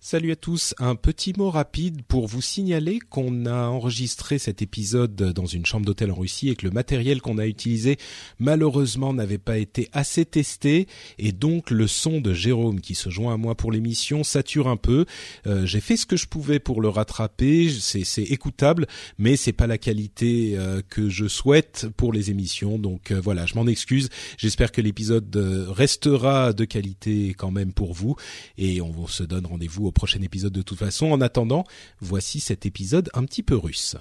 Salut à tous, un petit mot rapide pour vous signaler qu'on a enregistré cet épisode dans une chambre d'hôtel en Russie et que le matériel qu'on a utilisé malheureusement n'avait pas été assez testé. Et donc le son de Jérôme qui se joint à moi pour l'émission sature un peu. Euh, J'ai fait ce que je pouvais pour le rattraper, c'est écoutable mais c'est pas la qualité euh, que je souhaite pour les émissions. Donc euh, voilà, je m'en excuse. J'espère que l'épisode restera de qualité quand même pour vous. Et on se donne rendez-vous prochain épisode de toute façon. En attendant, voici cet épisode un petit peu russe.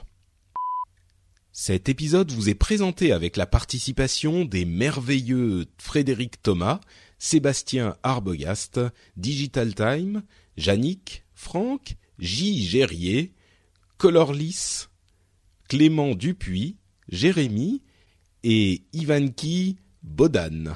Cet épisode vous est présenté avec la participation des merveilleux Frédéric Thomas, Sébastien Arbogast, Digital Time, Yannick, Franck, J. Gérier, Colorlis, Clément Dupuis, Jérémy et Ivanki Bodan.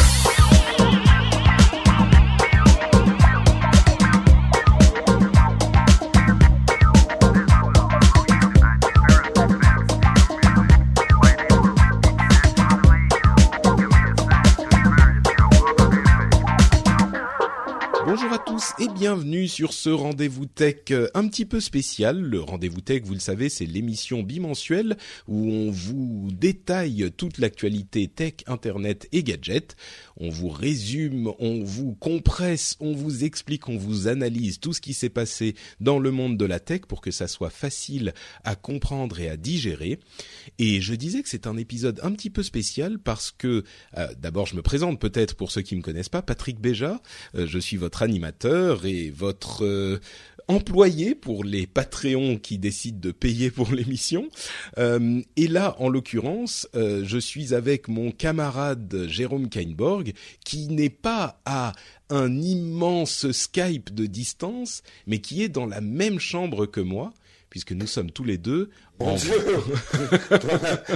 Tous et bienvenue sur ce rendez-vous tech euh, un petit peu spécial. Le rendez-vous tech, vous le savez, c'est l'émission bimensuelle où on vous détaille toute l'actualité tech, internet et gadgets. On vous résume, on vous compresse, on vous explique, on vous analyse tout ce qui s'est passé dans le monde de la tech pour que ça soit facile à comprendre et à digérer. Et je disais que c'est un épisode un petit peu spécial parce que, euh, d'abord, je me présente peut-être pour ceux qui me connaissent pas, Patrick Béja. Euh, je suis votre animateur et votre euh, employé pour les Patreons qui décident de payer pour l'émission. Euh, et là, en l'occurrence, euh, je suis avec mon camarade Jérôme Kainborg, qui n'est pas à un immense Skype de distance, mais qui est dans la même chambre que moi, puisque nous sommes tous les deux en... Dieu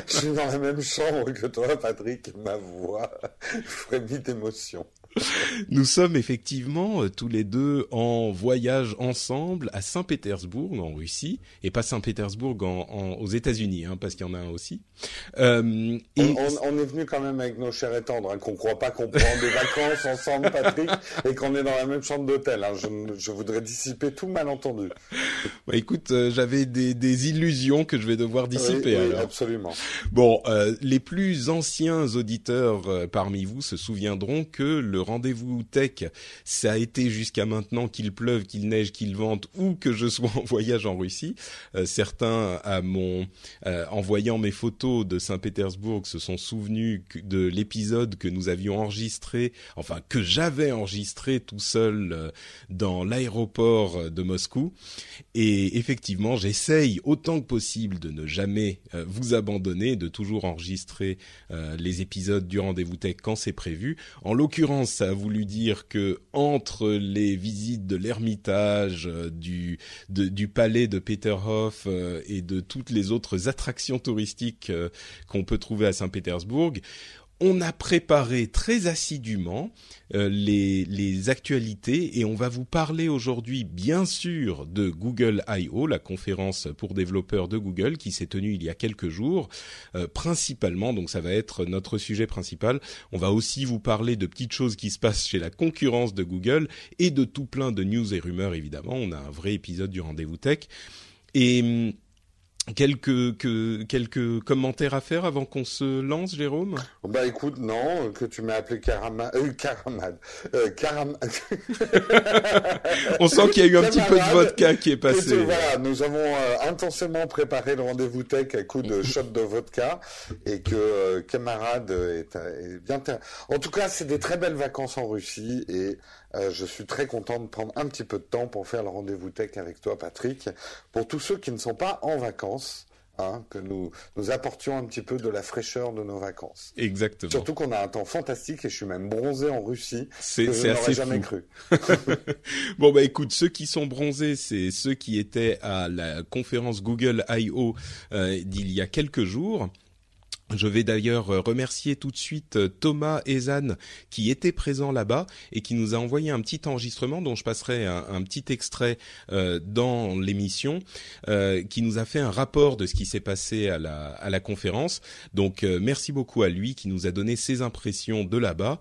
Je suis dans la même chambre que toi, Patrick. Ma voix frémit d'émotion. Nous sommes effectivement euh, tous les deux en voyage ensemble à Saint-Pétersbourg en Russie et pas Saint-Pétersbourg en, en- aux États-Unis, hein, parce qu'il y en a un aussi. Euh, et On, on- on est venu quand même avec nos chers et tendres, hein, qu'on croit pas qu'on prend des vacances ensemble, Patrick, et qu'on est dans la même chambre d'hôtel. hein. Je, je voudrais dissiper tout malentendu. bah, écoute, euh, j'avais des, des illusions que je vais devoir dissiper. Oui, oui, alors. absolument. Bon, euh, les plus anciens auditeurs parmi vous se souviendront que le rendez-vous tech, ça a été jusqu'à maintenant qu'il pleuve, qu'il neige, qu'il vente ou que je sois en voyage en Russie. Euh, certains, euh, en voyant mes photos de Saint-Pétersbourg, se sont souvenus de l'épisode que nous avions enregistré, enfin que j'avais enregistré tout seul euh, dans l'aéroport de Moscou. Et effectivement, j'essaye autant que possible de ne jamais vous abandonner, de toujours enregistrer les épisodes du rendez-vous tech quand c'est prévu. En l'occurrence, ça a voulu dire que entre les visites de l'Ermitage, euh, du du palais de Peterhof euh, et de toutes les autres attractions touristiques euh, qu'on peut trouver à Saint-Pétersbourg, on a préparé très assidûment euh, les, actualités et on va vous parler aujourd'hui bien sûr de Google I.O., la conférence pour développeurs de Google qui s'est tenue il y a quelques jours, euh, principalement, donc ça va être notre sujet principal. On va aussi vous parler de petites choses qui se passent chez la concurrence de Google et de tout plein de news et rumeurs évidemment. On a un vrai épisode du rendez-vous tech. Et hum, quelques, que, quelques commentaires à faire avant qu'on se lance, Jérôme? Bah écoute, non, que tu m'as appelé Karama... Euh, Karamad. Euh, Karam... On sent qu'il y a eu un petit peu de vodka qui est passé. voilà, nous avons euh, intensément préparé le rendez-vous tech à coup de shot de vodka et que euh, camarade est, est bien. ter- En tout cas, c'est des très belles vacances en Russie et je suis très content de prendre un petit peu de temps pour faire le rendez-vous tech avec toi, Patrick. Pour tous ceux qui ne sont pas en vacances, Hein, que nous, nous apportions un petit peu de la fraîcheur de nos vacances. Exactement. Surtout qu'on a un temps fantastique et je suis même bronzé en Russie. C'est assez jamais cru. bon bah écoute, ceux qui sont bronzés, c'est ceux qui étaient à la conférence Google I.O. Euh, d'il y a quelques jours. Je vais d'ailleurs euh, remercier tout de suite euh, Thomas Ezan qui était présent là-bas et qui nous a envoyé un petit enregistrement dont je passerai un, petit extrait euh, dans l'émission, qui nous a fait un rapport de ce qui s'est passé à la, à la conférence. Donc merci beaucoup à lui qui nous a donné ses impressions de là-bas.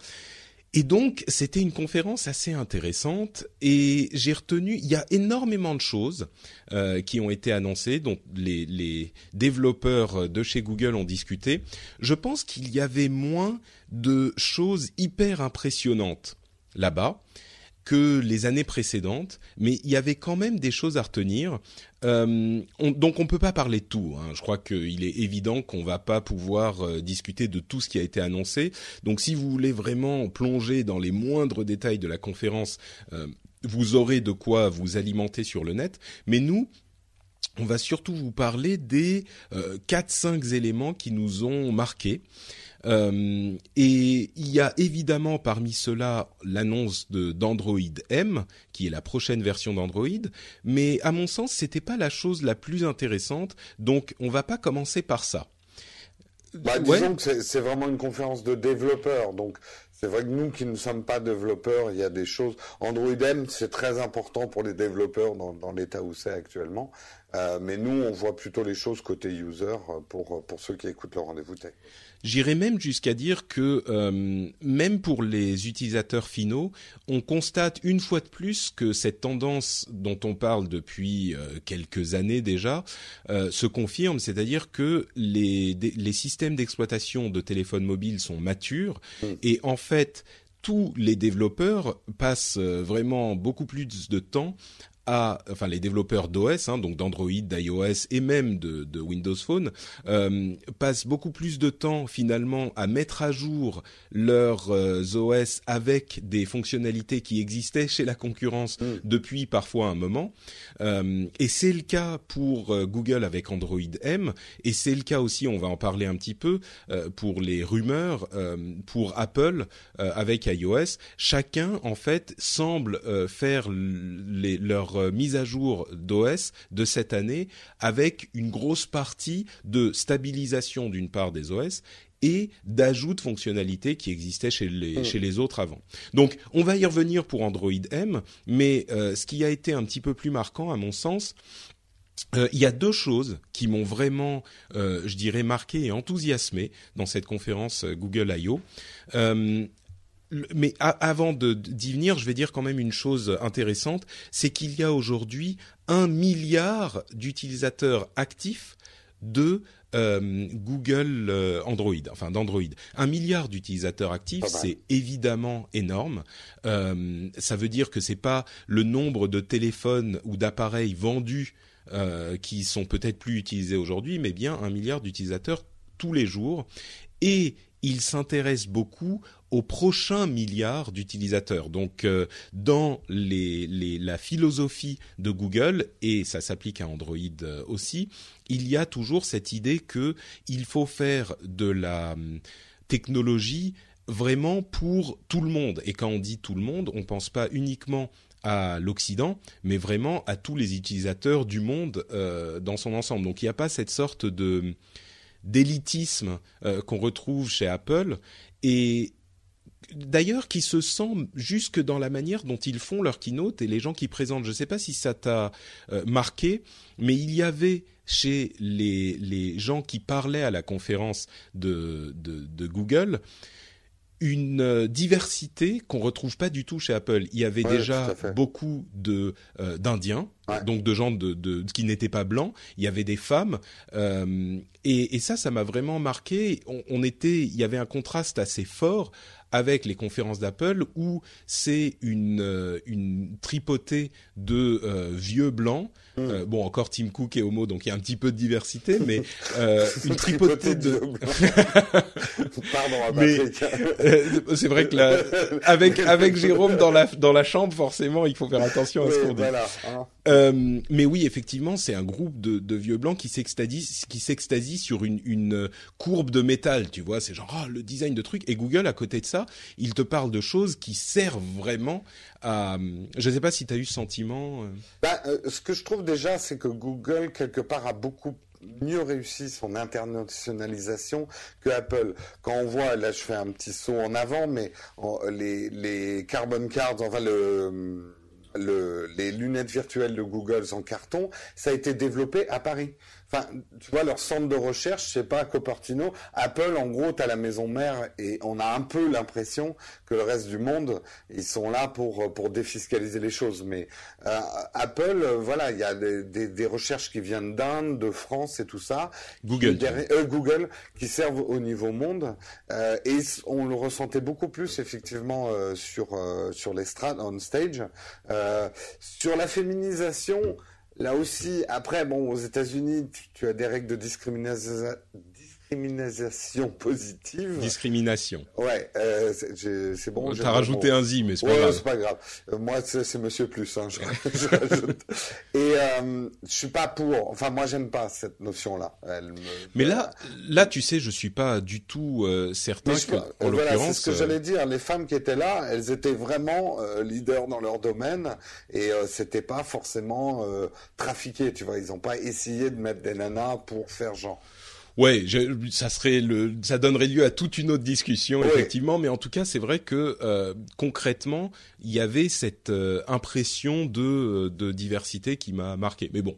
Et donc, c'était une conférence assez intéressante et j'ai retenu, il y a énormément de choses euh, qui ont été annoncées, dont les, les, développeurs de chez Google ont discuté. Je pense qu'il y avait moins de choses hyper impressionnantes là-bas que les années précédentes, mais il y avait quand même des choses à retenir. Euh, on, donc on peut pas parler de tout. Hein. Je crois qu'il est évident qu'on va pas pouvoir euh, discuter de tout ce qui a été annoncé. Donc si vous voulez vraiment plonger dans les moindres détails de la conférence, euh, vous aurez de quoi vous alimenter sur le net. Mais nous, on va surtout vous parler des quatre cinq éléments qui nous ont marqués. Euh, et il y a évidemment parmi ceux-là l'annonce de d'Android M, qui est la prochaine version d'Android. Mais à mon sens, c'était pas la chose la plus intéressante. Donc, on va pas commencer par ça. Bah, disons que c'est vraiment une conférence de développeurs, donc c'est vrai que nous qui ne sommes pas développeurs, il y a des choses. Android M, c'est très important pour les développeurs dans, dans l'état où c'est actuellement. Euh, mais nous, on voit plutôt les choses côté user pour, pour ceux qui écoutent le rendez-vous tech. J'irais même jusqu'à dire que euh, même pour les utilisateurs finaux, on constate une fois de plus que cette tendance dont on parle depuis euh, quelques années déjà euh, se confirme, c'est-à-dire que les, les systèmes d'exploitation de téléphones mobiles sont matures mm. et en fait tous les développeurs passent vraiment beaucoup plus de temps à, enfin les développeurs d'OS, hein, donc d'Android, d'iOS et même de, de Windows Phone, euh, passent beaucoup plus de temps finalement à mettre à jour leurs euh, OS avec des fonctionnalités qui existaient chez la concurrence mm. depuis parfois un moment. Euh, et c'est le cas pour euh, Google avec Android M, et c'est le cas aussi, on va en parler un petit peu, euh, pour les rumeurs, pour Apple avec iOS. Chacun en fait semble faire les, leurs euh, mise à jour d'OS de cette année avec une grosse partie de stabilisation d'une part des OS et d'ajout de fonctionnalités qui existaient chez les, mm. chez les autres avant. Donc on va y revenir pour Android M, mais euh, ce qui a été un petit peu plus marquant à mon sens, euh, il y a deux choses qui m'ont vraiment, je dirais, marqué et enthousiasmé dans cette conférence Google I.O mais avant d'y venir, je vais dire quand même une chose intéressante, c'est qu'il y a aujourd'hui un milliard d'utilisateurs actifs de euh, Google euh, Android, enfin d'Android. Un milliard d'utilisateurs actifs, c'est évidemment énorme. Euh, ça veut dire que c'est pas le nombre de téléphones ou d'appareils vendus qui sont peut-être plus utilisés aujourd'hui, mais bien un milliard d'utilisateurs tous les jours. Et il s'intéresse beaucoup au prochain milliard d'utilisateurs. Donc, euh, dans les, la philosophie de Google, et ça s'applique à Android euh, aussi, il y a toujours cette idée que il faut faire de la hum, technologie vraiment pour tout le monde. Et quand on dit tout le monde, on ne pense pas uniquement à l'Occident, mais vraiment à tous les utilisateurs du monde euh, dans son ensemble. Donc il n'y a pas cette sorte de d'élitisme qu'on retrouve chez Apple et d'ailleurs qui se sent jusque dans la manière dont ils font leur keynote et les gens qui présentent. Je ne sais pas si ça t'a euh, marqué, mais il y avait chez les, les gens qui parlaient à la conférence de, de, Google une euh, diversité qu'on retrouve pas du tout chez Apple. Il y avait déjà beaucoup de euh, d'Indiens, donc de gens de, de qui n'étaient pas blancs. Il y avait des femmes, et, et, ça, ça m'a vraiment marqué. On, on, était, il y avait un contraste assez fort avec les conférences d'Apple où c'est une, euh, une tripotée de euh, vieux blancs Hmm. bon, encore Tim Cook et Homo, donc il y a un petit peu de diversité, mais une tripotée de. Pardon, mais c'est vrai que là, avec avec Jérôme dans la dans la chambre, forcément, il faut faire attention à ce qu'on dit. Hein. mais oui, effectivement, c'est un groupe de, de vieux blancs qui s'extasie qui s'extasie sur une une courbe de métal, tu vois. C'est genre oh, le design de trucs. Et Google, à côté de ça, il te parle de choses qui servent vraiment à. Je ne sais pas si tu as eu ce sentiment. Euh. Bah, euh, ce que je trouve déjà, c'est que Google quelque part a beaucoup mieux réussi son internationalisation que Apple. Quand on voit, là je fais un petit saut en avant, mais les, les carbon cards, enfin le, le, les lunettes virtuelles de Google en carton, ça a été développé à Paris. Enfin, tu vois, leur centre de recherche, c'est pas à Cupertino. Apple, en gros, t'as la maison mère et on a un peu l'impression que le reste du monde, ils sont là pour pour défiscaliser les choses. Mais euh, Apple, euh, voilà, il y a des, des, recherches qui viennent d'Inde, de France et tout ça. Google. Qui, euh, Google, qui servent au niveau monde. et on le ressentait beaucoup plus, effectivement, sur, sur l'estrade, on stage. sur la féminisation, Là aussi, après, bon, aux États-Unis, tu, as des règles de discrimination, discrimination positive. Discrimination. Ouais, euh, c'est bon. T'as rajouté un zi, mais c'est pas grave. c'est pas grave. Euh, moi, c'est Monsieur Plus. Hein, je, je rajoute. Et euh, je suis pas pour. Enfin, moi, j'aime pas cette notion-là. Mais là, là, tu sais, je suis pas du tout euh, certain que, en voilà, l'occurrence. C'est ce que j'allais dire. Les femmes qui étaient là, elles étaient vraiment leaders dans leur domaine et c'était pas forcément trafiqué. Tu vois, ils ont pas essayé de mettre des nanas pour faire genre. Ouais, je, ça serait le, ça donnerait lieu à toute une autre discussion effectivement, mais en tout cas, c'est vrai que euh, concrètement, il y avait cette euh, impression de, euh, de diversité qui m'a marqué. Mais bon,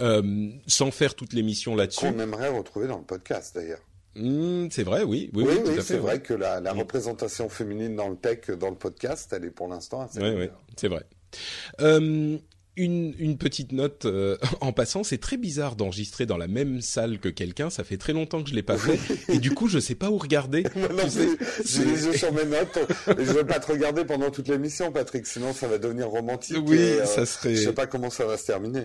euh, sans faire toute l'émission là-dessus. Qu'on aimerait retrouver dans le podcast d'ailleurs. Mmh, c'est vrai, oui, oui, Oui, oui, c'est vrai que la, la représentation féminine dans le tech, dans le podcast, elle est pour l'instant assez. Oui, oui, c'est vrai. Euh, une, une petite note euh, en passant, c'est très bizarre d'enregistrer dans la même salle que quelqu'un. Ça fait très longtemps que je l'ai pas fait, et du coup, je sais pas où regarder. J'ai les yeux sur mes notes. et je veux pas te regarder pendant toute l'émission, Patrick, sinon ça va devenir romantique. Oui, et, euh, ça serait. Je sais pas comment ça va se terminer.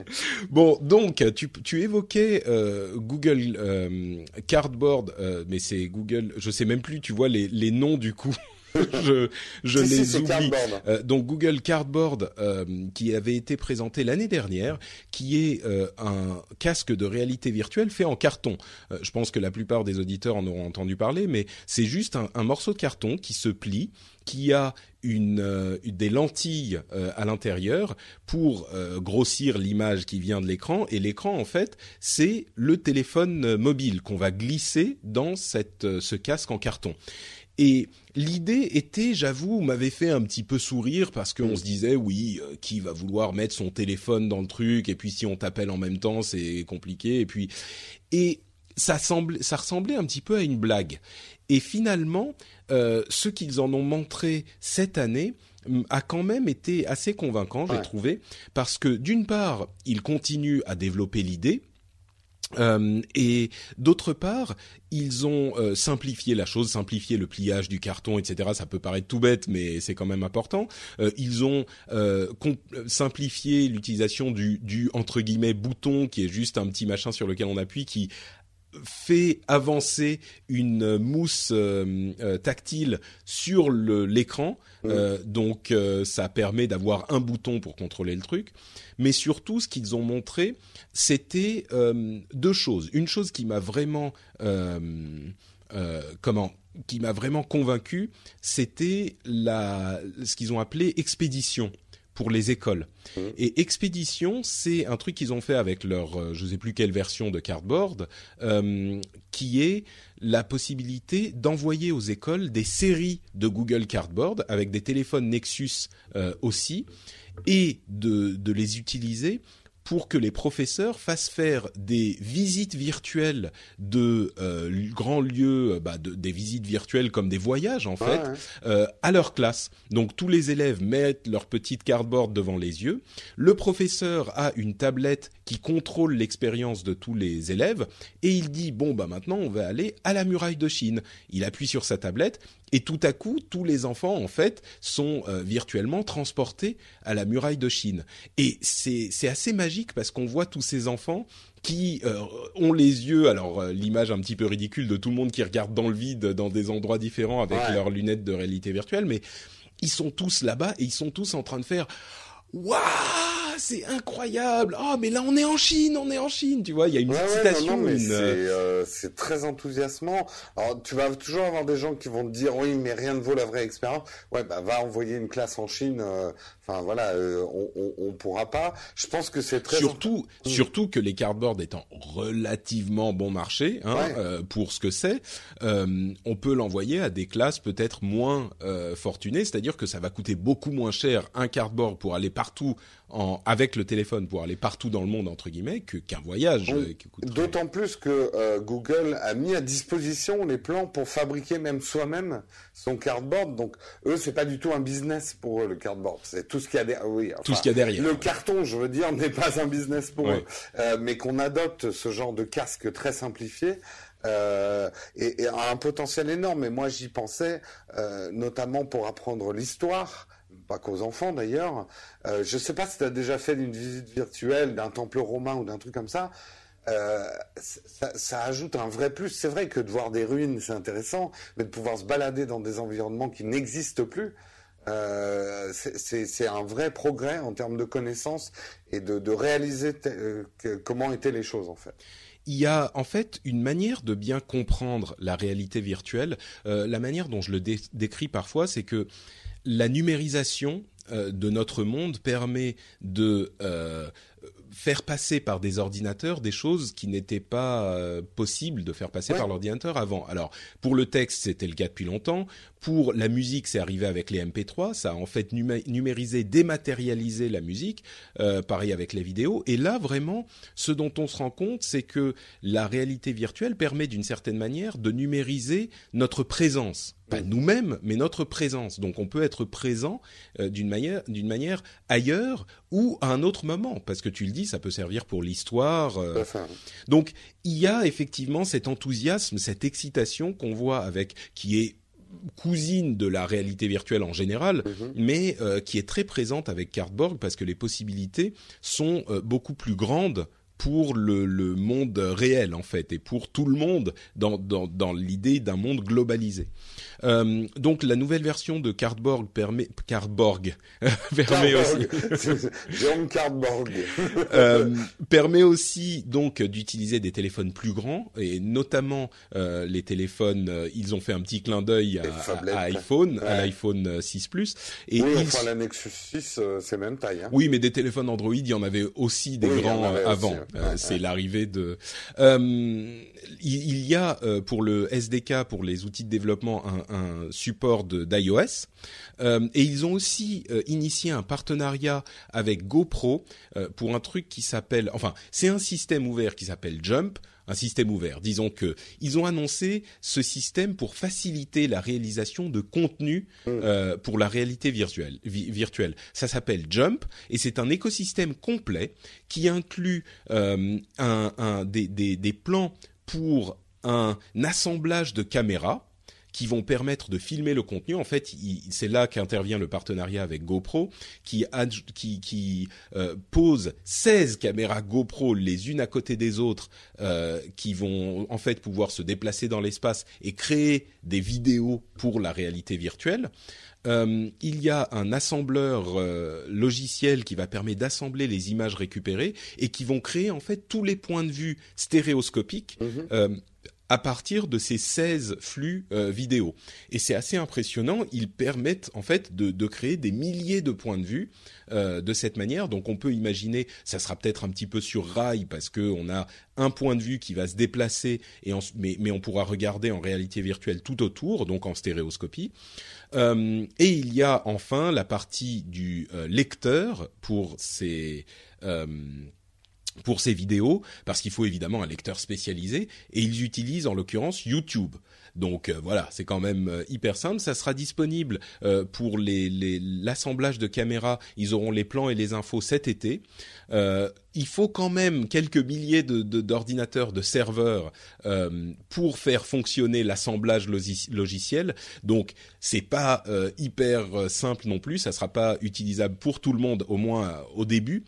Bon, donc tu, tu évoquais euh, Google Cardboard, mais c'est Google. Je sais même plus. Tu vois les les noms du coup. je je Si, les oublie. Euh, donc Google Cardboard, euh, qui avait été présenté l'année dernière, qui est euh, un casque de réalité virtuelle fait en carton. Euh, je pense que la plupart des auditeurs en auront entendu parler, mais c'est juste un, un morceau de carton qui se plie, qui a une, euh, des lentilles euh, à l'intérieur pour euh, grossir l'image qui vient de l'écran. Et l'écran, en fait, c'est le téléphone euh, mobile qu'on va glisser dans cette, euh, ce casque en carton. Et l'idée était, j'avoue, m'avait fait un petit peu sourire parce qu'on se disait, oui, euh, qui va vouloir mettre son téléphone dans le truc et puis si on t'appelle en même temps, c'est compliqué. Et puis, et ça semblait, ça ressemblait un petit peu à une blague. Et finalement, euh, ce qu'ils en ont montré cette année hum, a quand même été assez convaincant, j'ai Ouais. trouvé, parce que d'une part, ils continuent à développer l'idée. Euh, et d'autre part, ils ont euh, simplifié la chose, simplifié le pliage du carton, etc. Ça peut paraître tout bête, mais c'est quand même important. Euh, ils ont simplifié l'utilisation du, du entre guillemets bouton, qui est juste un petit machin sur lequel on appuie, qui fait avancer une mousse euh, euh, tactile sur l'écran. Euh, donc ça permet d'avoir un bouton pour contrôler le truc. Mais surtout, ce qu'ils ont montré, c'était euh, deux choses. Une chose qui m'a vraiment euh, euh, comment qui m'a vraiment convaincu, c'était la ce qu'ils ont appelé expédition pour les écoles. Et expédition, c'est un truc qu'ils ont fait avec leur, je sais plus quelle version de cardboard, qui est la possibilité d'envoyer aux écoles des séries de Google Cardboard avec des téléphones Nexus aussi, et de, de les utiliser pour que les professeurs fassent faire des visites virtuelles de euh, grands lieux, euh, bah, de- des visites virtuelles comme des voyages en fait, euh, à leur classe. Donc tous les élèves mettent leur petite cardboard devant les yeux. Le professeur a une tablette qui contrôle l'expérience de tous les élèves et il dit bon bah maintenant on va aller à la muraille de Chine. Il appuie sur sa tablette et tout à coup, tous les enfants, en fait, sont virtuellement transportés à la muraille de Chine. Et c'est assez magique parce qu'on voit tous ces enfants qui ont les yeux, alors l'image un petit peu ridicule de tout le monde qui regarde dans le vide, dans des endroits différents avec leurs lunettes de réalité virtuelle, mais ils sont tous là-bas et ils sont tous en train de faire waouh, c'est incroyable. Oh, mais là on est en Chine, on est en Chine, tu vois. Il y a une petite citation. Euh, c'est très enthousiasmant. Alors tu vas toujours avoir des gens qui vont te dire oui, mais rien ne vaut la vraie expérience. Ouais, bah va envoyer une classe en Chine. Euh, enfin voilà, euh, on, on, on, pourra pas. Je pense que c'est très surtout mm. surtout que les cardboards étant relativement bon marché hein, pour ce que c'est, on peut l'envoyer à des classes peut-être moins fortunées, c'est-à-dire que ça va coûter beaucoup moins cher un cardboard pour aller partout en, avec le téléphone pour aller partout dans le monde entre guillemets que qu'un voyage. Euh, d'autant plus que euh, Google a mis à disposition les plans pour fabriquer même soi-même son cardboard. Donc eux, c'est pas du tout un business pour eux le cardboard. C'est tout ce qu'il y a derrière. Oui, tout ce qu'il y a derrière. Le carton, je veux dire, n'est pas un business pour eux. Euh, mais qu'on adopte ce genre de casque très simplifié. Euh, et, et, a un potentiel énorme. Et moi, j'y pensais, euh, notamment pour apprendre l'histoire pas qu'aux enfants d'ailleurs. Euh, je ne sais pas si tu as déjà fait une visite virtuelle d'un temple romain ou d'un truc comme ça. Euh, ça, ajoute un vrai plus. C'est vrai que de voir des ruines, c'est intéressant, mais de pouvoir se balader dans des environnements qui n'existent plus, euh, c'est un vrai progrès en termes de connaissances et de, réaliser comment étaient les choses en fait il y a en fait une manière de bien comprendre la réalité virtuelle. la manière dont je le décris parfois, c'est que la numérisation euh, de notre monde permet de euh, faire passer par des ordinateurs des choses qui n'étaient pas euh, possibles de faire passer par l'ordinateur avant. Alors pour le texte, c'était le cas depuis longtemps. Pour la musique, c'est arrivé avec les MP3. Ça a en fait numérisé, dématérialisé la musique. Euh, pareil avec les vidéos. Et là, vraiment, ce dont on se rend compte, c'est que la réalité virtuelle permet d'une certaine manière de numériser notre présence pas nous-mêmes, mais notre présence. Donc on peut être présent euh, d'une manière, d'une manière ailleurs ou à un autre moment, parce que tu le dis, ça peut servir pour l'histoire. Euh. Donc il y a effectivement cet enthousiasme, cette excitation qu'on voit avec, qui est cousine de la réalité virtuelle en général, mhm. mais euh, qui est très présente avec Cardboard parce que les possibilités sont euh, beaucoup plus grandes pour le, le, monde réel en fait et pour tout le monde dans, dans, dans l'idée d'un monde globalisé. Euh, donc la nouvelle version de Cardboard permet Cardboard permet aussi Cardboard euh, permet aussi donc d'utiliser des téléphones plus grands et notamment euh, les téléphones euh, ils ont fait un petit clin d'œil à, iPhone à l'iPhone 6 Plus. Et oui, enfin la Nexus 6 euh, c'est même taille hein. Oui mais des téléphones Android il y en avait aussi des grands avant. c'est l'arrivée de il, y a pour le SDK pour les outils de développement un, un support d'iOS. Euh, et ils ont aussi euh, initié un partenariat avec GoPro euh, pour un truc qui s'appelle, enfin, c'est un système ouvert qui s'appelle Jump un système ouvert. Disons que ils ont annoncé ce système pour faciliter la réalisation de contenu mmh. pour la réalité virtuelle. virtuelle. Ça s'appelle Jump et c'est un écosystème complet qui inclut un, un, des, des, des plans pour un assemblage de caméras qui vont permettre de filmer le contenu. En fait, c'est là qu'intervient le partenariat avec GoPro, qui, qui, qui euh, pose 16 caméras GoPro les unes à côté des autres, euh, qui vont en fait pouvoir se déplacer dans l'espace et créer des vidéos pour la réalité virtuelle. Euh, il y a un assembleur euh, logiciel qui va permettre d'assembler les images récupérées et qui vont créer en fait tous les points de vue stéréoscopiques. Mhm. Euh, à partir de ces 16 flux euh, vidéo. Et c'est assez impressionnant, ils permettent en fait de, créer des milliers de points de vue euh, de cette manière. Donc on peut imaginer, ça sera peut-être un petit peu sur rail parce que on a un point de vue qui va se déplacer, et mais, on pourra regarder en réalité virtuelle tout autour, donc en stéréoscopie. Euh, et il y a enfin la partie du lecteur pour ces pour ces vidéos, parce qu'il faut évidemment un lecteur spécialisé, et ils utilisent en l'occurrence YouTube. Donc euh, voilà, c'est quand même euh, hyper simple. Ça sera disponible euh, pour l'assemblage de caméras. Ils auront les plans et les infos cet été. Il faut quand même quelques milliers de, d'ordinateurs, de, serveurs euh, pour faire fonctionner l'assemblage logiciel. Donc c'est pas euh, hyper euh, simple non plus. Ça sera pas utilisable pour tout le monde, au moins au début.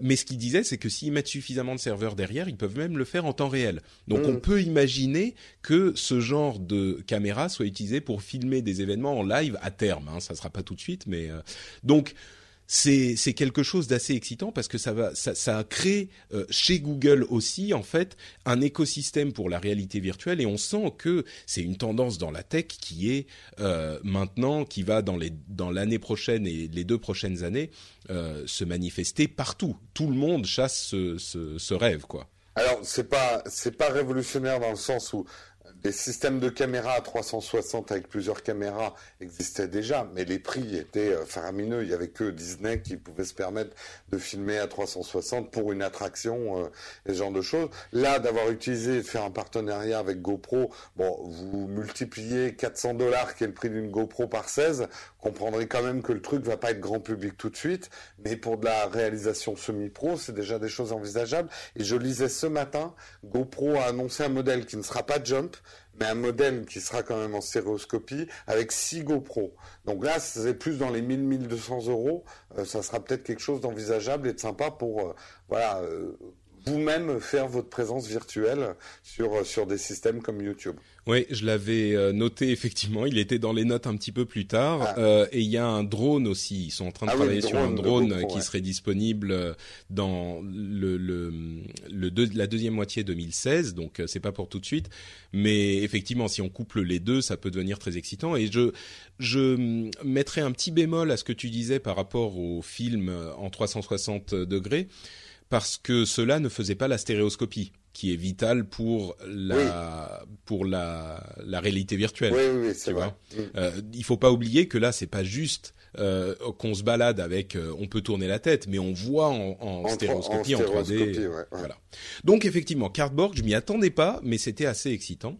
mais ce qu'il disait, c'est que s'ils mettent suffisamment de serveurs derrière, ils peuvent même le faire en temps réel. Donc on mmh. peut imaginer que ce genre de caméra soit utilisé pour filmer des événements en live à terme. Hein. Ça sera pas tout de suite, mais donc c'est quelque chose d'assez excitant parce que ça va a créé euh, chez Google aussi en fait un écosystème pour la réalité virtuelle et on sent que c'est une tendance dans la tech qui est euh, maintenant qui va dans l'année prochaine et les deux prochaines années euh, se manifester partout. Tout le monde chasse ce rêve quoi. Alors c'est pas c'est pas révolutionnaire dans le sens où les systèmes de caméras à 360 avec plusieurs caméras existaient déjà, mais les prix étaient euh, faramineux. Il y avait que Disney qui pouvait se permettre de filmer à 360 pour une attraction, euh, et ce genre de choses. Là, d'avoir utilisé, de faire un partenariat avec GoPro, bon, vous multipliez 400 dollars, qui est le prix d'une GoPro par 16, comprendrez quand même que le truc va pas être grand public tout de suite, mais pour de la réalisation semi-pro, c'est déjà des choses envisageables. Et je lisais ce matin, GoPro a annoncé un modèle qui ne sera pas Jump, mais un modèle qui sera quand même en stéréoscopie avec 6 GoPro. Donc là, c'est plus dans les 1000-1200 euros. Euh, ça sera peut-être quelque chose d'envisageable et de sympa pour euh, voilà euh, vous-même faire votre présence virtuelle sur sur des systèmes comme YouTube. Oui, je l'avais euh, noté effectivement. Il était dans les notes un petit peu plus tard. Ah. Euh, et il y a un drone aussi. Ils sont en train de ah travailler sur un drone qui serait disponible euh, dans le, le, le la deuxième moitié 2016. Donc c'est pas pour tout de suite, mais effectivement, si on couple les deux, ça peut devenir très excitant. Et je je mettrais un petit bémol à ce que tu disais par rapport au film en 360 degrés parce que cela ne faisait pas la stéréoscopie qui est vitale pour la pour la, la réalité virtuelle. Oui, oui, c'est vrai. Mm. Euh, il faut pas oublier que là, c'est pas juste euh, qu'on se balade avec, euh, on peut tourner la tête, mais on voit en, en, stéréoscopie, en, 3D. Voilà. Donc effectivement, Cardboard, je m'y attendais pas, mais c'était assez excitant.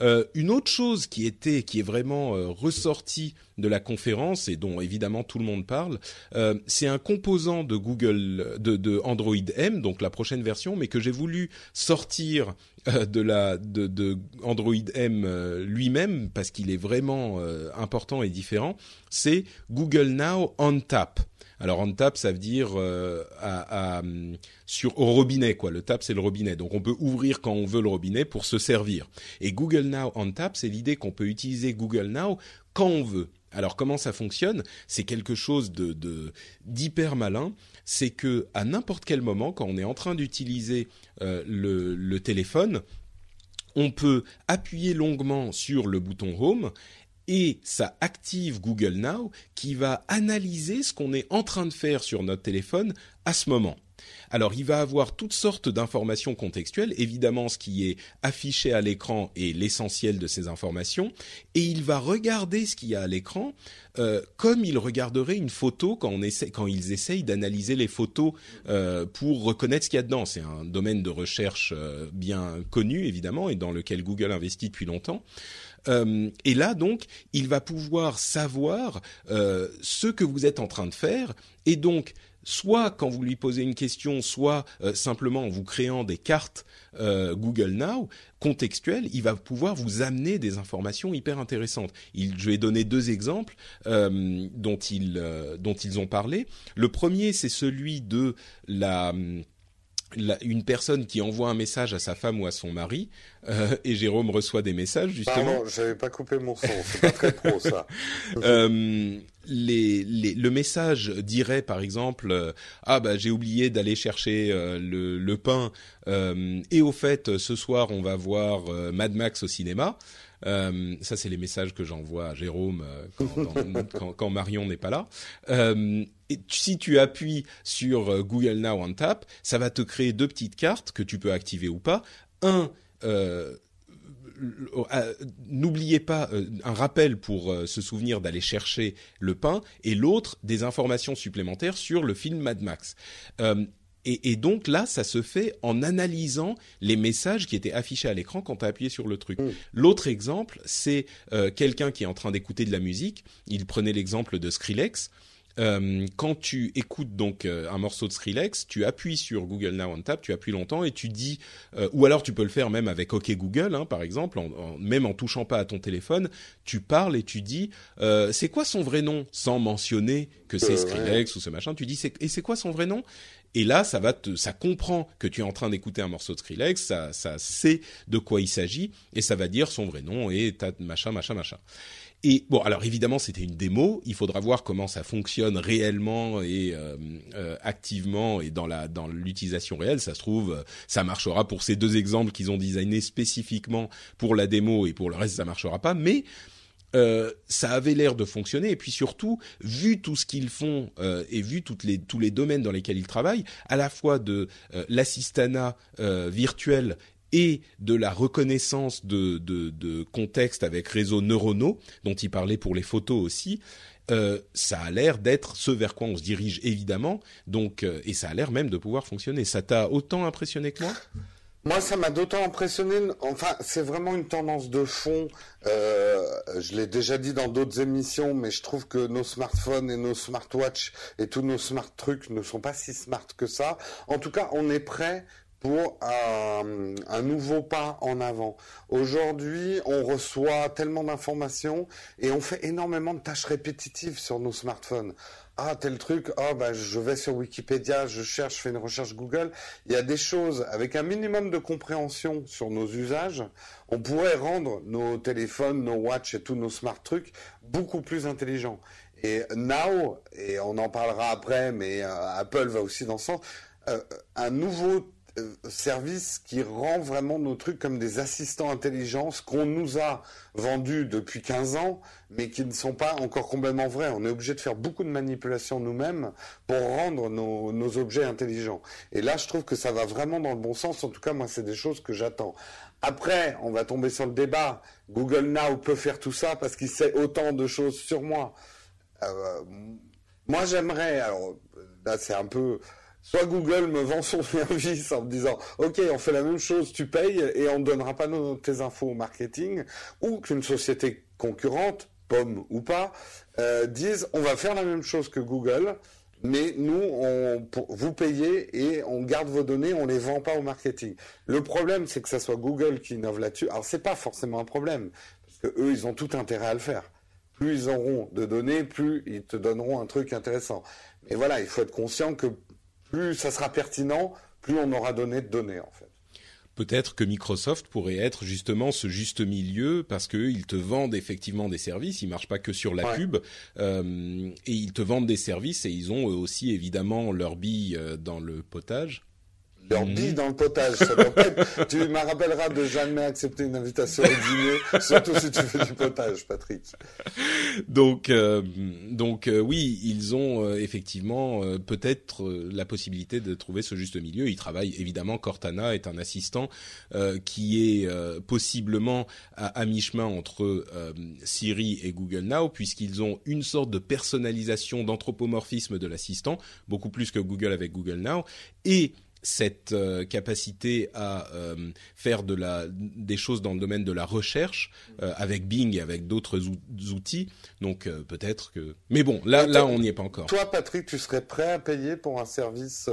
Euh, une autre chose qui était, qui est vraiment euh, ressortie de la conférence et dont évidemment tout le monde parle, euh, c'est un composant de Google, de, Android M, donc la prochaine version, mais que j'ai voulu sortir de la de Android M lui-même parce qu'il est vraiment important et différent. C'est Google Now on Tap. Alors on tap, ça veut dire euh, à, sur au robinet quoi. Le tap c'est le robinet, donc on peut ouvrir quand on veut le robinet pour se servir. Et Google Now on tap, c'est l'idée qu'on peut utiliser Google Now quand on veut. Alors comment ça fonctionne? C'est quelque chose d'hyper malin. C'est que à n'importe quel moment, quand on est en train d'utiliser euh, le téléphone, on peut appuyer longuement sur le bouton Home et ça active Google Now qui va analyser ce qu'on est en train de faire sur notre téléphone à ce moment. Alors il va avoir toutes sortes d'informations contextuelles, évidemment ce qui est affiché à l'écran est l'essentiel de ces informations, et il va regarder ce qu'il y a à l'écran euh, comme il regarderait une photo quand, on essaie, ils essayent d'analyser les photos euh, pour reconnaître ce qu'il y a dedans. C'est un domaine de recherche euh, bien connu évidemment et dans lequel Google investit depuis longtemps. Et là, donc, il va pouvoir savoir ce que vous êtes en train de faire, et donc, soit quand vous lui posez une question, soit euh, simplement en vous créant des cartes Google Now contextuelles, il va pouvoir vous amener des informations hyper intéressantes. Je vais donner deux exemples dont ils dont ils ont parlé. Le premier, c'est celui de la une personne qui envoie un message à sa femme ou à son mari, euh, et Jérôme reçoit des messages justement. Pardon, j'avais pas coupé mon son, c'est pas très pro ça. euh, les, les, le message dirait par exemple euh, ah bah j'ai oublié d'aller chercher euh, le, le, pain euh, et au fait ce soir on va voir Mad Max au cinéma. Euh, ça, c'est les messages que j'envoie à Jérôme euh, quand, quand, quand, Marion n'est pas là. Euh, et si tu appuies sur Google Now on Tap, ça va te créer deux petites cartes que tu peux activer ou pas. Un, n'oubliez pas un rappel pour se souvenir d'aller chercher le pain et l'autre des informations supplémentaires sur le film Mad Max. Et, et, donc là, ça se fait en analysant les messages qui étaient affichés à l'écran quand tu as appuyé sur le truc. Mm. L'autre exemple, c'est euh, quelqu'un qui est en train d'écouter de la musique. Il prenait l'exemple de Skrillex. Euh, quand tu écoutes donc euh, un morceau de Skrillex, tu appuies sur Google Now on Tap, tu appuies longtemps et tu dis, euh, ou alors tu peux le faire même avec OK Google, hein, par exemple, en, même en touchant pas à ton téléphone, tu parles et tu dis, c'est quoi son vrai nom, sans mentionner que c'est Skrillex ou ce machin. Tu dis, et c'est quoi son vrai nom? Et là, ça va te, ça comprend que tu es en train d'écouter un morceau de Skrillex, ça, ça sait de quoi il s'agit et ça va dire son vrai nom et machin, machin, machin. Et bon, alors évidemment, c'était une démo. Il faudra voir comment ça fonctionne réellement et euh, euh, activement et dans l'utilisation réelle. Ça se trouve, ça marchera pour ces deux exemples qu'ils ont designés spécifiquement pour la démo et pour le reste, ça marchera pas. Mais euh, ça avait l'air de fonctionner et puis surtout vu tout ce qu'ils font et vu toutes les, tous les domaines dans lesquels ils travaillent à la fois de euh, l'assistanat virtuel et de la reconnaissance de, contexte avec réseaux neuronaux dont il parlait pour les photos aussi ça a l'air d'être ce vers quoi on se dirige évidemment donc et ça a l'air même de pouvoir fonctionner ça t'a autant impressionné que moi? Moi, ça m'a d'autant impressionné. Enfin, c'est vraiment une tendance de fond. Euh, je l'ai déjà dit dans d'autres émissions, mais je trouve que nos smartphones et nos smartwatches et tous nos smart trucs ne sont pas si smart que ça. En tout cas, on est prêt pour un, nouveau pas en avant. Aujourd'hui, on reçoit tellement d'informations et on fait énormément de tâches répétitives sur nos smartphones ah tel truc, ah bah je vais sur Wikipédia, je cherche, je fais une recherche Google. Il y a des choses avec un minimum de compréhension sur nos usages, on pourrait rendre nos téléphones, nos watches et tous nos smart trucs beaucoup plus intelligents. Et Now, et on en parlera après, mais euh, Apple va aussi dans ce sens, euh, un nouveau service qui rend vraiment nos trucs comme des assistants intelligents, qu'on nous a vendus depuis 15 ans, mais qui ne sont pas encore complètement vrais. On est obligé de faire beaucoup de manipulations nous-mêmes pour rendre nos, nos, objets intelligents. Et là, je trouve que ça va vraiment dans le bon sens. En tout cas, moi, c'est des choses que j'attends. Après, on va tomber sur le débat. Google Now peut faire tout ça parce qu'il sait autant de choses sur moi. Euh, moi, j'aimerais, alors là, c'est un peu Soit Google me vend son service en me disant OK, on fait la même chose, tu payes et on ne donnera pas tes infos au marketing, ou qu'une société concurrente, pomme ou pas, euh, dise on va faire la même chose que Google, mais nous, on, vous payez et on garde vos données, on les vend pas au marketing. Le problème, c'est que ça soit Google qui innove là-dessus. Alors c'est pas forcément un problème, parce que eux, ils ont tout intérêt à le faire. Plus ils auront de données, plus ils te donneront un truc intéressant. Mais voilà, il faut être conscient que plus ça sera pertinent, plus on aura donné de données en fait. Peut-être que Microsoft pourrait être justement ce juste milieu parce qu'ils te vendent effectivement des services, ils marchent pas que sur la pub euh, et ils te vendent des services et ils ont aussi évidemment leur bille euh, dans le potage leur bille dans le potage. tu me rappelleras de jamais accepter une invitation au dîner, surtout si tu fais du potage, Patrick. Donc, euh, donc euh, oui, ils ont euh, effectivement peut-être la possibilité de trouver ce juste milieu. Ils travaillent évidemment. Cortana est un assistant qui est possiblement à, à mi-chemin entre Siri et Google Now, puisqu'ils ont une sorte de personnalisation, d'anthropomorphisme de l'assistant, beaucoup plus que Google avec Google Now, et cette euh, capacité à euh, faire de la, des choses dans le domaine de la recherche euh, avec Bing et avec d'autres outils. Donc peut-être que. Mais bon, là, là, on n'y est pas encore. Toi, Patrick, tu serais prêt à payer pour un service,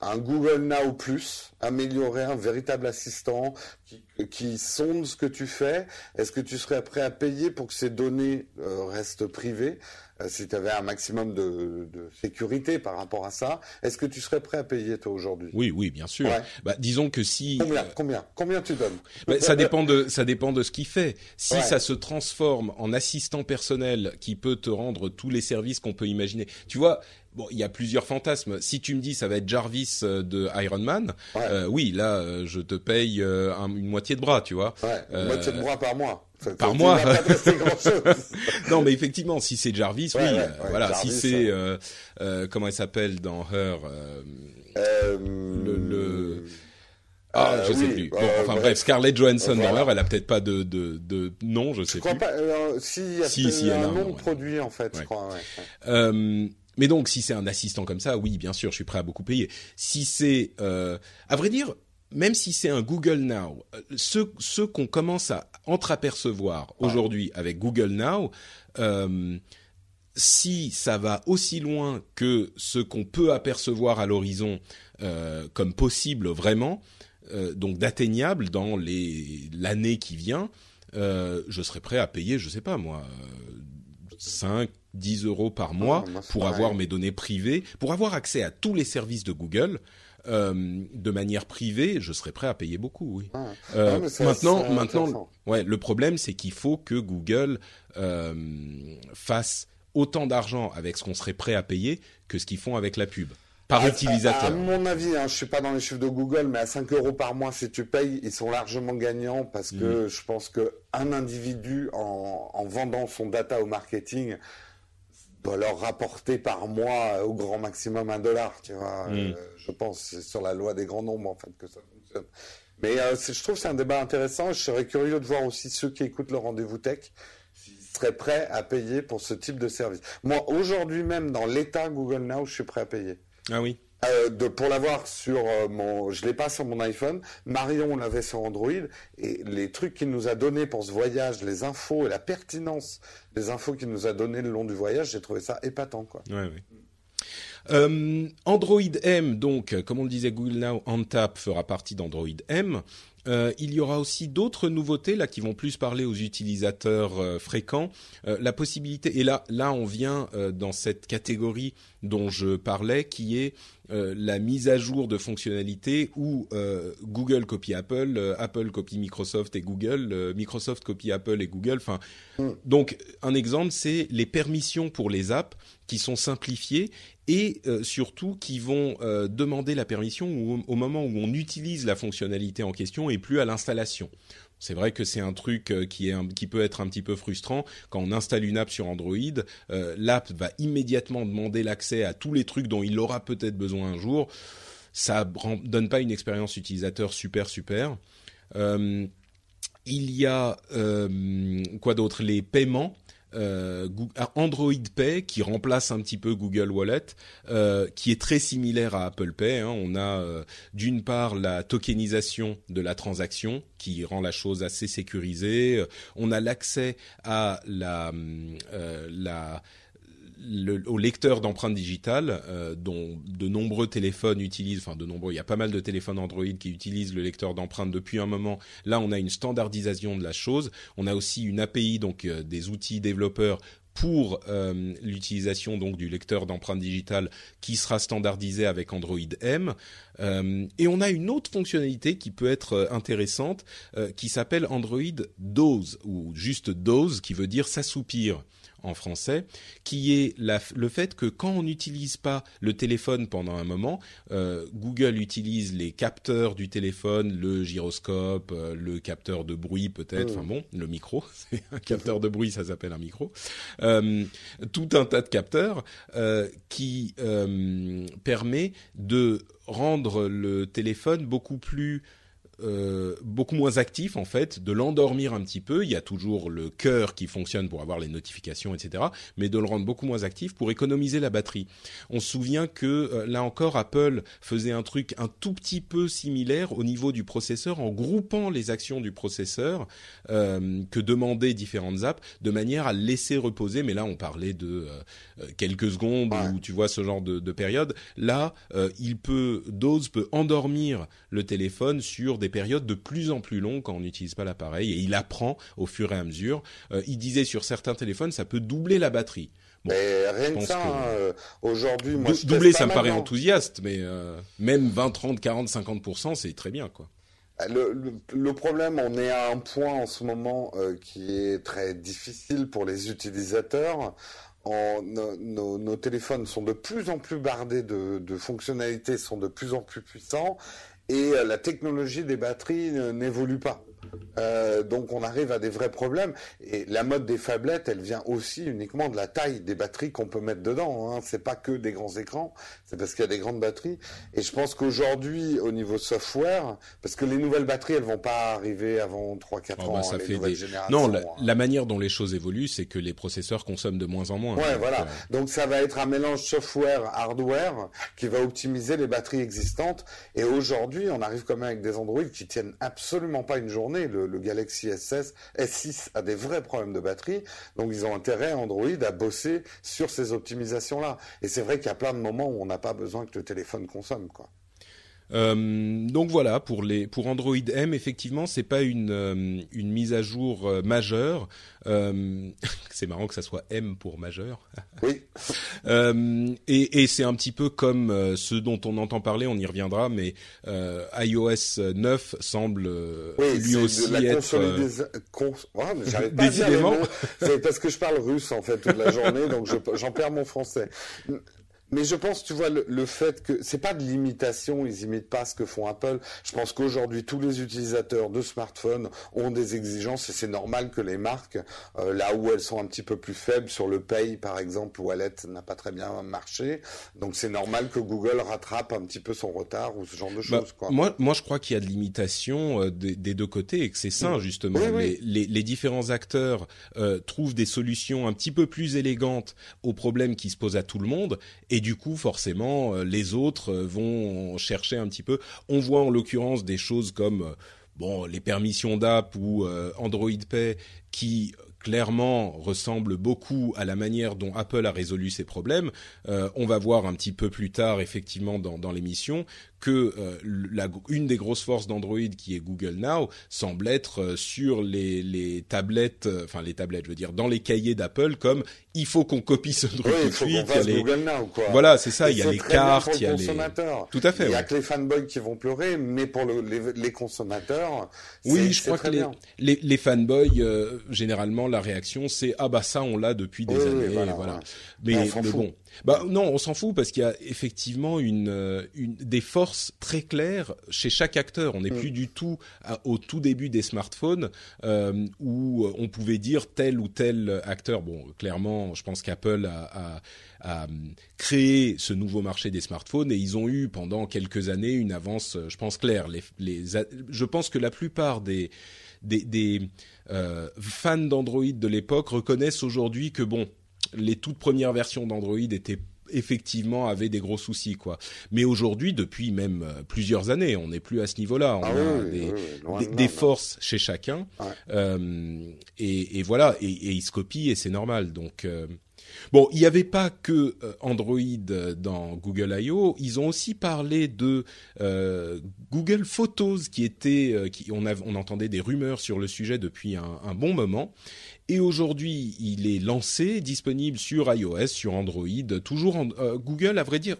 un Google Now Plus, améliorer un véritable assistant qui, qui sonde ce que tu fais? Est-ce que tu serais prêt à payer pour que ces données restent privées? Si tu avais un maximum de, de, sécurité par rapport à ça, est-ce que tu serais prêt à payer toi aujourd'hui? Oui, oui, bien sûr. Bah, disons que si combien, euh, combien, combien tu donnes? bah, Ça dépend de ça dépend de ce qu'il fait. Si ça se transforme en assistant personnel qui peut te rendre tous les services qu'on peut imaginer, tu vois, Bon, il y a plusieurs fantasmes. Si tu me dis ça va être Jarvis euh, de Iron Man, euh, oui, là, euh, je te paye une moitié de bras, tu vois. Ouais, une moitié de bras par mois. Par mois. non, mais effectivement, si c'est Jarvis, oui, voilà. si c'est comment il s'appelle dans Her, le, le... Ah, je sais plus. Bon, enfin bref, Scarlett Johansson dans Her, elle a peut-être pas de, de, de nom, je sais je crois Pas, si, si, si, un, un nom de produit en fait, je crois. Euh, mais donc, si c'est un assistant comme ça, oui, bien sûr, je suis prêt à beaucoup payer. Si c'est, euh, à vrai dire, même si c'est un Google Now, euh, ce, ce qu'on commence à entreapercevoir aujourd'hui avec Google Now, euh, si ça va aussi loin que ce qu'on peut apercevoir à l'horizon comme possible vraiment, donc d'atteignable dans l'année qui vient, je serais prêt à payer, je sais pas moi, 5, 10 euros par mois ah, pour avoir mes données privées, pour avoir accès à tous les services de Google. Euh, de manière privée, je serais prêt à payer beaucoup. Oui. Ah. Euh, maintenant, maintenant, ouais, le problème c'est qu'il faut que Google euh, fasse autant d'argent avec ce qu'on serait prêt à payer que ce qu'ils font avec la pub par utilisateur. À, mon avis, hein, je suis pas dans les chiffres de Google, mais à 5 euros par mois, si tu payes, ils sont largement gagnants parce que mm. je pense que un individu en, en vendant son data au marketing doit leur rapporter par mois au grand maximum un dollar, tu vois. Mm. Euh, je pense c'est sur la loi des grands nombres en fait que ça fonctionne. Mais euh, je trouve que c'est un débat intéressant. Je serais curieux de voir aussi ceux qui écoutent le rendez-vous tech s'ils seraient prêts à payer pour ce type de service. Moi, aujourd'hui même, dans l'état Google Now, je suis prêt à payer. Ah oui. Euh, de, pour l'avoir sur euh, mon, je l'ai pas sur mon iPhone. Marion l'avait sur Android et les trucs qu'il nous a donné pour ce voyage, les infos et la pertinence des infos qu'il nous a donné le long du voyage, j'ai trouvé ça épatant quoi. Euh, Android M, donc, comme on le disait, Google Now on Tap fera partie d'Android M. Euh, il y aura aussi d'autres nouveautés là qui vont plus parler aux utilisateurs euh, fréquents. Euh, la possibilité et là là on vient dans cette catégorie dont je parlais qui est la mise à jour de fonctionnalités où Google copie Apple, Apple copie Microsoft et Google, Microsoft copie Apple et Google. Enfin, mm. donc un exemple, c'est les permissions pour les apps qui sont simplifiées et euh, surtout qui vont euh, demander la permission au, moment où on utilise la fonctionnalité en question et plus à l'installation. C'est vrai que c'est un truc euh, qui, est qui peut être un petit peu frustrant. Quand on installe une app sur Android, l'app va immédiatement demander l'accès à tous les trucs dont il aura peut-être besoin un jour. Ça donne pas une expérience utilisateur super super. il y a quoi d'autre? Les paiements euh, Android Pay qui remplace un petit peu Google Wallet, euh, qui est très similaire à Apple Pay. Hein. On a euh, d'une part la tokenisation de la transaction qui rend la chose assez sécurisée. On a l'accès à la, la au lecteur d'empreintes digitales, euh, dont de nombreux téléphones utilisent, enfin de nombreux, il y a pas mal de téléphones Android qui utilisent le lecteur d'empreintes depuis un moment. Là, on a une standardisation de la chose. On a aussi une API, donc euh, des outils développeurs pour euh, l'utilisation donc du lecteur d'empreintes digitales qui sera standardisé avec Android M. et on a une autre fonctionnalité qui peut être intéressante, qui s'appelle Android Dose ou juste Dose, qui veut dire s'assoupir en français, qui est le fait que quand on n'utilise pas le téléphone pendant un moment, euh, Google utilise les capteurs du téléphone, le gyroscope, euh, le capteur de bruit peut-être, enfin bon, le micro, c'est un capteur de bruit, ça s'appelle un micro, euh, tout un tas de capteurs qui permet de rendre le téléphone beaucoup plus euh, beaucoup moins actif en fait, de l'endormir un petit peu. Il y a toujours le cœur qui fonctionne pour avoir les notifications, etc. Mais de le rendre beaucoup moins actif pour économiser la batterie. On se souvient que euh, là encore, Apple faisait un truc un tout petit peu similaire au niveau du processeur en groupant les actions du processeur euh, que demandaient différentes apps de manière à laisser reposer. Mais là, on parlait de quelques secondes ou tu vois ce genre de, de période. Là, il peut, Dose peut endormir le téléphone sur des périodes de plus en plus longues quand on n'utilise pas l'appareil et il apprend au fur et à mesure. Euh, il disait sur certains téléphones, ça peut doubler la batterie. mais rien que ça, hein, euh, aujourd'hui, moi, doubler, ça me paraît enthousiaste, mais euh, même 20, 30, 40, 50 c'est très bien, quoi. Le, problème, on est à un point en ce moment qui est très difficile pour les utilisateurs. nos, téléphones sont de plus en plus bardés de, de, fonctionnalités, sont de plus en plus puissants, et euh, la technologie des batteries n'évolue pas. Euh, donc on arrive à des vrais problèmes. Et la mode des phablettes, elle vient aussi uniquement de la taille des batteries qu'on peut mettre dedans. Hein. C'est pas que des grands écrans, c'est parce qu'il y a des grandes batteries. Et je pense qu'aujourd'hui, au niveau software, parce que les nouvelles batteries, elles vont pas arriver avant 3-4 ans. Bah, ça fait Non, hein. la, manière dont les choses évoluent, c'est que les processeurs consomment de moins en moins. Ouais, voilà. Euh, donc ça va être un mélange software-hardware qui va optimiser les batteries existantes. Et aujourd'hui, on arrive quand même avec des Android qui tiennent absolument pas une journée le, Galaxy S6, S6 a des vrais problèmes de batterie, donc ils ont intérêt Android à bosser sur ces optimisations-là. Et c'est vrai qu'il y a plein de moments où on n'a pas besoin que le téléphone consomme, quoi. Euh, donc voilà pour les pour Android M effectivement c'est pas une euh, une mise à jour euh, majeure. Euh, c'est marrant que ça soit M pour majeur. Oui. Et, et c'est un petit peu comme ce dont on entend parler on y reviendra mais iOS 9 semble lui aussi être Cons... Oh, pas c'est parce que je parle russe en fait toute la journée donc j'en perds mon français mais je pense, tu vois, le, fait que c'est pas de l'imitation, ils imitent pas ce que font Apple. Je pense qu'aujourd'hui, tous les utilisateurs de smartphones ont des exigences et c'est normal que les marques, euh, là où elles sont un petit peu plus faibles sur le Pay, par exemple, Wallet n'a pas très bien marché. Donc c'est normal que Google rattrape un petit peu son retard ou ce genre de bah, choses. Quoi. Moi, moi, je crois qu'il y a de l'imitation euh, des, deux côtés et que c'est sain justement. Les, les, différents acteurs euh, trouvent des solutions un petit peu plus élégantes aux problèmes qui se posent à tout le monde et et du coup forcément euh, les autres euh, vont chercher un petit peu. On voit en l'occurrence des choses comme euh, les permissions d'app ou Android Pay qui clairement ressemble beaucoup à la manière dont Apple a résolu ses problèmes. on va voir un petit peu plus tard, effectivement, dans l'émission, que euh, la, une des grosses forces d'Android qui est Google Now semble être euh, sur les, les tablettes, euh, enfin les tablettes, je veux dire, dans les cahiers d'Apple comme il faut qu'on copie ce truc tout de suite. Il y a les... Google Now, quoi. Voilà, c'est ça. il y a les cartes, il y a les. Tout à fait. Il y a que les fanboys qui vont pleurer, mais pour le, les, les, consommateurs, oui, je crois que les, les, les, fanboys, généralement, la réaction c'est ah bah ça on l'a depuis des années, voilà. Mais, mais bon. Bah non, on s'en fout parce qu'il y a effectivement une, euh, une, des forces très claires chez chaque acteur. On n'est mm. plus du tout au tout début des smartphones euh, où on pouvait dire tel ou tel acteur. Bon, clairement, je pense qu'Apple a, a, a, créé ce nouveau marché des smartphones et ils ont eu pendant quelques années une avance, je pense claire. Les, les, je pense que la plupart des des, des euh, fans d'Android de l'époque reconnaissent aujourd'hui que bon, les toutes premières versions d'Android étaient effectivement avaient des gros soucis quoi. Mais aujourd'hui, depuis même euh, plusieurs années, on n'est plus à ce niveau-là. On ah a des, forces chez chacun euh, et, voilà, et, et, ils se copient et c'est normal. Donc euh, Bon, il n'y avait pas que Android dans Google I.O. Ils ont aussi parlé de Google Photos, qui était, qui on, on entendait des rumeurs sur le sujet depuis un, un bon moment, et aujourd'hui, il est lancé, disponible sur iOS, sur Android, toujours en, euh, Google, à vrai dire,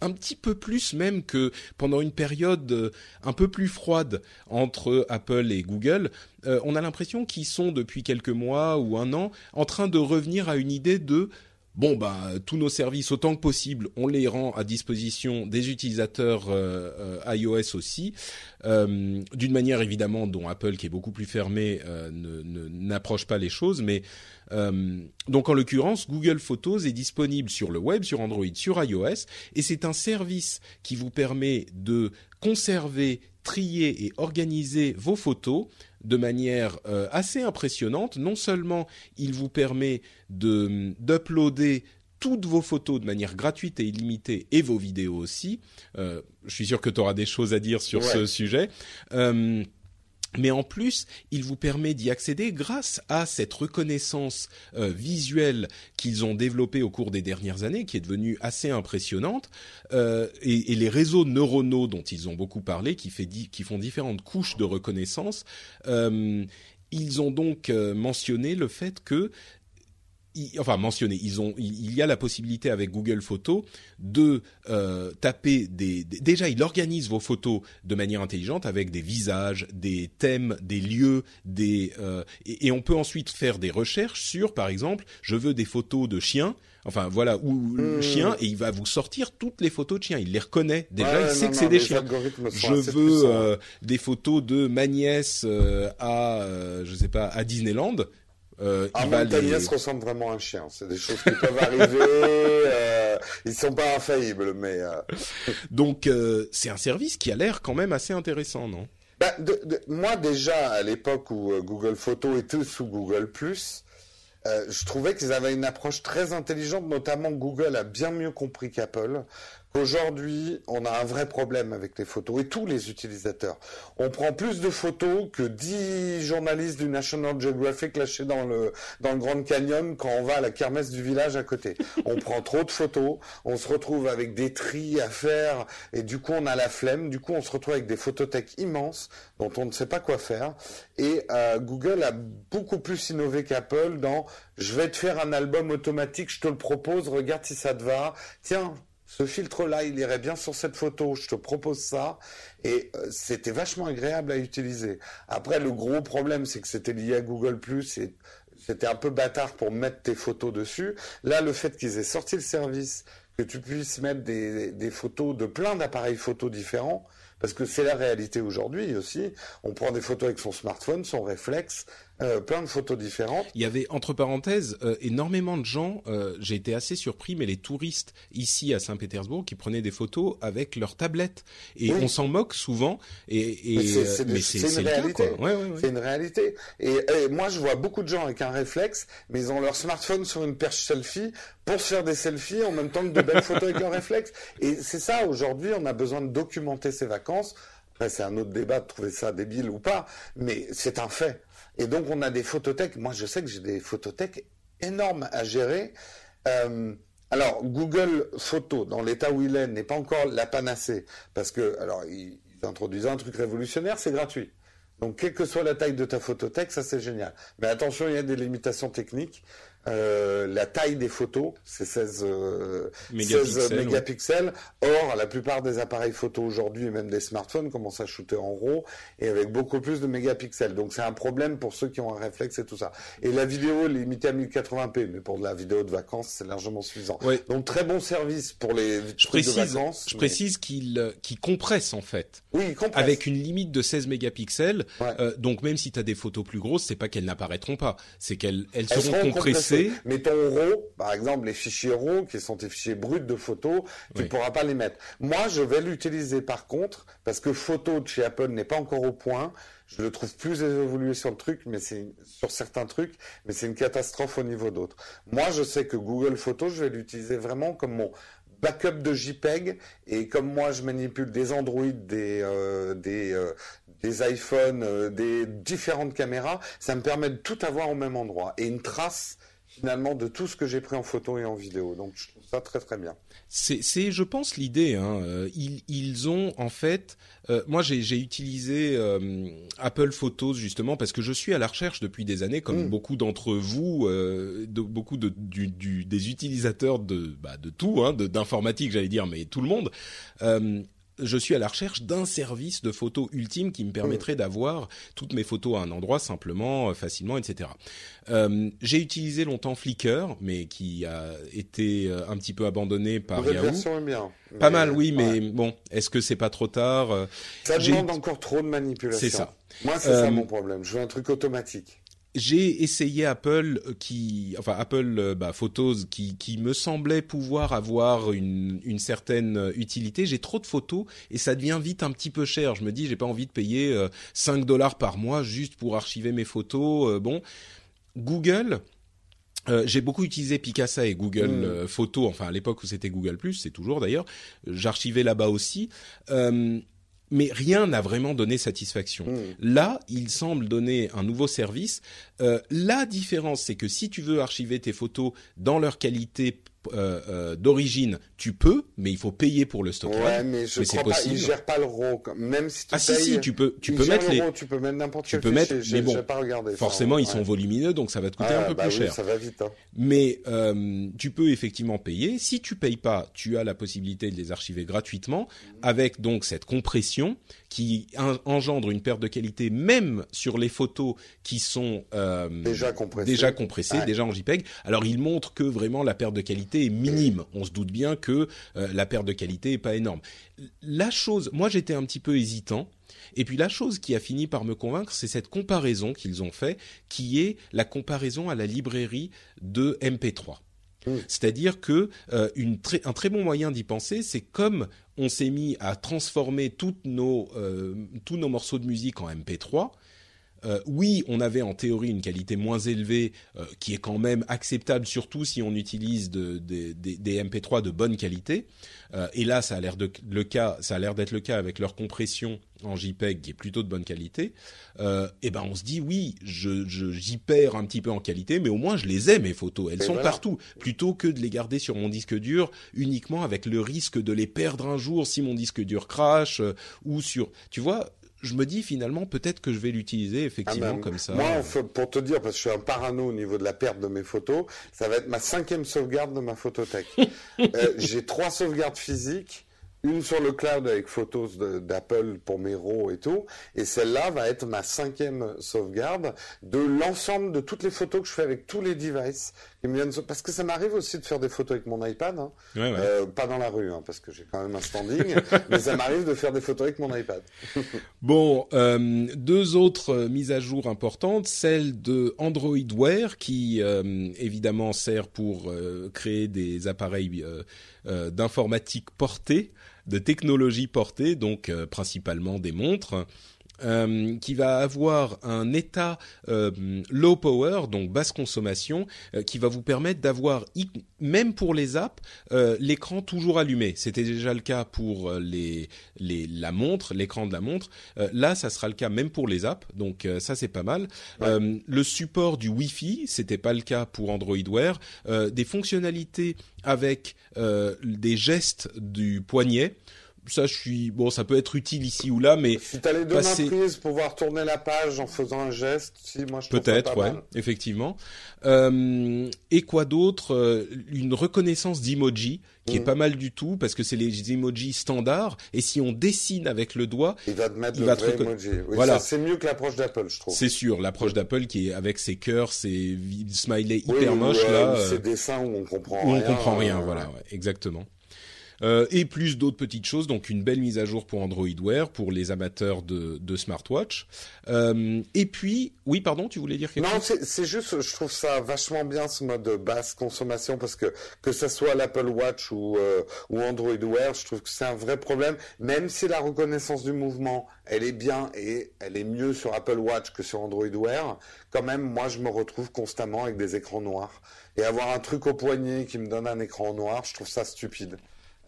un petit peu plus même que pendant une période euh, un peu plus froide entre Apple et Google, euh, on a l'impression qu'ils sont depuis quelques mois ou un an en train de revenir à une idée de bon bah tous nos services autant que possible, on les rend à disposition des utilisateurs euh, euh, iOS aussi, euh, d'une manière évidemment dont Apple qui est beaucoup plus fermé ne n'approche pas les choses, mais donc en l'occurrence Google Photos est disponible sur le web, sur Android, sur iOS, et c'est un service qui vous permet de conserver trier et organiser vos photos de manière euh, assez impressionnante. Non seulement il vous permet de d'uploader toutes vos photos de manière gratuite et illimitée et vos vidéos aussi. Euh, je suis sûr que tu auras des choses à dire sur ce sujet. Euh, mais en plus, il vous permet d'y accéder grâce à cette reconnaissance euh, visuelle qu'ils ont développée au cours des dernières années, qui est devenue assez impressionnante, euh, et, les réseaux neuronaux dont ils ont beaucoup parlé, qui, font différentes couches de reconnaissance. Euh, ils ont donc mentionné le fait que enfin mentionné, ils ont, il y a la possibilité avec Google Photos de euh, taper des, Déjà, il organise vos photos de manière intelligente avec des visages, des thèmes, des lieux, des euh, et, on peut ensuite faire des recherches sur, par exemple, je veux des photos de chiens. Enfin voilà, ou mmh. chiens, et il va vous sortir toutes les photos de chiens. Il les reconnaît déjà, il sait que c'est des chiens. Je veux euh, des photos de ma nièce à, je sais pas, à Disneyland. Euh, ah, ressemble vraiment à un chien. C'est des choses qui peuvent arriver. euh, ils sont pas infaillibles, mais. Euh... Donc euh, c'est un service qui a l'air quand même assez intéressant, non? Bah, de, de, Moi déjà à l'époque où euh, Google Photos était sous Google Plus, je trouvais qu'ils avaient une approche très intelligente. Notamment Google a bien mieux compris qu'Apple qu'aujourd'hui, on a un vrai problème avec les photos et tous les utilisateurs. On prend plus de photos que 10 journalistes du National Geographic lâchés dans le, dans le Grand Canyon quand on va à la kermesse du village à côté. On prend trop de photos, on se retrouve avec des tris à faire et du coup on a la flemme. Du coup, on se retrouve avec des photothèques immenses dont on ne sait pas quoi faire. Et euh, Google a beaucoup plus innové qu'Apple dans je vais te faire un album automatique, je te le propose, regarde si ça te va. Tiens, ce filtre-là, il irait bien sur cette photo, je te propose ça. Et euh, c'était vachement agréable à utiliser. Après, le gros problème, c'est que c'était lié à Google ⁇ et c'était un peu bâtard pour mettre tes photos dessus. Là, le fait qu'ils aient sorti le service, que tu puisses mettre des, des photos de plein d'appareils photos différents, parce que c'est la réalité aujourd'hui aussi. On prend des photos avec son smartphone, son réflexe, euh, plein de photos différentes. Il y avait entre parenthèses euh, énormément de gens. Euh, j'ai été assez surpris, mais les touristes ici à Saint-Pétersbourg qui prenaient des photos avec leur tablette et on s'en moque souvent. Et, et mais c'est une réalité. C'est une réalité. Et, moi, je vois beaucoup de gens avec un réflexe, mais ils ont leur smartphone sur une perche selfie pour se faire des selfies en même temps que de belles photos avec leur réflexe. Et c'est ça aujourd'hui. On a besoin de documenter ses vacances. Après, c'est un autre débat de trouver ça débile ou pas, mais c'est un fait. Et donc, on a des photothèques. Moi, je sais que j'ai des photothèques énormes à gérer. Euh, alors, Google Photo, dans l'état où il est, n'est pas encore la panacée. Parce que, alors, ils, introduisent un truc révolutionnaire, c'est gratuit. Donc, quelle que soit la taille de ta photothèque, ça c'est génial. Mais attention, il y a des limitations techniques. Euh, la taille des photos, c'est 16, euh, mégapixels. Or, la plupart des appareils photo aujourd'hui, et même des smartphones, commencent à shooter en RAW et avec beaucoup plus de mégapixels. Donc, c'est un problème pour ceux qui ont un réflexe et tout ça. Et la vidéo est limitée à 1080p, mais pour de la vidéo de vacances, c'est largement suffisant. Donc, très bon service pour les je précise, de vacances. Je précise qu'il euh, compresse en fait. Oui, il compresse. Avec une limite de 16 mégapixels. donc, même si tu as des photos plus grosses, c'est pas qu'elles n'apparaîtront pas, c'est qu'elles elles seront compressées mais ton RAW, par exemple, les fichiers RAW, qui sont tes fichiers bruts de photos, tu ne pourras pas les mettre. Moi, je vais l'utiliser par contre, parce que photo de chez Apple n'est pas encore au point. Je le trouve plus évolué sur le truc, mais c'est sur certains trucs, mais c'est une catastrophe au niveau d'autres. Moi, je sais que Google Photos, je vais l'utiliser vraiment comme mon backup de JPEG et comme moi je manipule des Android, des euh, des euh, des iPhones, euh, des différentes caméras, ça me permet de tout avoir au même endroit et une trace finalement de tout ce que j'ai pris en photo et en vidéo. Donc je trouve ça très très bien. C'est, je pense, l'idée. Hein. Euh, ils, ils, ont en fait, euh, moi j'ai, utilisé euh, Apple Photos justement parce que je suis à la recherche depuis des années, comme mm. beaucoup d'entre vous, de, beaucoup de, du, du, des utilisateurs de, bah, de tout, hein, d'informatique, j'allais dire, mais tout le monde je suis à la recherche d'un service de photo ultime qui me permettrait d'avoir toutes mes photos à un endroit simplement, euh, facilement, etc. Euh, j'ai utilisé longtemps Flickr, mais qui a été euh, un petit peu abandonné par Yahoo. Version est bien. Pas mal, oui, mais bon, est-ce que c'est pas trop tard Ça demande encore trop de manipulation. C'est ça. Moi, c'est ça mon problème. Je veux un truc automatique j'ai essayé Apple euh, qui, enfin Apple euh, bah, Photos qui, qui me semblait pouvoir avoir une, une certaine euh, utilité. J'ai trop de photos et ça devient vite un petit peu cher. Je me dis j'ai pas envie de payer 5 dollars par mois juste pour archiver mes photos. bon, Google. j'ai beaucoup utilisé Picasa et Google mmh. Photos, enfin à l'époque où c'était Google c'est toujours d'ailleurs. J'archivais là-bas aussi mais rien n'a vraiment donné satisfaction. Hmm. Là, il semble donner un nouveau service. Euh, la différence, c'est que si tu veux archiver tes photos dans leur qualité euh, euh, d'origine, tu peux, mais il faut payer pour le stockage. Ouais, mais je crois pas, il gère pas le RAW. Même si tu ah si si, tu peux, tu peux mettre les, tu peux mettre n'importe quel. Tu peux mettre, mais bon, pas regardé forcément ils sont volumineux, donc ça va te coûter un peu bah plus cher. Ça va vite. Hein. Mais euh, tu peux effectivement payer. Si tu payes pas, tu as la possibilité de les archiver gratuitement, avec donc cette compression qui engendre une perte de qualité même sur les photos qui sont euh, déjà compressées, déjà, compressées déjà en JPEG. Alors il montre que vraiment la perte de qualité est minime. On se doute bien que euh, la perte de qualité est pas énorme. La chose, moi j'étais un petit peu hésitant. Et puis la chose qui a fini par me convaincre, c'est cette comparaison qu'ils ont fait, qui est la comparaison à la librairie de MP3. Mmh. C'est-à-dire que euh, une un très bon moyen d'y penser, c'est comme on s'est mis à transformer toutes nos, euh, tous nos morceaux de musique en MP3. Euh, oui, on avait en théorie une qualité moins élevée, euh, qui est quand même acceptable, surtout si on utilise de, des MP3 de bonne qualité. Euh, et là, ça a l'air de, le cas, ça a l'air d'être le cas avec leur compression en JPEG qui est plutôt de bonne qualité. et ben, on se dit oui, je, j'y perds un petit peu en qualité, mais au moins je les ai mes photos. Elles sont partout, plutôt que de les garder sur mon disque dur uniquement avec le risque de les perdre un jour si mon disque dur crache ou sur. Tu vois, je me dis finalement peut-être que je vais l'utiliser effectivement ah, comme ça. Moi, pour te dire, parce que je suis un parano au niveau de la perte de mes photos, ça va être ma cinquième sauvegarde de ma photothèque. euh, J'ai trois sauvegardes physiques une sur le cloud avec photos d'Apple pour mes RAW et tout, et celle-là va être ma cinquième sauvegarde de l'ensemble de toutes les photos que je fais avec tous les devices qui me viennent, parce que ça m'arrive aussi de faire des photos avec mon iPad, hein. Euh, pas dans la rue, hein, parce que j'ai quand même un standing, mais ça m'arrive de faire des photos avec mon iPad. bon, euh, deux autres euh, mises à jour importantes, celle de Android Wear qui évidemment sert pour créer des appareils d'informatique portés de technologie portée, donc principalement des montres. Euh, qui va avoir un état euh, low power, donc basse consommation, qui va vous permettre d'avoir, même pour les apps, l'écran toujours allumé. C'était déjà le cas pour les, les la montre, l'écran de la montre. là, ça sera le cas même pour les apps, donc ça c'est pas mal. le support du Wi-Fi, c'était pas le cas pour Android Wear. des fonctionnalités avec des gestes du poignet ça je suis bon ça peut être utile ici ou là mais si t'as les deux passer... mains prises pour pouvoir tourner la page en faisant un geste si moi je peut-être ouais effectivement. Euh, et quoi d'autre euh, une reconnaissance d'emoji qui est mm. pas mal du tout parce que c'est les emojis standards et si on dessine avec le doigt il va te mettre le vrai emoji. Voilà. c'est mieux que l'approche d'Apple je trouve. C'est sûr l'approche d'Apple qui est avec ses cœurs ses smileys hyper moches là euh, ces dessins où on comprend où rien, on comprend rien voilà ouais, exactement euh, et plus d'autres petites choses. Donc une belle mise à jour pour Android Wear pour les amateurs de, de smartwatch. Euh, et puis, oui, pardon, tu voulais dire quelque chose? Non, c'est juste, je trouve ça vachement bien ce mode basse consommation parce que que ça soit l'Apple Watch ou euh, ou Android Wear, je trouve que c'est un vrai problème. Même si la reconnaissance du mouvement, elle est bien et elle est mieux sur Apple Watch que sur Android Wear, quand même, moi, je me retrouve constamment avec des écrans noirs et avoir un truc au poignet qui me donne un écran noir, je trouve ça stupide.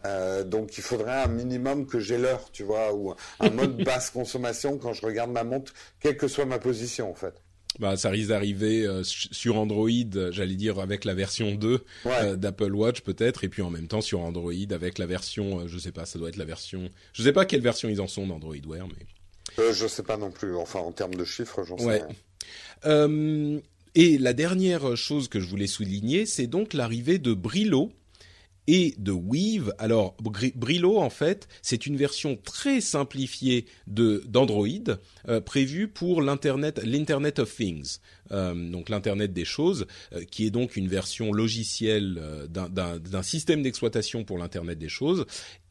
Euh, donc il faudrait un minimum que j'ai l'heure, tu vois, ou un mode basse consommation quand je regarde ma montre, quelle que soit ma position en fait. Bah, ça risque d'arriver euh, sur Android, j'allais dire avec la version 2 euh, d'Apple Watch peut-être, et puis en même temps sur Android avec la version, je sais pas, ça doit être la version, je sais pas quelle version ils en sont d'Android Wear, mais je sais pas non plus. Enfin en termes de chiffres, j'en sais rien. et la dernière chose que je voulais souligner, c'est donc l'arrivée de Brillo et de Weave. Alors Brillo en fait, c'est une version très simplifiée de d'Android euh, prévue pour l'internet l'Internet of Things. Euh, donc l'internet des choses, euh, qui est donc une version logicielle d'un système d'exploitation pour l'internet des choses.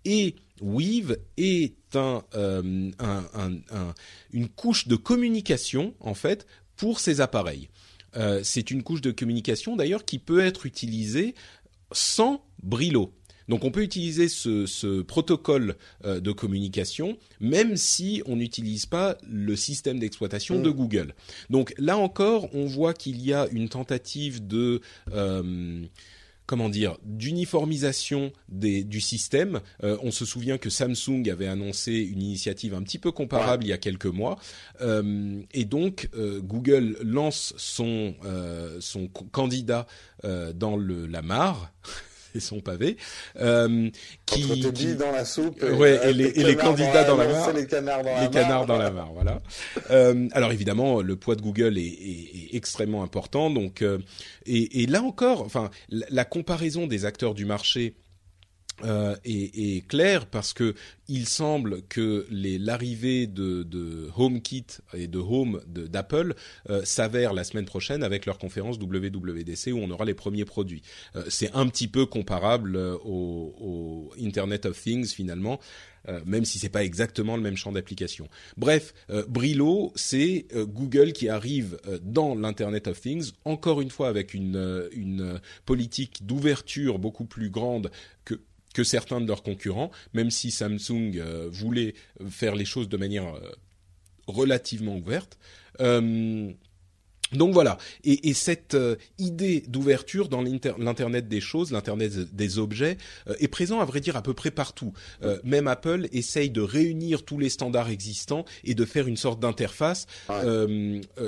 Et Weave est un, un, un, un, une couche de communication en fait pour ces appareils. C'est une couche de communication d'ailleurs qui peut être utilisée sans Brillo. Donc on peut utiliser ce, protocole euh, de communication même si on n'utilise pas le système d'exploitation de mm. Google. Donc là encore, on voit qu'il y a une tentative de euh, comment dire d'uniformisation du système. Euh, on se souvient que Samsung avait annoncé une initiative un petit peu comparable il y a quelques mois, et donc Google lance son son candidat dans le la mare et son pavé. Euh, qui, Entre qui... dans la soupe. Et, ouais, et, les, et les, candidats dans la, mare. Les canards dans les la canards dans la mare, voilà. euh, alors évidemment, le poids de Google est, est, est extrêmement important. Donc, euh, et, là encore, enfin, la, la comparaison des acteurs du marché euh, est, est, clair parce que il semble que l'arrivée de, de, HomeKit et de Home d'Apple euh, s'avère la semaine prochaine avec leur conférence WWDC où on aura les premiers produits. Euh, c'est un petit peu comparable euh, au, au, Internet of Things finalement. Même si c'est pas exactement le même champ d'application. Bref, Brillo, c'est Google qui arrive dans l'Internet of Things, encore une fois avec une, une politique d'ouverture beaucoup plus grande que que certains de leurs concurrents, même si Samsung euh, voulait faire les choses de manière euh, relativement ouverte. Donc voilà, et, et cette euh, idée d'ouverture dans l'internet des choses, l'internet des objets, euh, est présent à vrai dire à peu près partout. Euh, même Apple essaye de réunir tous les standards existants et de faire une sorte d'interface.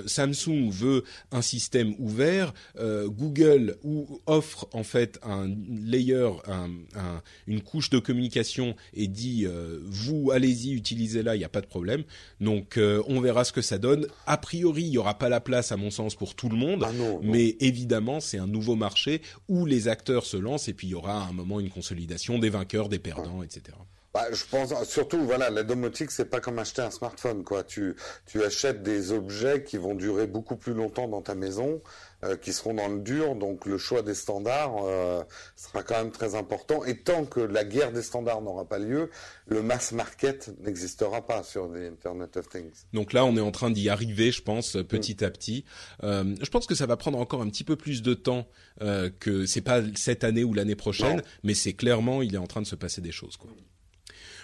Samsung veut un système ouvert, Google ou offre en fait un layer, un, un, une couche de communication et dit vous allez-y utilisez-la, il n'y a pas de problème. Donc on verra ce que ça donne. A priori, il y aura pas la place à mon sens pour tout le monde, ah mais évidemment c'est un nouveau marché où les acteurs se lancent et puis il y aura à un moment une consolidation des vainqueurs, des perdants, etc. Bah, je pense surtout voilà la domotique c'est pas comme acheter un smartphone quoi. Tu tu achètes des objets qui vont durer beaucoup plus longtemps dans ta maison euh, qui seront dans le dur. Donc le choix des standards euh, sera quand même très important. Et tant que la guerre des standards n'aura pas lieu le mass market n'existera pas sur the Internet of Things. Donc là on est en train d'y arriver je pense petit à petit. Euh, je pense que ça va prendre encore un petit peu plus de temps euh, que c'est pas cette année ou l'année prochaine mais c'est clairement il est en train de se passer des choses quoi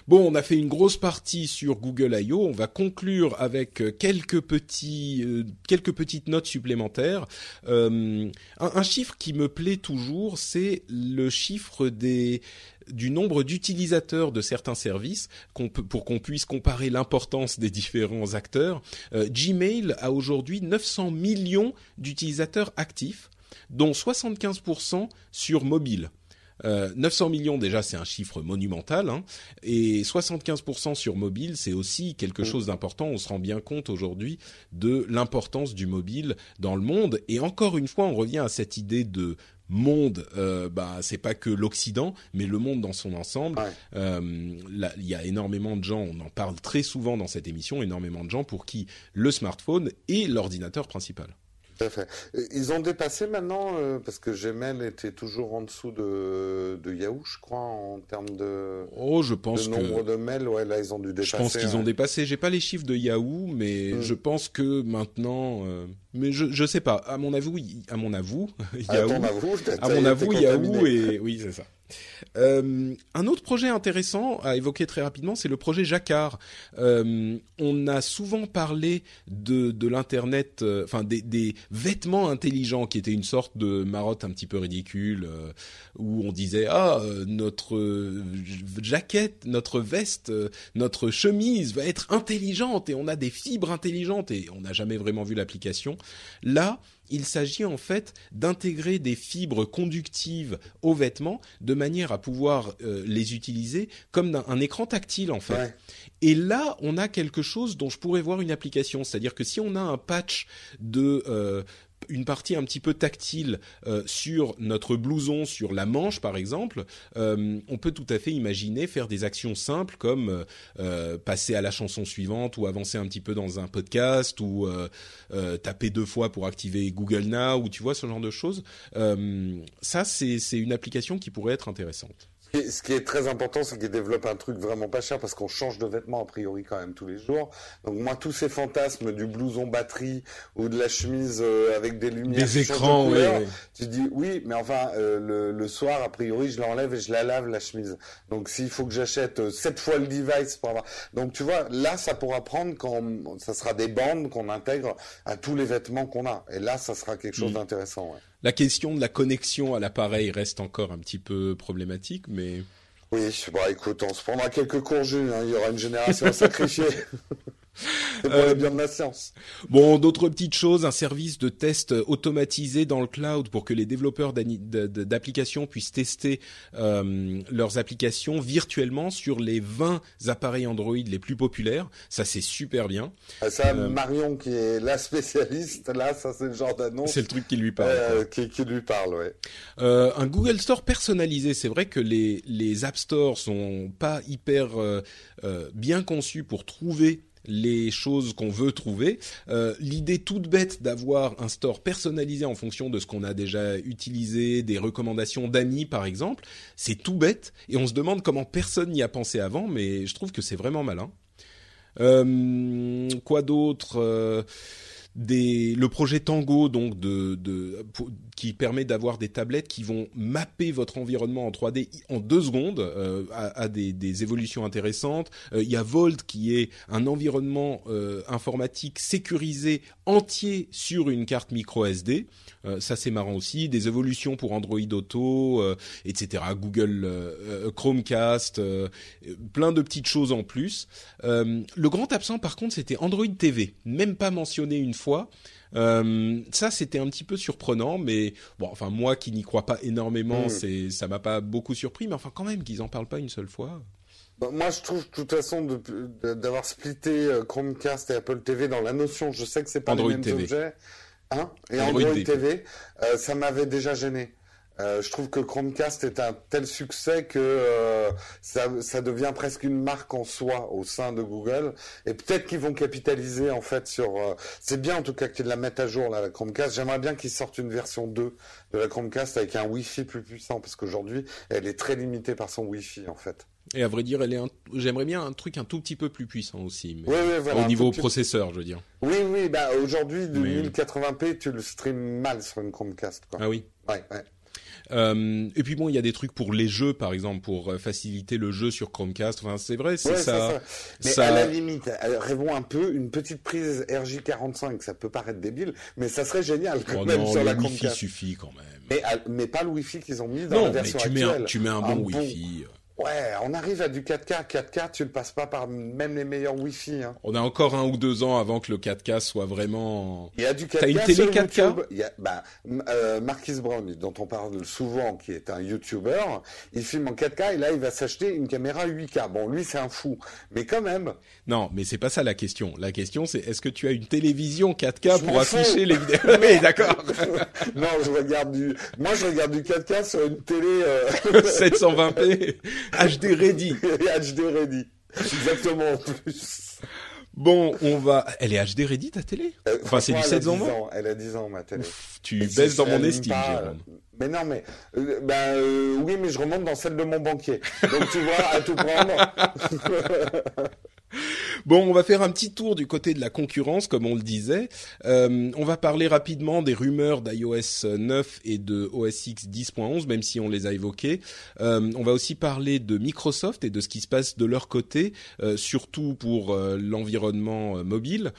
Bon, on a fait une grosse partie sur Google I.O. On va conclure avec euh, quelques petits, euh, quelques petites notes supplémentaires. Euh, un, chiffre qui me plaît toujours, c'est le chiffre des du nombre d'utilisateurs de certains services pour qu'on puisse comparer l'importance des différents acteurs. Gmail a aujourd'hui 900 millions d'utilisateurs actifs, dont 75% sur mobile. 900 euh, millions déjà c'est un chiffre monumental hein, et 75% sur mobile c'est aussi quelque mm. chose d'important. On se rend bien compte aujourd'hui de l'importance du mobile dans le monde et encore une fois on revient à cette idée de monde, euh, bah c'est pas que l'Occident, mais le monde dans son ensemble. Euh, il y a énormément de gens, on en parle très souvent dans cette émission, énormément de gens pour qui le smartphone est l'ordinateur principal. Ils ont dépassé maintenant, euh, parce que Gmail était toujours en dessous de, Yahoo, je crois, en termes de, oh, je pense nombre de mails. Ouais, là, ils ont dû dépasser. Je pense qu'ils ont dépassé. J'ai pas les chiffres de Yahoo, mais hmm. je pense que maintenant. Euh, mais je je sais pas. À mon avis, à mon avis, Yahoo. À, mon avis, Yahoo et oui, c'est ça. Euh, un autre projet intéressant à évoquer très rapidement, c'est le projet Jacquard. Euh, on a souvent parlé de, l'internet, euh, enfin des, des, vêtements intelligents, qui étaient une sorte de marotte un petit peu ridicule, où on disait ah notre jaquette, notre veste, notre chemise va être intelligente et on a des fibres intelligentes et on n'a jamais vraiment vu l'application. Là, il s'agit en fait d'intégrer des fibres conductives aux vêtements de manière à pouvoir euh, les utiliser comme un, écran tactile en fait. Et là, on a quelque chose dont je pourrais voir une application, c'est-à-dire que si on a un patch de euh, une partie un petit peu tactile euh, sur notre blouson, sur la manche par exemple, euh, on peut tout à fait imaginer faire des actions simples comme euh, passer à la chanson suivante ou avancer un petit peu dans un podcast ou taper deux fois pour activer Google Now ou tu vois ce genre de choses. ça, c'est une application qui pourrait être intéressante. Ce qui est très important, c'est qu'ils développent un truc vraiment pas cher parce qu'on change de vêtements a priori quand même tous les jours. Donc moi, tous ces fantasmes du blouson batterie ou de la chemise euh, avec des lumières, des écrans, oui, tu dis oui, mais enfin euh, le, soir, a priori, je l'enlève et je la lave la chemise. Donc s'il faut que j'achète euh, sept fois le device pour avoir, donc tu vois, là, ça pourra prendre quand ça sera des bandes qu'on intègre à tous les vêtements qu'on a. Et là, ça sera quelque chose mm. d'intéressant. Ouais la question de la connexion à l'appareil reste encore un petit peu problématique, mais. Oui, bah écoute, on se prendra quelques cours, hein, il y aura une génération à sacrifier. Euh, bien de la science. Bon, d'autres petites choses, un service de test automatisé dans le cloud pour que les développeurs d'applications puissent tester euh, leurs applications virtuellement sur les 20 appareils Android les plus populaires. Ça, c'est super bien. Ah, ça, euh, Marion, qui est la spécialiste, là, ça, c'est le genre d'annonce. C'est le truc qui lui parle. Euh, qui, qui, lui parle, ouais. un Google Store personnalisé. C'est vrai que les, les App Stores sont pas hyper bien conçus pour trouver les choses qu'on veut trouver. Euh, l'idée toute bête d'avoir un store personnalisé en fonction de ce qu'on a déjà utilisé, des recommandations d'amis par exemple, c'est tout bête et on se demande comment personne n'y a pensé avant, mais je trouve que c'est vraiment malin. Euh, quoi d'autre euh, le projet Tango, donc qui permet d'avoir des tablettes qui vont mapper votre environnement en 3D en deux secondes, euh, à, des, évolutions intéressantes. Euh, il y a Volt qui est un environnement euh, informatique sécurisé entier sur une carte micro SD. ça c'est marrant aussi. Des évolutions pour Android Auto, etc. Google Chromecast, plein de petites choses en plus. le grand absent par contre c'était Android TV, même pas mentionné une fois. Euh, ça, c'était un petit peu surprenant, mais bon, enfin moi qui n'y crois pas énormément, mm. c'est ça m'a pas beaucoup surpris, mais enfin quand même qu'ils en parlent pas une seule fois. Bah, moi, je trouve de toute façon d'avoir splitté euh, Chromecast et Apple TV dans la notion. Je sais que c'est pas les mêmes objets, hein, et Android, TV, euh, ça m'avait déjà gêné. Euh, je trouve que Chromecast est un tel succès que euh, ça, ça, devient presque une marque en soi au sein de Google. Et peut-être qu'ils vont capitaliser en fait sur. Euh, c'est bien en tout cas qu'ils la mettent à jour là, la Chromecast. J'aimerais bien qu'ils sortent une version 2 de la Chromecast avec un Wi-Fi plus puissant parce qu'aujourd'hui elle est très limitée par son Wi-Fi en fait. Et à vrai dire, elle est. J'aimerais bien un truc un tout petit peu plus puissant aussi, mais oui, oui, voilà, au niveau processeur, je veux dire. Oui, oui. Bah aujourd'hui, de 1080p, tu le streams mal sur une Chromecast. Quoi. Ah oui. Ouais, ouais. Euh, et puis bon, il y a des trucs pour les jeux, par exemple, pour euh, faciliter le jeu sur Chromecast. Enfin, c'est vrai, c'est ça, Mais à la limite, rêvons un peu une petite prise RJ45. Ça peut paraître débile, mais ça serait génial quand oh même sur la Chromecast. Le Wi-Fi suffit quand même. Mais, mais pas le Wi-Fi qu'ils ont mis dans la version actuelle. Non, mais tu mets un, bon Wi-Fi. Ouais, on arrive à du 4K. 4K, tu le passes pas par même les meilleurs Wi-Fi. Hein. On a encore un ou deux ans avant que le 4K soit vraiment. Il y a du 4K. T'as une télé 4K Il y a, bah, euh, Marquis Brown, dont on parle souvent, qui est un YouTuber, il filme en 4K et là, il va s'acheter une caméra 8K. Bon, lui, c'est un fou, mais quand même. Non, mais c'est pas ça la question. La question, c'est est-ce que tu as une télévision 4K pour afficher les vidéos? Oui, d'accord. non, je regarde du. Moi, je regarde du 4K sur une télé. Euh... 720p. HD ready. HD ready. Exactement en plus. Bon, on va. Elle est HD ready ta télé? Euh, Enfin, c'est du 7 ans. Elle a 10 ans ma télé. tu baisses dans mon estime, Jérôme. Mais non, mais euh, ben euh, oui, mais je remonte dans celle de mon banquier. Donc tu vois, à tout prendre. Bon, on va faire un petit tour du côté de la concurrence, comme on le disait. Euh, on va parler rapidement des rumeurs d'iOS 9 et de OS X 10.11, même si on les a évoquées. Euh, on va aussi parler de Microsoft et de ce qui se passe de leur côté, euh, surtout pour l'environnement mobile.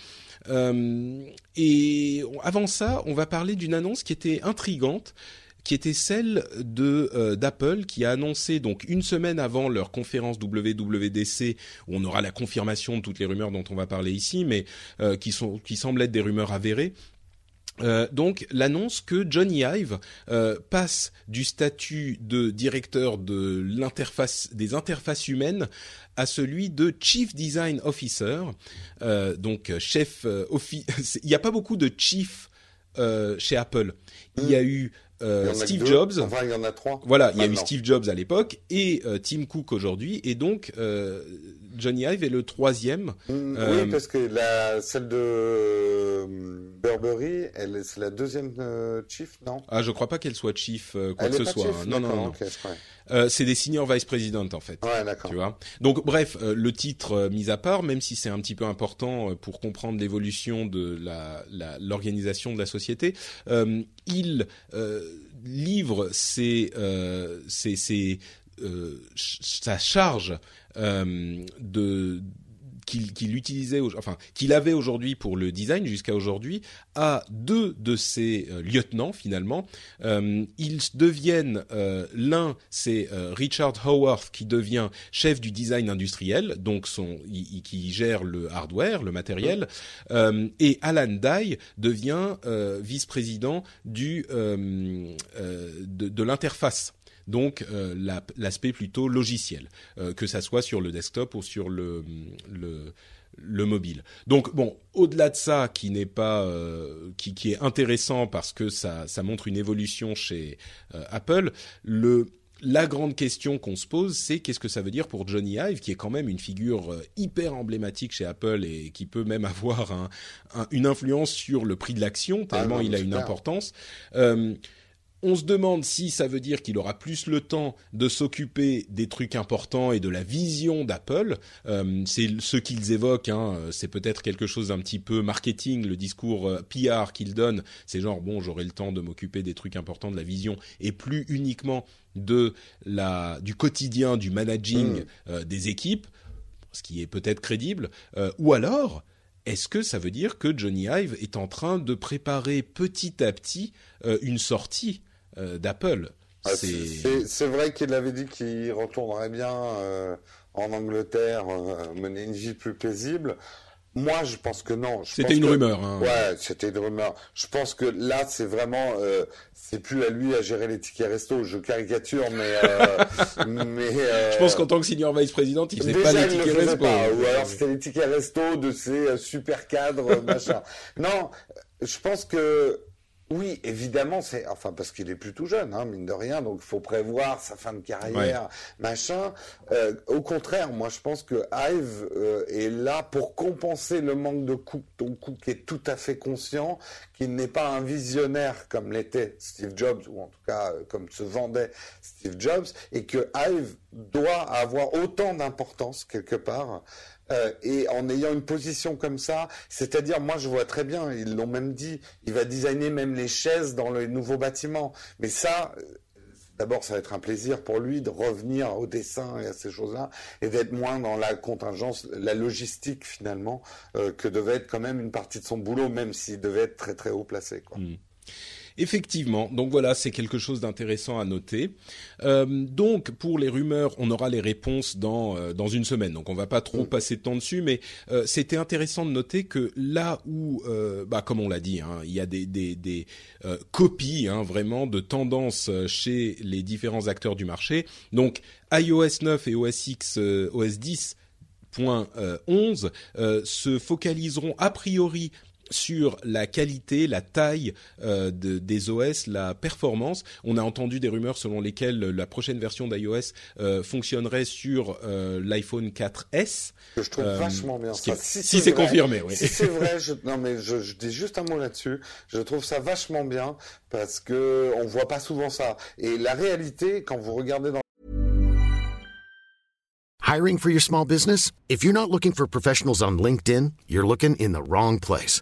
et avant ça, on va parler d'une annonce qui était intrigante qui était celle de euh, d'Apple qui a annoncé donc une semaine avant leur conférence WWDC où on aura la confirmation de toutes les rumeurs dont on va parler ici, mais euh, qui sont qui semblent être des rumeurs avérées. Euh, donc l'annonce que Johnny Ive passe du statut de directeur de l'interface des interfaces humaines à celui de Chief Design Officer, donc chef office. Il n'y a pas beaucoup de chief chez Apple. Il y a eu euh, Steve Jobs. Enfin, il y en a trois. Voilà, il y a eu Steve Jobs à l'époque et euh, Tim Cook aujourd'hui, et donc euh, Johnny Ive est le troisième. Mm, oui, parce que la celle de Burberry, elle c'est la deuxième chief, non? Ah, je crois pas qu'elle soit chief quoi que ce soit. Hein. Non, non, non. C'est des senior vice president en fait. Ouais, d'accord. Tu vois? Donc bref, le titre mis à part, même si c'est un petit peu important pour comprendre l'évolution de la l'organisation de la société, il livre ses, euh, euh, sa charge euh, de qu'il utilisait, enfin qu'il avait aujourd'hui pour le design jusqu'à aujourd'hui, à deux de ses euh, lieutenants finalement. Euh, ils deviennent euh, l'un, c'est Richard Howarth qui devient chef du design industriel, donc son, qui gère le hardware, le matériel, et Alan Dye devient vice-président du de, de l'interface donc euh, l'aspect plutôt logiciel, euh, que ça soit sur le desktop ou sur le, le, le mobile. Donc bon, au-delà de ça, qui n'est pas, euh, qui, qui, est intéressant parce que ça, ça montre une évolution chez Apple, le la grande question qu'on se pose, c'est qu'est-ce que ça veut dire pour Johnny Ive, qui est quand même une figure hyper emblématique chez Apple et qui peut même avoir un, une influence sur le prix de l'action, tellement ah il a une importance. Euh, on se demande si ça veut dire qu'il aura plus le temps de s'occuper des trucs importants et de la vision d'Apple. Euh, c'est ce qu'ils évoquent. Hein, c'est peut-être quelque chose d'un petit peu marketing, le discours euh, PR qu'ils donnent. C'est genre bon, j'aurai le temps de m'occuper des trucs importants de la vision et plus uniquement de la du quotidien, du managing mm. euh, des équipes, ce qui est peut-être crédible. ou alors, est-ce que ça veut dire que Johnny Ive est en train de préparer petit à petit une sortie d'Apple. Ah, c'est vrai qu'il avait dit qu'il retournerait bien euh, en Angleterre, euh, mener une vie plus paisible. Moi, je pense que non. C'était une rumeur. Hein. Ouais, c'était une rumeur. Je pense que là, c'est vraiment, c'est plus à lui à gérer les tickets resto. Je caricature, mais, mais. je pense qu'en tant que senior vice-président, il faisait pas les tickets resto. Pas, ou alors c'était les tickets resto de ces super cadres, machin. Non, je pense que oui, évidemment, c'est enfin parce qu'il est plutôt jeune, hein, mine de rien, donc il faut prévoir sa fin de carrière, machin. Euh, au contraire, moi je pense que Ive euh, est là pour compenser le manque de Cook, donc Cook est tout à fait conscient qu'il n'est pas un visionnaire comme l'était Steve Jobs, ou en tout cas euh, comme se vendait Steve Jobs, et que Ive doit avoir autant d'importance quelque part euh, et en ayant une position comme ça, c'est-à-dire moi je vois très bien, ils l'ont même dit, il va designer même les chaises dans les nouveaux bâtiments. Mais ça, euh, d'abord ça va être un plaisir pour lui de revenir au dessin et à ces choses-là et d'être moins dans la contingence, la logistique finalement euh, que devait être quand même une partie de son boulot, même s'il devait être très très haut placé. Mmh. Effectivement, donc voilà, c'est quelque chose d'intéressant à noter. Euh, donc pour les rumeurs, on aura les réponses dans euh, dans une semaine, donc on va pas trop mm. passer de temps dessus, mais euh, c'était intéressant de noter que là où, bah comme on l'a dit, hein, il y a des des, des copies hein, vraiment de tendances chez les différents acteurs du marché. Donc iOS 9 et OS X, OS 10 11 se focaliseront a priori sur la qualité, la taille euh, des OS, la performance. On a entendu des rumeurs selon lesquelles la prochaine version d'iOS euh, fonctionnerait sur euh, l'iPhone 4S. Que je trouve vachement bien. Ça. Si, c'est confirmé, oui. Si c'est vrai, je, non mais je, je, dis juste un mot là-dessus. Je trouve ça vachement bien parce que on voit pas souvent ça. Et la réalité, quand vous regardez dans Hiring for your small business? If you're not looking for professionals on LinkedIn, you're looking in the wrong place.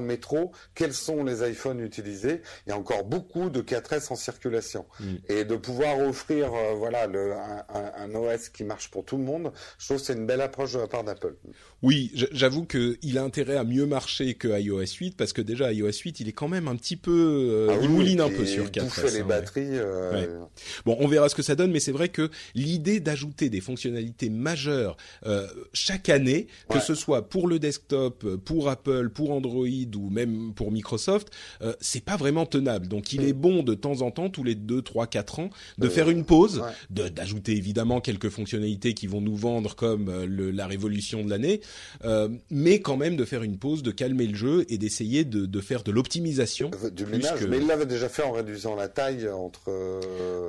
Le métro, quels sont les iPhones utilisés Il y a encore beaucoup de 4S en circulation. Mm. Et de pouvoir offrir euh, voilà le, un, OS qui marche pour tout le monde, je trouve que c'est une belle approche de la part d'Apple. Oui, j'avoue qu'il a intérêt à mieux marcher que iOS 8 parce que déjà iOS 8 il est quand même un petit peu euh, ah il mouline un peu sur 4S. les hein, batteries. Euh... Bon, on verra ce que ça donne, mais c'est vrai que l'idée d'ajouter des fonctionnalités majeures chaque année, que ce soit pour le desktop, pour Apple, pour Android ou même pour Microsoft, euh, c'est pas vraiment tenable. Donc il est bon de temps en temps, tous les 2, 3, 4 ans, de faire une pause, d'ajouter évidemment quelques fonctionnalités qui vont nous vendre comme euh, le, la révolution de l'année, euh, mais quand même de faire une pause, de calmer le jeu et d'essayer de, de, faire de l'optimisation. Du ménage, mais il l'avait déjà fait en réduisant la taille entre...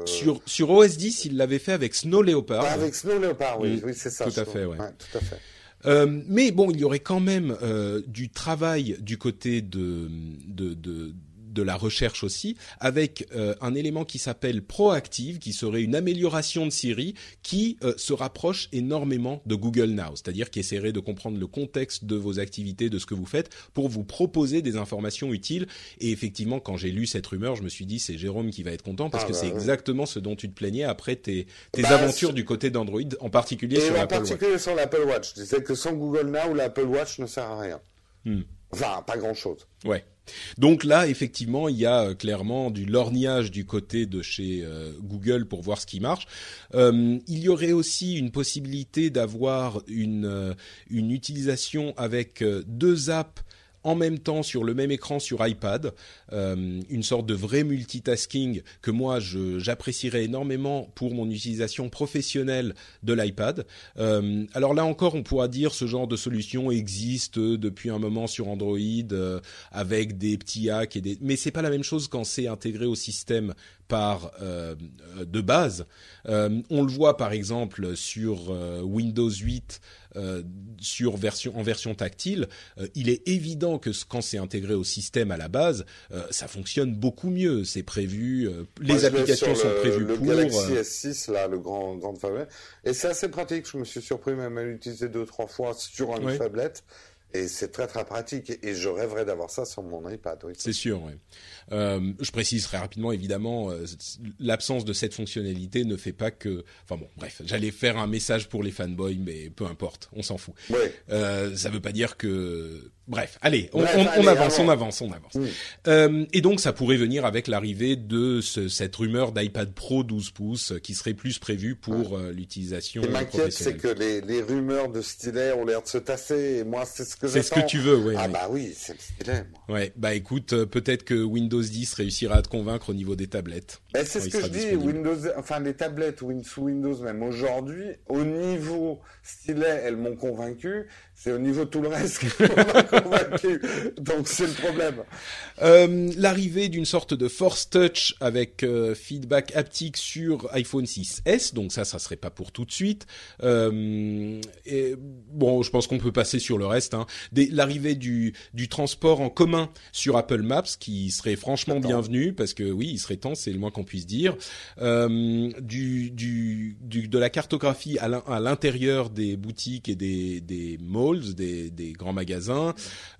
Sur, sur OS 10, il l'avait fait avec Snow Leopard. Ah, avec Snow Leopard, oui, oui c'est ça. Tout à fait, ouais. tout à fait. Euh, mais bon, il y aurait quand même euh, du travail du côté de, de, de de la recherche aussi, avec un élément qui s'appelle Proactive, qui serait une amélioration de Siri, qui se rapproche énormément de Google Now, c'est-à-dire qui essaierait de comprendre le contexte de vos activités, de ce que vous faites, pour vous proposer des informations utiles. Et effectivement, quand j'ai lu cette rumeur, je me suis dit c'est Jérôme qui va être content parce ah que bah c'est exactement ce dont tu te plaignais après tes, tes bah, aventures du côté d'Android, en particulier sur l'Apple Watch. En particulier sur l'Apple Watch. Je disais que sans Google Now, l'Apple Watch ne sert à rien. Hmm. Enfin, pas grand-chose. Ouais. Donc là, effectivement, il y a euh, clairement du lorgnage du côté de chez euh, Google pour voir ce qui marche. Euh, il y aurait aussi une possibilité d'avoir une, une utilisation avec deux apps en même temps sur le même écran sur iPad, euh, une sorte de vrai multitasking que moi j'apprécierais énormément pour mon utilisation professionnelle de l'iPad. Euh, alors là encore, on pourra dire ce genre de solution existe depuis un moment sur Android euh, avec des petits hacks et des, mais c'est pas la même chose quand c'est intégré au système par de base. on le voit par exemple sur Windows 8 euh, sur version en version tactile, euh, il est évident que quand c'est intégré au système à la base, euh, ça fonctionne beaucoup mieux. C'est prévu, les applications sont prévues le pour. Le Galaxy S6 là, le grand tablette, et c'est assez pratique. Je me suis surpris même à l'utiliser deux trois fois sur une tablette. Et c'est très très pratique et je rêverais d'avoir ça sur mon iPad. Oui. C'est sûr. Oui. Euh, je précise très rapidement, évidemment, euh, l'absence de cette fonctionnalité ne fait pas que. Enfin bon, bref, j'allais faire un message pour les fanboys, mais peu importe, on s'en fout. Euh, ça veut pas dire que Bref, allez, on, avance, on avance, on avance, euh, et donc ça pourrait venir avec l'arrivée de ce, cette rumeur d'iPad Pro 12 pouces qui serait plus prévu pour euh, l'utilisation. Ce qui m'inquiète, c'est que les, les, rumeurs de stylet ont l'air de se tasser. Et moi, c'est ce que C'est ce que tu veux, oui. Ah bah oui, c'est le stylet. Moi. Ouais, bah écoute, peut-être que Windows 10 réussira à te convaincre au niveau des tablettes. c'est ce que je dis, Windows, enfin les tablettes sous Windows même aujourd'hui, au niveau stylet, elles m'ont convaincu c'est au niveau de tout le reste qu'on m'a convaincu. Donc c'est le problème. Euh, L'arrivée d'une sorte de Force Touch avec euh, feedback haptique sur iPhone 6s, donc ça, ça serait pas pour tout de suite. Euh, et, bon, je pense qu'on peut passer sur le reste. Hein. L'arrivée du, du transport en commun sur Apple Maps, qui serait franchement bienvenu, parce que oui, il serait temps, c'est le moins qu'on puisse dire. Euh, du, du, du, de la cartographie à l'intérieur des boutiques et des, des malls des, grands magasins.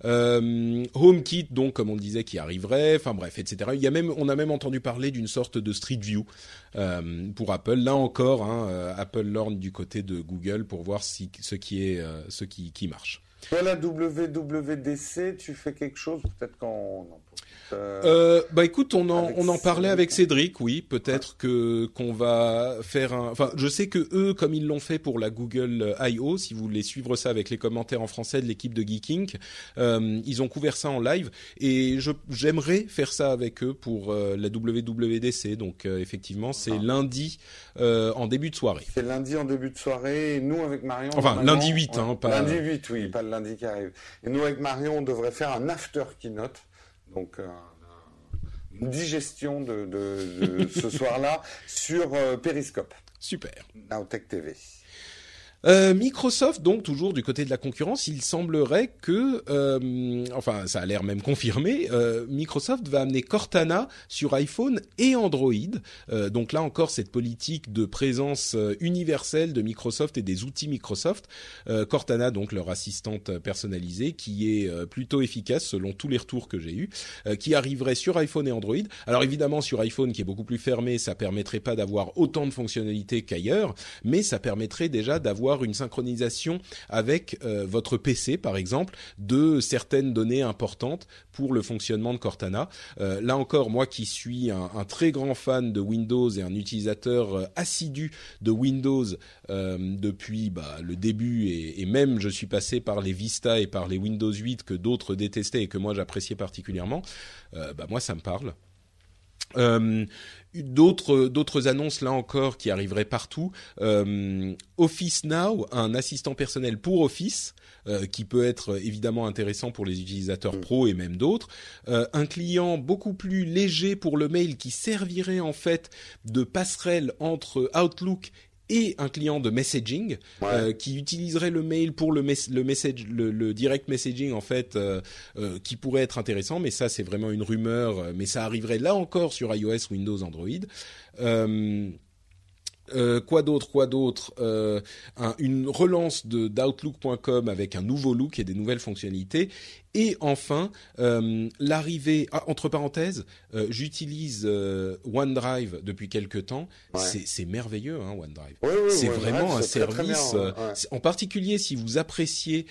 Euh, HomeKit, donc comme on disait, qui arriverait. Enfin bref, etc. On a même entendu parler d'une sorte de Street View euh, pour Apple. Là encore, hein, euh, Apple lorne du côté de Google pour voir ce qui marche. Toi, la WWDC, tu fais quelque chose peut-être quand euh, euh, bah écoute, on en, on en parlait avec Cédric, oui, peut-être que qu'on va faire un. Enfin, je sais que eux, comme ils l'ont fait pour la Google I.O., si vous voulez suivre ça avec les commentaires en français de l'équipe de Geeking, euh, ils ont couvert ça en live et je j'aimerais faire ça avec eux pour euh, la WWDC. Donc euh, effectivement, c'est ah. lundi en début de soirée. C'est lundi en début de soirée. Et nous avec Marion. Enfin, lundi 8, hein, pas. Lundi 8, oui, pas le lundi qui arrive. Et nous avec Marion, on devrait faire un after keynote donc euh, une digestion de, ce soir-là sur euh, Periscope. Super. Nowtech TV. Euh, Microsoft, donc toujours du côté de la concurrence, il semblerait que, euh, enfin ça a l'air même confirmé, euh, Microsoft va amener Cortana sur iPhone et Android. Donc là encore cette politique de présence universelle de Microsoft et des outils Microsoft. Cortana, donc leur assistante personnalisée, qui est plutôt efficace selon tous les retours que j'ai eus, qui arriverait sur iPhone et Android. Alors évidemment sur iPhone qui est beaucoup plus fermé, ça permettrait pas d'avoir autant de fonctionnalités qu'ailleurs, mais ça permettrait déjà d'avoir une synchronisation avec euh, votre PC, par exemple, de certaines données importantes pour le fonctionnement de Cortana. Euh, là encore, moi qui suis un, très grand fan de Windows et un utilisateur euh, assidu de Windows depuis bah, le début et, même je suis passé par les Vista et par les Windows 8 que d'autres détestaient et que moi j'appréciais particulièrement, bah moi ça me parle. Euh, d'autres d'autres annonces là encore qui arriveraient partout. Euh, Office Now, un assistant personnel pour Office euh, qui peut être évidemment intéressant pour les utilisateurs mm. pro et même d'autres. Euh, un client beaucoup plus léger pour le mail qui servirait en fait de passerelle entre Outlook et un client de messaging euh, qui utiliserait le mail pour le, le message, le, direct messaging en fait, euh, euh, qui pourrait être intéressant. Mais ça, c'est vraiment une rumeur. Mais ça arriverait là encore sur iOS, Windows, Android. Quoi d'autre Quoi d'autre Une relance de d'Outlook.com avec un nouveau look et des nouvelles fonctionnalités. Et enfin, euh, l'arrivée. Ah, entre parenthèses, euh, j'utilise OneDrive depuis quelque temps. C'est merveilleux, hein, OneDrive. c'est vraiment un service. en particulier si vous appréciez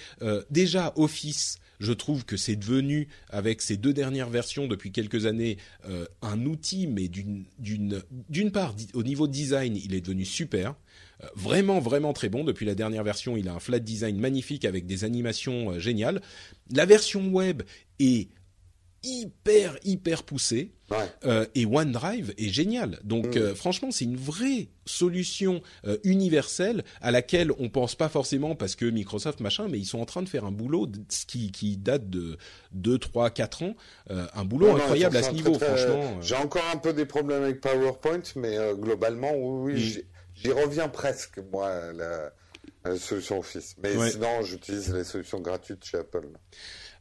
déjà Office je trouve que c'est devenu, avec ces deux dernières versions depuis quelques années, euh, un outil, mais d'une part, au niveau design, il est devenu super. Vraiment, vraiment très bon. Depuis la dernière version, il a un flat design magnifique avec des animations euh, géniales. La version web est hyper hyper poussé euh, et OneDrive est génial. Donc mm. euh, franchement, c'est une vraie solution euh, universelle à laquelle on pense pas forcément parce que Microsoft machin, mais ils sont en train de faire un boulot qui, qui date de 2 3 4 ans, un boulot incroyable à ce niveau franchement. J'ai encore un peu des problèmes avec PowerPoint mais globalement oui, mm. J'y reviens presque moi la, solution Office. Mais sinon, j'utilise les solutions gratuites chez Apple.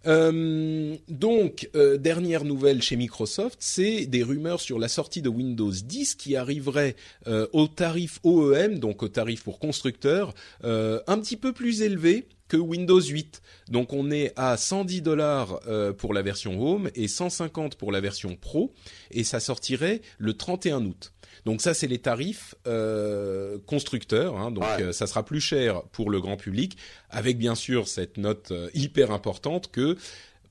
Euh, donc, euh, dernière nouvelle chez Microsoft, c'est des rumeurs sur la sortie de Windows 10 qui arriverait euh, au tarif OEM, donc au tarif pour constructeurs, un petit peu plus élevé que Windows 8. Donc on est à 110 dollars pour la version Home et 150 pour la version Pro, et ça sortirait le 31 août. Donc ça, c'est les tarifs euh, constructeurs. Hein, donc euh, ça sera plus cher pour le grand public, avec bien sûr cette note euh, hyper importante que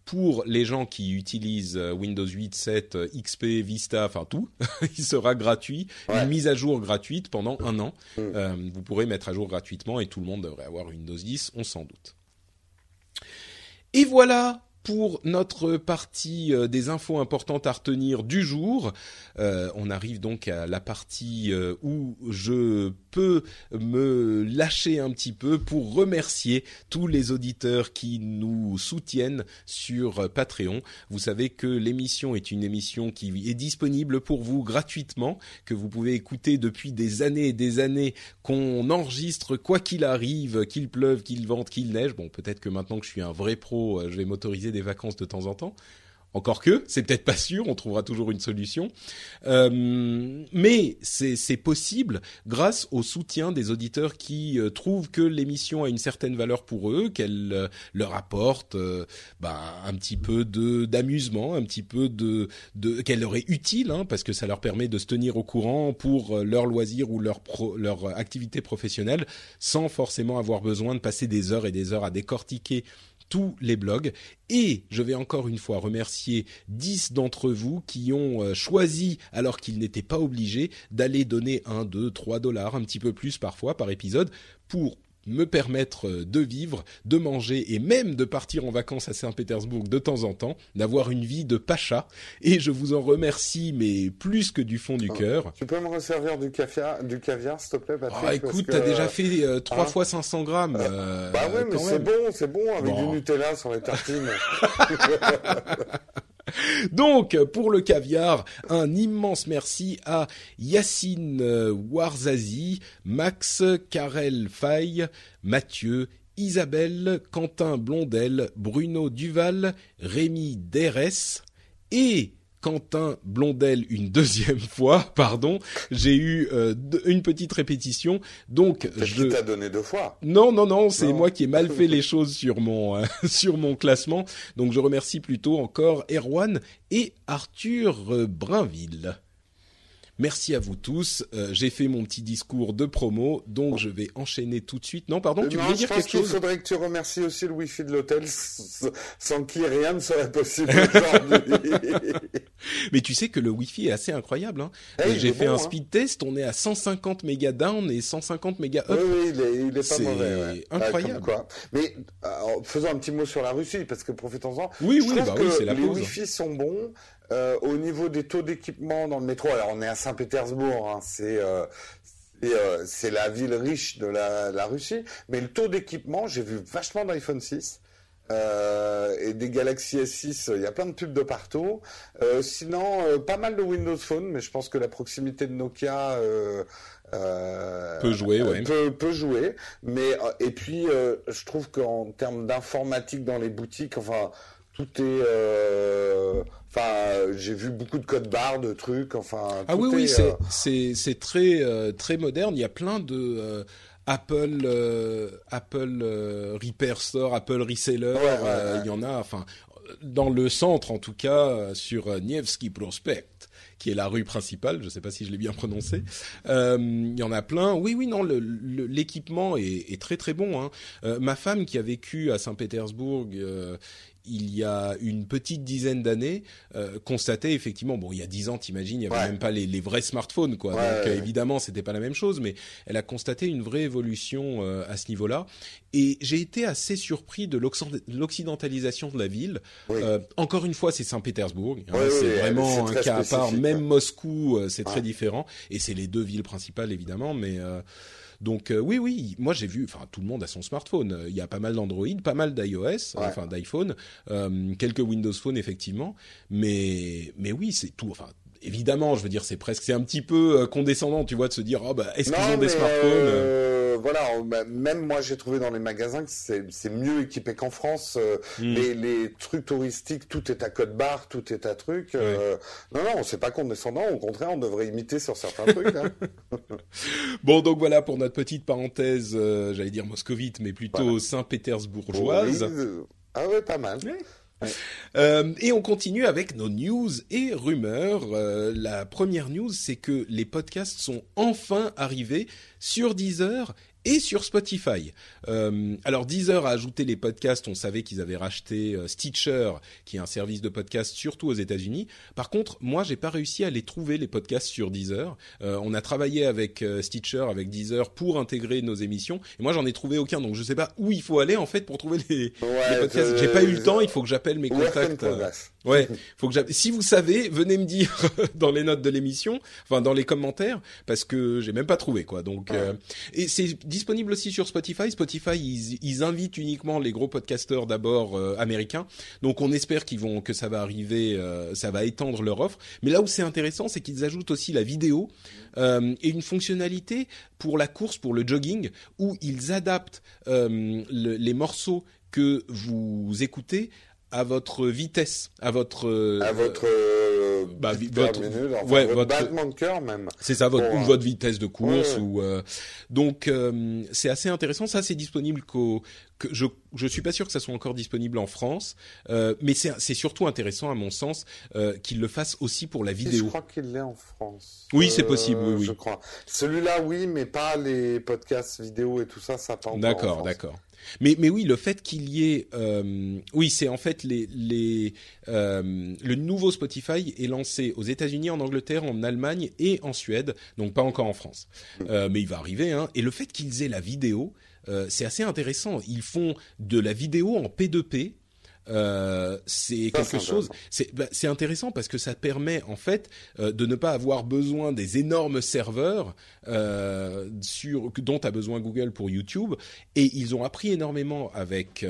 pour les gens qui utilisent Windows 8, 7, XP, Vista, enfin tout, il sera gratuit, une mise à jour gratuite pendant un an. Mm. vous pourrez mettre à jour gratuitement et tout le monde devrait avoir Windows 10, on s'en doute. Et voilà pour notre partie euh, des infos importantes à retenir du jour. Euh, on arrive donc à la partie euh, où je peux me lâcher un petit peu pour remercier tous les auditeurs qui nous soutiennent sur Patreon. Vous savez que l'émission est une émission qui est disponible pour vous gratuitement, que vous pouvez écouter depuis des années et des années, qu'on enregistre quoi qu'il arrive, qu'il pleuve, qu'il vente, qu'il neige. Bon, peut-être que maintenant que je suis un vrai pro, je vais m'autoriser des vacances de temps en temps. Encore que, c'est peut-être pas sûr, on trouvera toujours une solution. Euh, mais c'est possible grâce au soutien des auditeurs qui euh, trouvent que l'émission a une certaine valeur pour eux, qu'elle euh, leur apporte bah, un petit peu de d'amusement, un petit peu de, de qu'elle leur est utile, hein, parce que ça leur permet de se tenir au courant pour leur loisir ou leur leur activité professionnelle, sans forcément avoir besoin de passer des heures et des heures à décortiquer tous les blogs. Et je vais encore une fois remercier 10 d'entre vous qui ont euh, choisi, alors qu'ils n'étaient pas obligés, d'aller donner 1, 2, 3 dollars, un petit peu plus parfois par épisode, pour me permettre euh, de vivre, de manger et même de partir en vacances à Saint-Pétersbourg de temps en temps, d'avoir une vie de pacha. Et je vous en remercie, mais plus que du fond du oh, cœur. Tu peux me resservir du caviar, du caviar, s'il te plaît, Patrick Ah, écoute, t'as déjà fait euh, trois hein fois 500 grammes. Euh, bah ouais, mais c'est bon, c'est bon avec du Nutella sur les tartines. Donc, pour le caviar, un immense merci à Yacine Warzazi, Max, Karel Faye, Mathieu, Isabelle, Quentin Blondel, Bruno Duval, Rémi Derès et Quentin Blondel une deuxième fois, pardon. J'ai eu euh, une petite répétition, donc je. Qui donné deux fois Non, non, non, c'est moi qui ai mal fait les choses sur mon euh, sur mon classement. Donc je remercie plutôt encore Erwan et Arthur Brinville. Merci à vous tous. Euh, j'ai fait mon petit discours de promo, donc je vais enchaîner tout de suite. Non, pardon, tu voulais dire quelque chose Il faudrait que tu remercies aussi le Wi-Fi de l'hôtel, sans qui rien ne serait possible. Mais tu sais que le Wi-Fi est assez incroyable. Hein. Eh, j'ai fait un hein. speed test, on est à 150 mégas down et 150 mégas up. Oui, oui il est, pas mauvais. Incroyable. quoi. Mais faisons un petit mot sur la Russie, parce que profitons-en. Oui, oui, bah oui, c'est la Les Wi-Fi sont bons. Euh, au niveau des taux d'équipement dans le métro, alors on est à Saint-Pétersbourg, hein, c'est euh, euh, c'est la ville riche de la, la, Russie, mais le taux d'équipement, j'ai vu vachement d'iPhone 6. Euh, et des Galaxy S6, il y a plein de pubs de partout. Euh, sinon, euh, pas mal de Windows Phone, mais je pense que la proximité de Nokia peut jouer, ouais. Peut, peut, jouer. Mais et puis, je trouve qu'en termes d'informatique dans les boutiques, enfin, tout est Enfin, j'ai vu beaucoup de codes barres, de trucs. Enfin, ah oui, oui, c'est c'est c'est très très moderne. Il y a plein de Apple, euh, Apple euh, Repair Store, Apple Reseller, euh, il y en a, enfin, dans le centre en tout cas, sur Nevsky Prospect qui est la rue principale, je ne sais pas si je l'ai bien prononcé. il y en a plein. Oui, oui, non, l'équipement est, très très bon. Hein. ma femme qui a vécu à Saint-Pétersbourg il y a une petite dizaine d'années, euh, constatait effectivement, bon, il y a dix ans, t'imagines, il n'y avait même pas les, vrais smartphones, quoi. Donc euh, évidemment, c'était pas la même chose, mais elle a constaté une vraie évolution euh, à ce niveau-là. Et j'ai été assez surpris de l'occidentalisation de la ville. Euh, encore une fois, c'est Saint-Pétersbourg. Hein, c'est vraiment un cas à part. Même Moscou, c'est très différent. Et c'est les deux villes principales, évidemment, mais donc euh, oui, oui, moi j'ai vu, enfin tout le monde a son smartphone. Il y a pas mal d'Android, pas mal d'iOS, enfin d'iPhone, euh, quelques Windows Phone effectivement, mais mais oui, c'est tout. Enfin évidemment, je veux dire, c'est presque, c'est un petit peu euh, condescendant, tu vois, de se dire, oh bah, est-ce qu'ils ont des smartphones euh, Voilà, même moi, j'ai trouvé dans les magasins que c'est mieux équipé qu'en France. Euh, hmm. les, les, trucs touristiques, tout est à code barre, tout est à truc. non, non, c'est pas condescendant. Au contraire, on devrait imiter sur certains trucs. Hein. bon, donc voilà pour notre petite parenthèse, j'allais dire moscovite, mais plutôt saint-pétersbourgeoise. ah ouais, pas mal. Euh, et on continue avec nos news et rumeurs. Euh, la première news, c'est que les podcasts sont enfin arrivés sur Deezer et sur Spotify. Euh, alors Deezer a ajouté les podcasts, on savait qu'ils avaient racheté euh, Stitcher, qui est un service de podcast surtout aux États-Unis. Par contre, moi, j'ai pas réussi à les trouver les podcasts sur Deezer. Euh, on a travaillé avec euh, Stitcher, avec Deezer pour intégrer nos émissions, et moi j'en ai trouvé aucun, donc je sais pas où il faut aller en fait pour trouver les, les podcasts. J'ai pas eu le temps, il faut que j'appelle mes contacts. Ouais, faut que si vous savez, venez me dire dans les notes de l'émission, enfin dans les commentaires, parce que j'ai même pas trouvé quoi. Donc euh, et c'est disponible aussi sur Spotify. Spotify ils, ils invitent uniquement les gros podcasteurs d'abord euh, américains. Donc on espère qu'ils vont que ça va arriver, euh, ça va étendre leur offre. Mais là où c'est intéressant, c'est qu'ils ajoutent aussi la vidéo et une fonctionnalité pour la course, pour le jogging, où ils adaptent les morceaux que vous écoutez à votre vitesse, à votre à votre euh, bah, votre, ouais, votre, battement de cœur même. C'est ça, votre, ou euh, votre vitesse de course ou euh, donc euh, c'est assez intéressant. Ça, c'est disponible qu'au que je je suis pas sûr que ça soit encore disponible en France, mais c'est c'est surtout intéressant à mon sens qu'il le fasse aussi pour la vidéo. je crois qu'il l'est en France. Oui, c'est possible. Oui, oui. Je crois. Celui-là, oui, mais pas les podcasts vidéo et tout ça, ça pas. D'accord, d'accord. Mais, oui, le fait qu'il y ait, euh, oui, c'est en fait euh, le nouveau Spotify est lancé aux États-Unis, en Angleterre, en Allemagne et en Suède, donc pas encore en France. Euh, mais il va arriver. Hein. Et le fait qu'ils aient la vidéo, c'est assez intéressant. Ils font de la vidéo en P2P euh, c'est quelque chose. Bah, c'est intéressant parce que ça permet en fait euh, de ne pas avoir besoin des énormes serveurs euh, sur dont a besoin Google pour YouTube. Et ils ont appris énormément avec.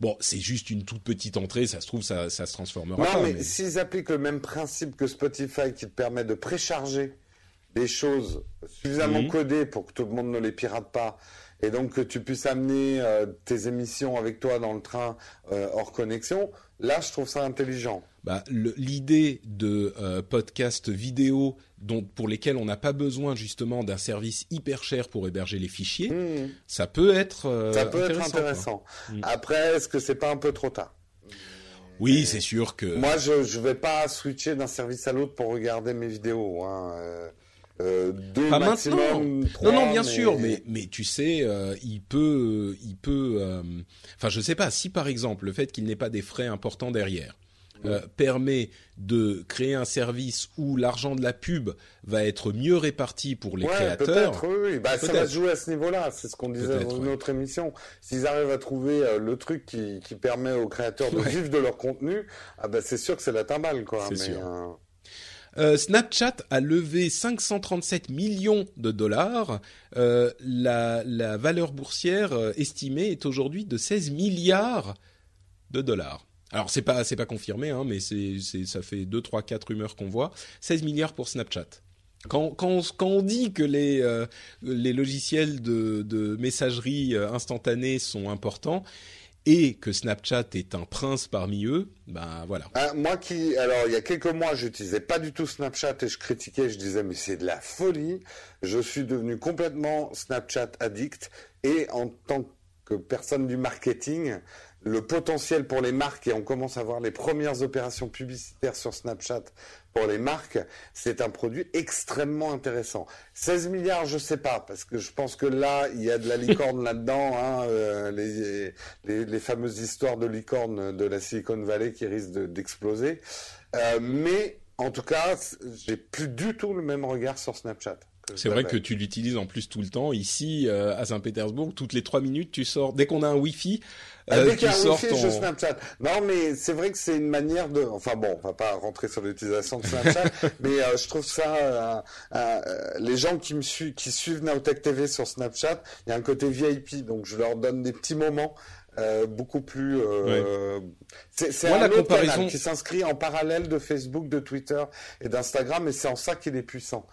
Bon, c'est juste une toute petite entrée. Ça se trouve, ça, ça se transformera. Non, mais, s'ils appliquent le même principe que Spotify, qui te permet de précharger des choses suffisamment mhm. codées pour que tout le monde ne les pirate pas et donc que tu puisses amener euh, tes émissions avec toi dans le train euh, hors connexion, là je trouve ça intelligent. Bah, l'idée de euh, podcasts vidéo dont, pour lesquels on n'a pas besoin justement d'un service hyper cher pour héberger les fichiers, hmm. ça peut être ça peut intéressant, être intéressant. Hmm. Après, est-ce que c'est pas un peu trop tard? Oui, c'est sûr que. Moi, je ne vais pas switcher d'un service à l'autre pour regarder mes vidéos. Hein. Euh, deux pas maintenant. non, non, bien sûr, mais mais tu sais, euh, il peut, il peut. Euh, enfin, je sais pas si par exemple le fait qu'il n'ait pas des frais importants derrière. permet de créer un service où l'argent de la pub va être mieux réparti pour les créateurs. Peut-être, oui, Bah, ça va se jouer à ce niveau-là. C'est ce qu'on disait dans une autre émission. S'ils arrivent à trouver le truc qui, qui permet aux créateurs de vivre de leur contenu, ah bah, c'est sûr que c'est la timbale, quoi. C'est sûr. Euh, Snapchat a levé 537 millions de dollars. Euh, la, valeur boursière euh, estimée est aujourd'hui de 16 milliards de dollars. Alors c'est pas c'est pas confirmé, hein, mais ça fait deux, trois, quatre rumeurs qu'on voit. 16 milliards pour Snapchat. Quand, on, dit que les, euh, logiciels de, de messagerie euh, instantanée sont importants et que Snapchat est un prince parmi eux, ben voilà. Ah, moi qui, alors il y a quelques mois, j'utilisais pas du tout Snapchat et je critiquais, je disais mais c'est de la folie. Je suis devenu complètement Snapchat addict et en tant que personne du marketing, le potentiel pour les marques et on commence à voir les premières opérations publicitaires sur Snapchat pour les marques, c'est un produit extrêmement intéressant. 16 milliards, je sais pas, parce que je pense que là, il y a de la licorne là-dedans, hein, euh, les, les, fameuses histoires de licorne de la Silicon Valley qui risquent d'exploser. Euh, mais en tout cas, j'ai plus du tout le même regard sur Snapchat. C'est vrai que tu l'utilises en plus tout le temps. Ici, euh, à Saint-Pétersbourg, toutes les trois minutes, tu sors. Dès qu'on a un Wi-Fi, euh, Dès qu'il y a un Wi-Fi, je Snapchat. Non, mais c'est vrai que c'est une manière de. Enfin bon, on va pas rentrer sur l'utilisation de Snapchat, mais euh, je trouve ça. Euh, euh, les gens qui me suivent, qui suivent Naotech TV sur Snapchat, il y a un côté VIP, donc je leur donne des petits moments. Euh, beaucoup plus. Euh, C'est un autre comparaison... qui s'inscrit en parallèle de Facebook, de Twitter et d'Instagram, et c'est en ça qu'il est puissant.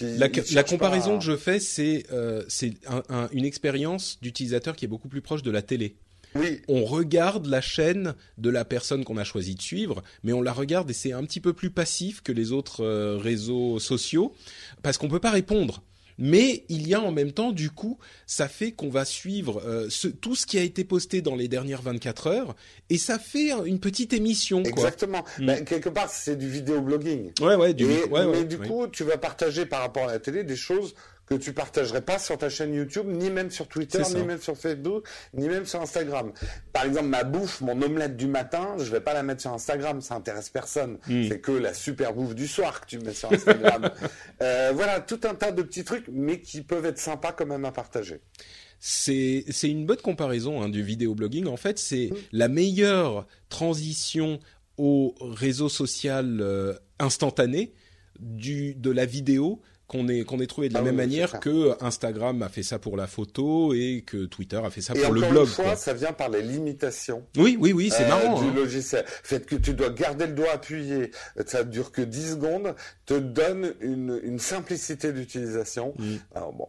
La, la, comparaison que je fais, c'est euh, c'est un, un, une expérience d'utilisateur qui est beaucoup plus proche de la télé. Oui. On regarde la chaîne de la personne qu'on a choisi de suivre, mais on la regarde et c'est un petit peu plus passif que les autres euh, réseaux sociaux parce qu'on peut pas répondre mais il y a en même temps, du coup, ça fait qu'on va suivre euh, ce, tout ce qui a été posté dans les dernières 24 heures, et ça fait une petite émission. Exactement. Quoi. Mm. Ben, quelque part, c'est du vidéo blogging. Ouais, ouais, du et, ouais, Mais du coup, tu vas partager par rapport à la télé des choses que tu partagerais pas sur ta chaîne YouTube, ni même sur Twitter, ni même sur Facebook, ni même sur Instagram. Par exemple, ma bouffe, mon omelette du matin, je vais pas la mettre sur Instagram, ça intéresse personne. Hmm. C'est que la super bouffe du soir que tu mets sur Instagram. euh, voilà, tout un tas de petits trucs, mais qui peuvent être sympas quand même à partager. C'est une bonne comparaison hein, du vidéoblogging. En fait, c'est hmm. la meilleure transition au réseau social euh, instantané du de la vidéo qu'on ait qu'on ait trouvé de la ah même manière que Instagram a fait ça pour la photo et que Twitter a fait ça pour le blog. Une fois, ça vient par les limitations. Oui, oui, oui, c'est euh, marrant. Du hein. logiciel, fait que tu dois garder le doigt appuyé, ça dure que 10 secondes, te donne une, une simplicité d'utilisation. Mm. Alors bon,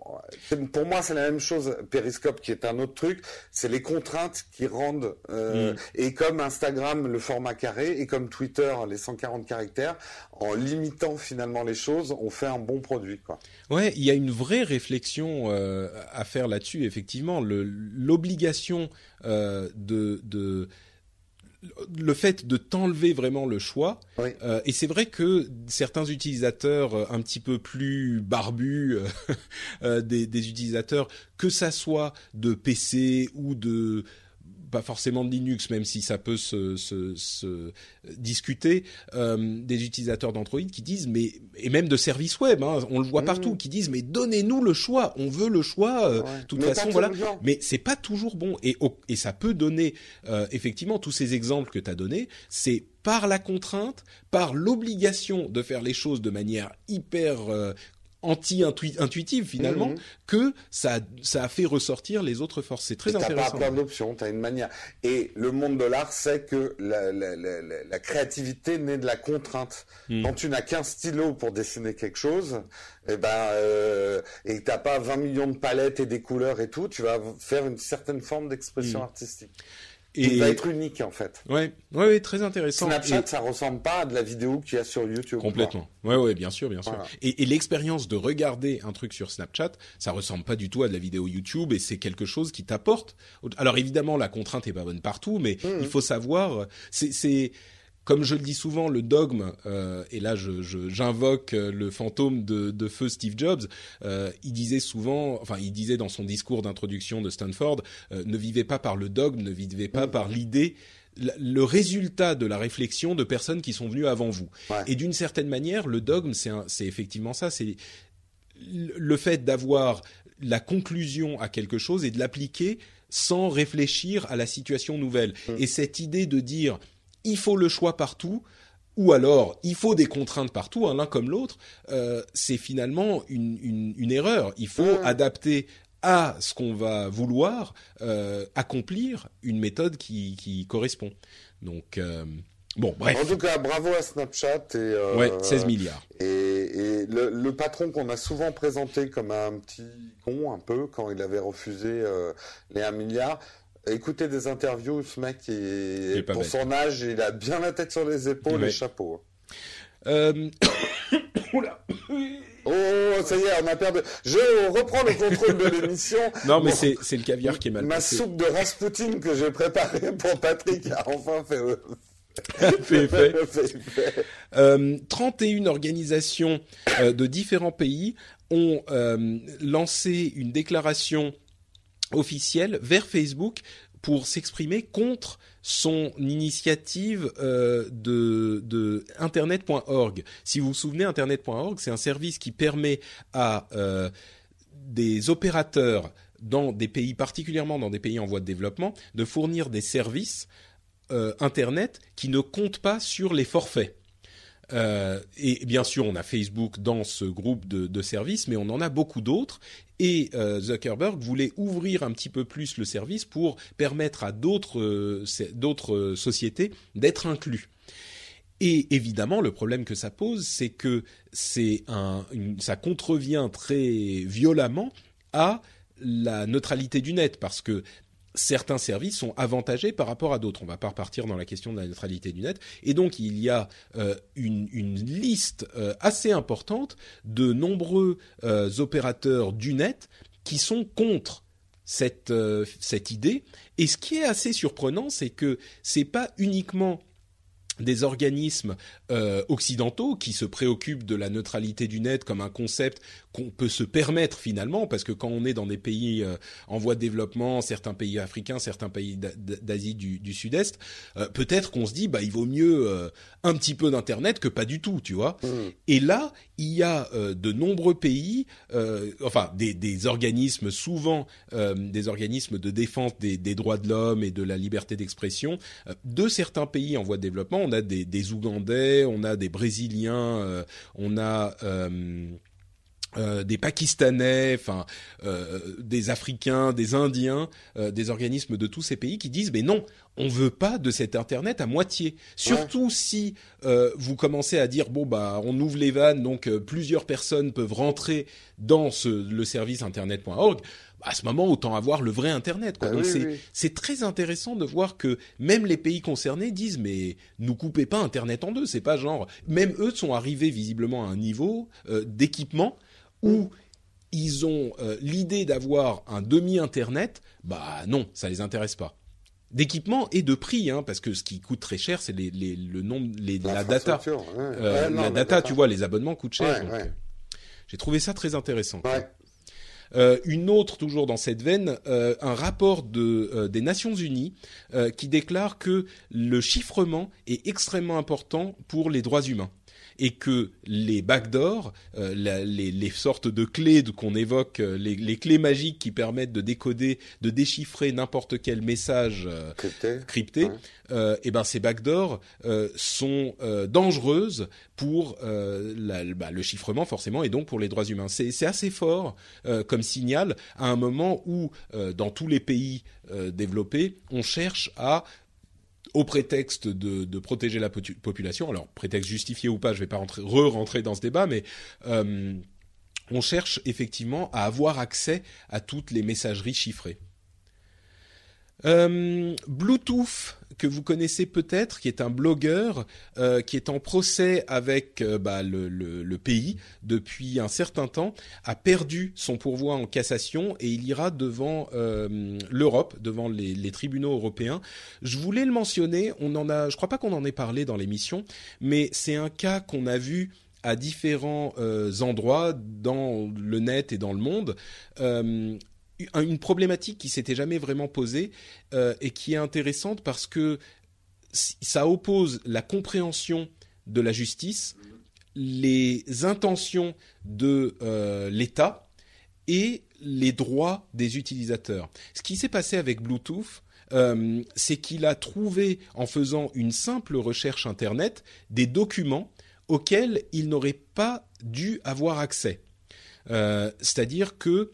pour moi, c'est la même chose. Periscope, qui est un autre truc, c'est les contraintes qui rendent. Euh, mm. Et comme Instagram, le format carré, et comme Twitter, les 140 caractères, en limitant finalement les choses, on fait un bon produit. Quoi. Ouais, il y a une vraie réflexion euh, à faire là-dessus. Effectivement, l'obligation euh, de, de le fait de t'enlever vraiment le choix. Euh, et c'est vrai que certains utilisateurs un petit peu plus barbus, des, des, utilisateurs, que ça soit de PC ou de pas forcément de Linux, même si ça peut se, se, se discuter, euh, des utilisateurs d'Android qui disent, mais et même de services web, hein, on le voit mmh. partout, qui disent, mais donnez-nous le choix, on veut le choix, euh, de toute façon, voilà. Mais c'est pas toujours bon, et et ça peut donner euh, effectivement tous ces exemples que tu as donnés, c'est par la contrainte, par l'obligation de faire les choses de manière hyper anti-intuitive finalement mhm. que ça ça a fait ressortir les autres forces. C'est très intéressant. T'as pas plein d'options, t'as une manière. Et le monde de l'art sait que la, la, la, la, créativité naît de la contrainte. Hmm. Quand tu n'as qu'un stylo pour dessiner quelque chose, et eh ben euh, et que t'as pas 20 millions de palettes et des couleurs et tout, tu vas faire une certaine forme d'expression hmm. artistique. Et va être unique en fait. Ouais, ouais, très intéressant. Snapchat, ça ressemble pas à de la vidéo qu'il y a sur YouTube. Complètement. Ouais, ouais, bien sûr, bien sûr. Et, et l'expérience de regarder un truc sur Snapchat, ça ressemble pas du tout à de la vidéo YouTube et c'est quelque chose qui t'apporte. Alors évidemment, la contrainte est pas bonne partout, mais mmh. il faut savoir, c'est, c'est comme je le dis souvent, le dogme, euh, et là j'invoque je, euh, le fantôme de, de, feu Steve Jobs, euh, il disait souvent, enfin il disait dans son discours d'introduction de Stanford, euh, ne vivez pas par le dogme, ne vivez pas par l'idée, le résultat de la réflexion de personnes qui sont venues avant vous. Ouais. Et d'une certaine manière, le dogme, c'est effectivement ça, c'est le fait d'avoir la conclusion à quelque chose et de l'appliquer sans réfléchir à la situation nouvelle. Mmh. Et cette idée de dire il faut le choix partout, ou alors il faut des contraintes partout, hein, l'un comme l'autre, euh, c'est finalement une, une, une, erreur. Il faut adapter à ce qu'on va vouloir accomplir une méthode qui, qui correspond. Donc Bon, bref. En tout cas, bravo à Snapchat et euh, ouais, 16 milliards. Et, et le, le, patron qu'on a souvent présenté comme un petit con un peu quand il avait refusé euh, les 1 milliard. Écoutez des interviews, ce mec, est, pour son âge, il a bien la tête sur les épaules et le chapeau. Euh... Oula. Oh, ça y est, on a perdu. Je reprends le contrôle de l'émission. Non, mais c'est, c'est le caviar qui est mal Ma soupe de Rasputin que j'ai préparée pour Patrick a enfin fait, fait, fait. Euh, 31 organisations euh, de différents pays ont euh, lancé une déclaration officielle vers Facebook pour s'exprimer contre son initiative euh, de, internet.org. Si vous vous souvenez, internet.org, c'est un service qui permet à euh, des opérateurs dans des pays, particulièrement dans des pays en voie de développement, de fournir des services euh, Internet qui ne compte pas sur les forfaits. Euh, et bien sûr, on a Facebook dans ce groupe de, services, mais on en a beaucoup d'autres. Et euh, Zuckerberg voulait ouvrir un petit peu plus le service pour permettre à d'autres d'autres sociétés d'être inclus. Et évidemment, le problème que ça pose, c'est que ça contrevient très violemment à la neutralité du net, parce que certains services sont avantagés par rapport à d'autres. On ne va pas repartir dans la question de la neutralité du net. Et donc, il y a euh, une, liste euh, assez importante de nombreux euh, opérateurs du net qui sont contre cette, idée. Et ce qui est assez surprenant, c'est que c'est pas uniquement des organismes occidentaux qui se préoccupent de la neutralité du net comme un concept qu'on peut se permettre finalement, parce que quand on est dans des pays euh, en voie de développement, certains pays africains, certains pays d'Asie du, Sud-Est, euh, peut-être qu'on se dit bah il vaut mieux un petit peu d'internet que pas du tout, tu vois. Mmh. Et là, il y a de nombreux pays, enfin des, des, organismes souvent des organismes de défense des, des droits de l'homme et de la liberté d'expression de certains pays en voie de développement. On a des, des Ougandais, on a des Brésiliens, on a euh, des Pakistanais, enfin euh, des Africains, des Indiens, euh, des organismes de tous ces pays qui disent mais non, on veut pas de cet Internet à moitié. Surtout si vous commencez à dire bon bah on ouvre les vannes donc plusieurs personnes peuvent rentrer dans ce, le service internet.org. À ce moment, autant avoir le vrai Internet. Quoi. Ah c'est très intéressant de voir que même les pays concernés disent mais nous coupez pas Internet en deux. C'est pas genre même eux sont arrivés visiblement à un niveau d'équipement où ils ont euh, l'idée d'avoir un demi-internet, bah non, ça les intéresse pas. D'équipement et de prix, hein, parce que ce qui coûte très cher, c'est les, les, le nombre, les, la, data. Euh, la data, tu vois, les abonnements coûtent cher. Euh, j'ai trouvé ça très intéressant. Euh, une autre, toujours dans cette veine, un rapport de, des Nations Unies qui déclare que le chiffrement est extrêmement important pour les droits humains et que les backdoors, euh, les, les, sortes de clés qu'on évoque, euh, les, les, clés magiques qui permettent de décoder, de déchiffrer n'importe quel message euh, crypté, et eh ben ces backdoors sont dangereuses pour la, bah, le chiffrement forcément et donc pour les droits humains. C'est assez fort comme signal à un moment où dans tous les pays développés, on cherche à au prétexte de, protéger la population. Alors, prétexte justifié ou pas, je ne vais pas re-rentrer dans ce débat, mais euh, on cherche effectivement à avoir accès à toutes les messageries chiffrées. Euh, Bluetooth que vous connaissez peut-être, qui est un blogueur euh, qui est en procès avec euh, bah, le, le, le, pays depuis un certain temps, a perdu son pourvoi en cassation et il ira devant euh, l'Europe, devant les, les, tribunaux européens. Je voulais le mentionner, on en a, je crois pas qu'on en ait parlé dans l'émission, mais c'est un cas qu'on a vu à différents euh, endroits dans le net et dans le monde. Euh, une problématique qui s'était jamais vraiment posée euh, et qui est intéressante parce que ça oppose la compréhension de la justice, les intentions de euh, l'État et les droits des utilisateurs. Ce qui s'est passé avec Bluetooth, euh, c'est qu'il a trouvé, en faisant une simple recherche Internet, des documents auxquels il n'aurait pas dû avoir accès. C'est-à-dire que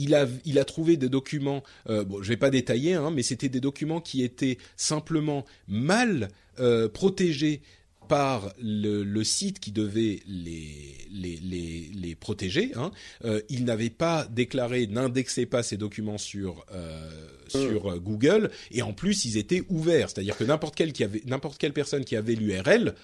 il a, il a trouvé des documents, euh, bon, je vais pas détailler, hein, mais c'était des documents qui étaient simplement mal euh, protégés par le, site qui devait les les les, les protéger. Hein. Euh, il n'avait pas déclaré, n'indexait pas ces documents sur euh, sur Google, et en plus ils étaient ouverts, c'est-à-dire que n'importe quel qui avait n'importe quelle personne qui avait l'URL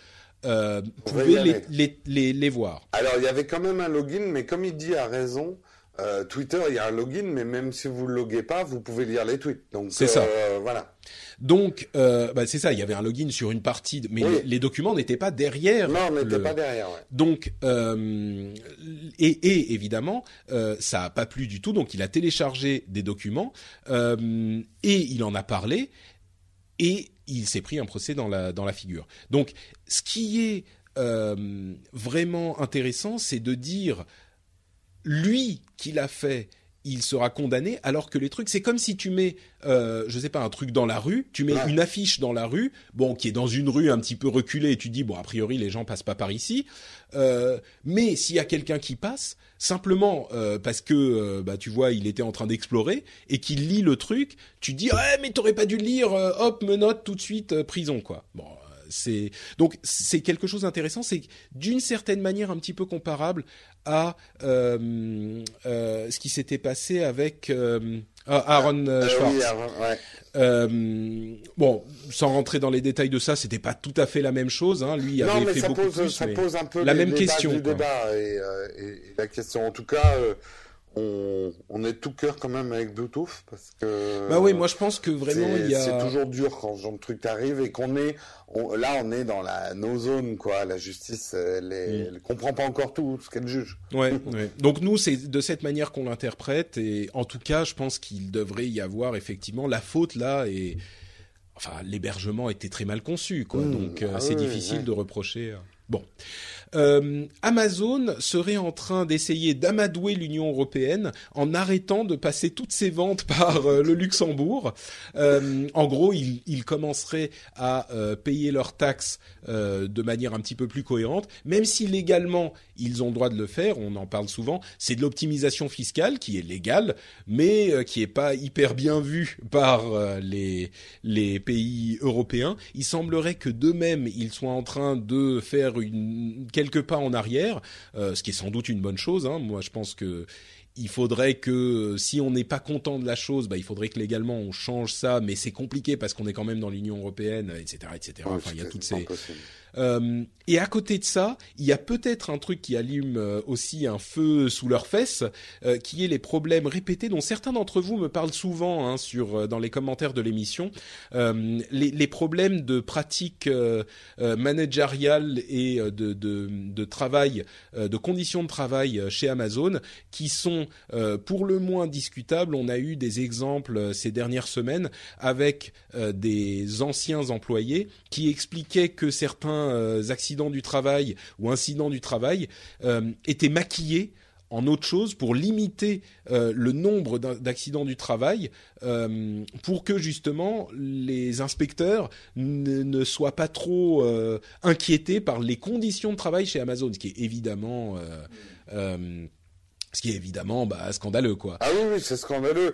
euh, pouvait les, les, les, les, voir. Alors il y avait quand même un login, mais comme il dit à raison, euh, Twitter, il y a un login, mais même si vous ne loguez pas, vous pouvez lire les tweets. Donc c'est ça. Euh, voilà. Donc euh, bah, c'est ça. Il y avait un login sur une partie, mais les, documents n'étaient pas derrière. Non, n'étaient pas derrière. Ouais. Donc et, et, évidemment, ça a pas plu du tout. Donc il a téléchargé des documents et il en a parlé et il s'est pris un procès dans la dans la figure. Donc ce qui est vraiment intéressant, c'est de dire lui qui l'a fait, il sera condamné, alors que les trucs, c'est comme si tu mets, euh, je sais pas, un truc dans la rue, tu mets une affiche dans la rue, bon, qui est dans une rue un petit peu reculée, et tu dis, bon, a priori, les gens passent pas par ici, euh, mais s'il y a quelqu'un qui passe, simplement euh, parce que, euh, bah, tu vois, il était en train d'explorer, et qu'il lit le truc, tu dis, ouais, mais t'aurais pas dû le lire, hop, me note tout de suite, prison, quoi. Bon, c'est donc c'est quelque chose d'intéressant. C'est d'une certaine manière un petit peu comparable à euh, euh, ce qui s'était passé avec euh, Aaron Schwartz. bon, sans rentrer dans les détails de ça, c'était pas tout à fait la même chose. Hein. Lui non, avait fait ça beaucoup pose, plus, ça mais pose un peu la les même question. Du quoi. débat et, et, la question, en tout cas on, on, est tout cœur quand même avec Bluetooth parce que. Bah oui, moi je pense que vraiment il y a. C'est toujours dur quand ce genre de truc arrive et qu'on est, on, là on est dans la no zone quoi. La justice, elle, est, mm. elle comprend pas encore tout ce qu'elle juge. Ouais, ouais. Donc nous c'est de cette manière qu'on l'interprète et en tout cas je pense qu'il devrait y avoir effectivement la faute là et enfin l'hébergement était très mal conçu quoi. Mm. Donc euh, ah c'est oui, difficile ouais. de reprocher. Bon. Euh, Amazon serait en train d'essayer d'amadouer l'Union européenne en arrêtant de passer toutes ses ventes par euh, le Luxembourg. Euh, en gros, ils, ils commenceraient à payer leurs taxes de manière un petit peu plus cohérente, même si légalement ils ont le droit de le faire. On en parle souvent. C'est de l'optimisation fiscale qui est légale, mais euh, qui est pas hyper bien vue par euh, les les pays européens. Il semblerait que d'eux-mêmes ils soient en train de faire une quelques pas en arrière, euh, ce qui est sans doute une bonne chose. Hein. Moi, je pense que il faudrait que si on n'est pas content de la chose, bah, il faudrait que légalement on change ça, mais c'est compliqué parce qu'on est quand même dans l'Union européenne, etc., etc. Enfin, il y a toutes ces euh, et à côté de ça, il y a peut-être un truc qui allume euh, aussi un feu sous leurs fesses, euh, qui est les problèmes répétés dont certains d'entre vous me parlent souvent hein, sur dans les commentaires de l'émission, les, problèmes de pratiques managériales et de, de travail, de conditions de travail chez Amazon, qui sont pour le moins discutables. On a eu des exemples ces dernières semaines avec des anciens employés qui expliquaient que certains euh, accidents du travail ou incidents du travail euh, étaient maquillés en autre chose pour limiter euh, le nombre d'accidents du travail pour que justement les inspecteurs ne, soient pas trop inquiétés par les conditions de travail chez Amazon, ce qui est évidemment évidemment bah, scandaleux quoi. Ah oui c'est scandaleux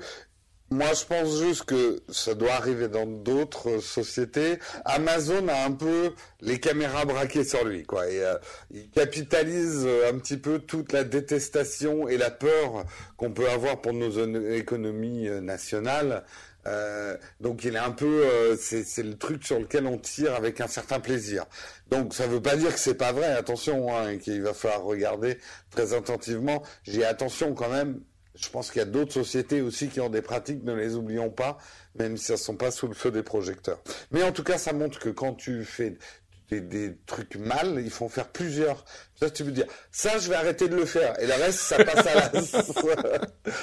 moi, je pense juste que ça doit arriver dans d'autres sociétés. Amazon a un peu les caméras braquées sur lui, quoi. Euh, il capitalise un petit peu toute la détestation et la peur qu'on peut avoir pour nos économies nationales. Euh, donc il est un peu, euh, c'est le truc sur lequel on tire avec un certain plaisir. Donc ça veut pas dire que c'est pas vrai. Attention, hein, qu'il va falloir regarder très attentivement. J'ai attention quand même je pense qu'il y a d'autres sociétés aussi qui ont des pratiques, ne les oublions pas, même si elles ne sont pas sous le feu des projecteurs. Mais en tout cas, ça montre que quand tu fais des, des trucs mal, il faut en faire plusieurs. Ça, tu veux dire, ça, je vais arrêter de le faire, et le reste, ça passe à la...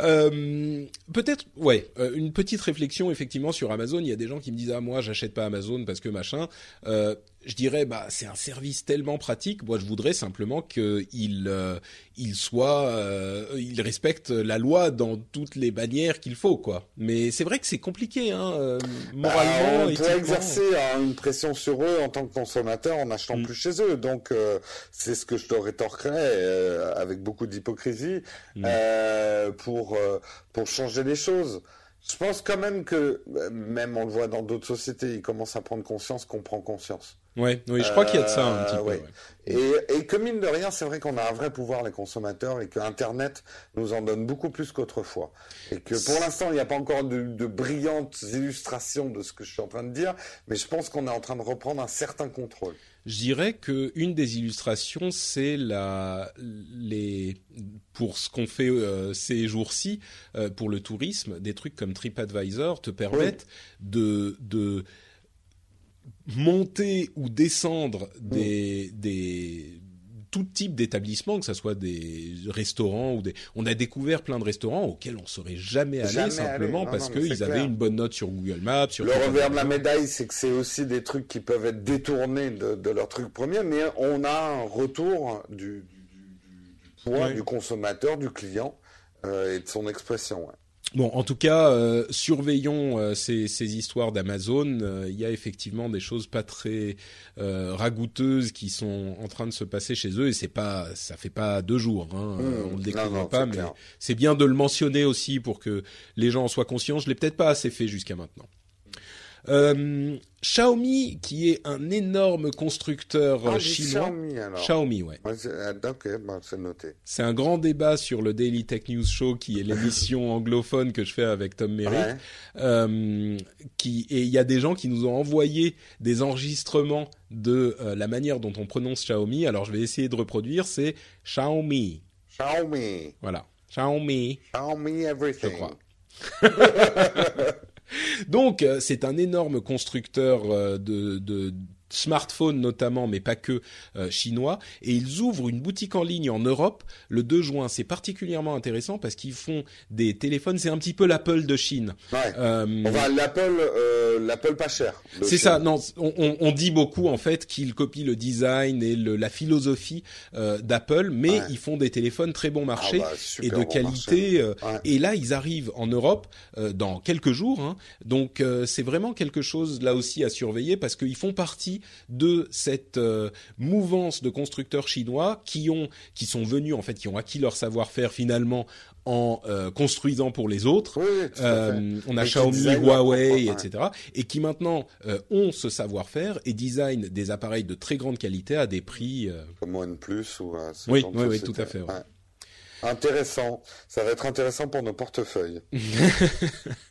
Euh, peut-être, ouais, euh, une petite réflexion effectivement sur Amazon. Il y a des gens qui me disent ah moi j'achète pas Amazon parce que machin. Euh, je dirais bah c'est un service tellement pratique. Moi, je voudrais simplement qu'il euh, il soit, euh, il respecte la loi dans toutes les manières qu'il faut, quoi. Mais c'est vrai que c'est compliqué, hein, euh, moralement. Bah, on peut exercer hein, une pression sur eux en tant que consommateur en achetant mm. plus chez eux. Donc, c'est ce que je te rétorquerais avec beaucoup d'hypocrisie mm. pour pour changer les choses. Je pense quand même que, même on le voit dans d'autres sociétés, ils commencent à prendre conscience qu'on prend conscience. Ouais, oui, je crois qu'il y a de ça un petit peu. Euh, et, et que mine de rien, c'est vrai qu'on a un vrai pouvoir les consommateurs et que Internet nous en donne beaucoup plus qu'autrefois. Et que pour l'instant, il n'y a pas encore de, de, brillantes illustrations de ce que je suis en train de dire, mais je pense qu'on est en train de reprendre un certain contrôle. Je dirais que une des illustrations, c'est la les pour ce qu'on fait euh, ces jours-ci euh, pour le tourisme, des trucs comme TripAdvisor te permettent de de monter ou descendre des, des tout type d'établissements, que ce soit des restaurants ou des. On a découvert plein de restaurants auxquels on serait jamais allé simplement parce qu'ils avaient une bonne note sur Google Maps. Sur le revers de la médaille, c'est que c'est aussi des trucs qui peuvent être détournés de, de leur truc premier, mais on a un retour du, du, du, du consommateur, du client euh, et de son expression. Ouais. Bon, en tout cas, euh, surveillons euh, ces, ces, histoires d'Amazon. Euh, il y a effectivement des choses pas très ragoûteuses qui sont en train de se passer chez eux, et c'est pas, ça fait pas deux jours. Hein, mmh. on le découvre pas, mais c'est bien de le mentionner aussi pour que les gens en soient conscients. Je l'ai peut-être pas assez fait jusqu'à maintenant. Euh, Xiaomi, qui est un énorme constructeur ah, chinois. Xiaomi, alors. Xiaomi, ouais. Euh, ok, bon, c'est noté. C'est un grand débat sur le Daily Tech News Show, qui est l'émission anglophone que je fais avec Tom Merritt. Ouais. Euh, qui et il y a des gens qui nous ont envoyé des enregistrements de euh, la manière dont on prononce Xiaomi. Alors je vais essayer de reproduire. C'est Xiaomi. Xiaomi. Voilà. Xiaomi. Xiaomi everything. Je crois. Donc euh, c'est un énorme constructeur euh, de, de smartphones notamment, mais pas que euh, chinois, et ils ouvrent une boutique en ligne en Europe le 2 juin. C'est particulièrement intéressant parce qu'ils font des téléphones, c'est un petit peu l'Apple de Chine. Ouais. Euh, enfin, l'Apple, euh, l'Apple pas cher. C'est ça. Non, on, on, dit beaucoup en fait qu'ils copient le design et le, la philosophie euh, d'Apple, mais ouais. ils font des téléphones très bon marché ah bah, et de bon qualité. ouais. Et là, ils arrivent en Europe dans quelques jours. Hein. Donc, c'est vraiment quelque chose là aussi à surveiller parce qu'ils font partie de cette euh, mouvance de constructeurs chinois qui ont qui sont venus en fait qui ont acquis leur savoir-faire finalement en euh, construisant pour les autres. Oui, euh, on a Xiaomi, Huawei, etc. Et qui maintenant euh, ont ce savoir-faire et designent des appareils de très grande qualité à des prix. Comme OnePlus ou. oui, oui, oui, tout à fait. Ouais. Intéressant. Ça va être intéressant pour nos portefeuilles.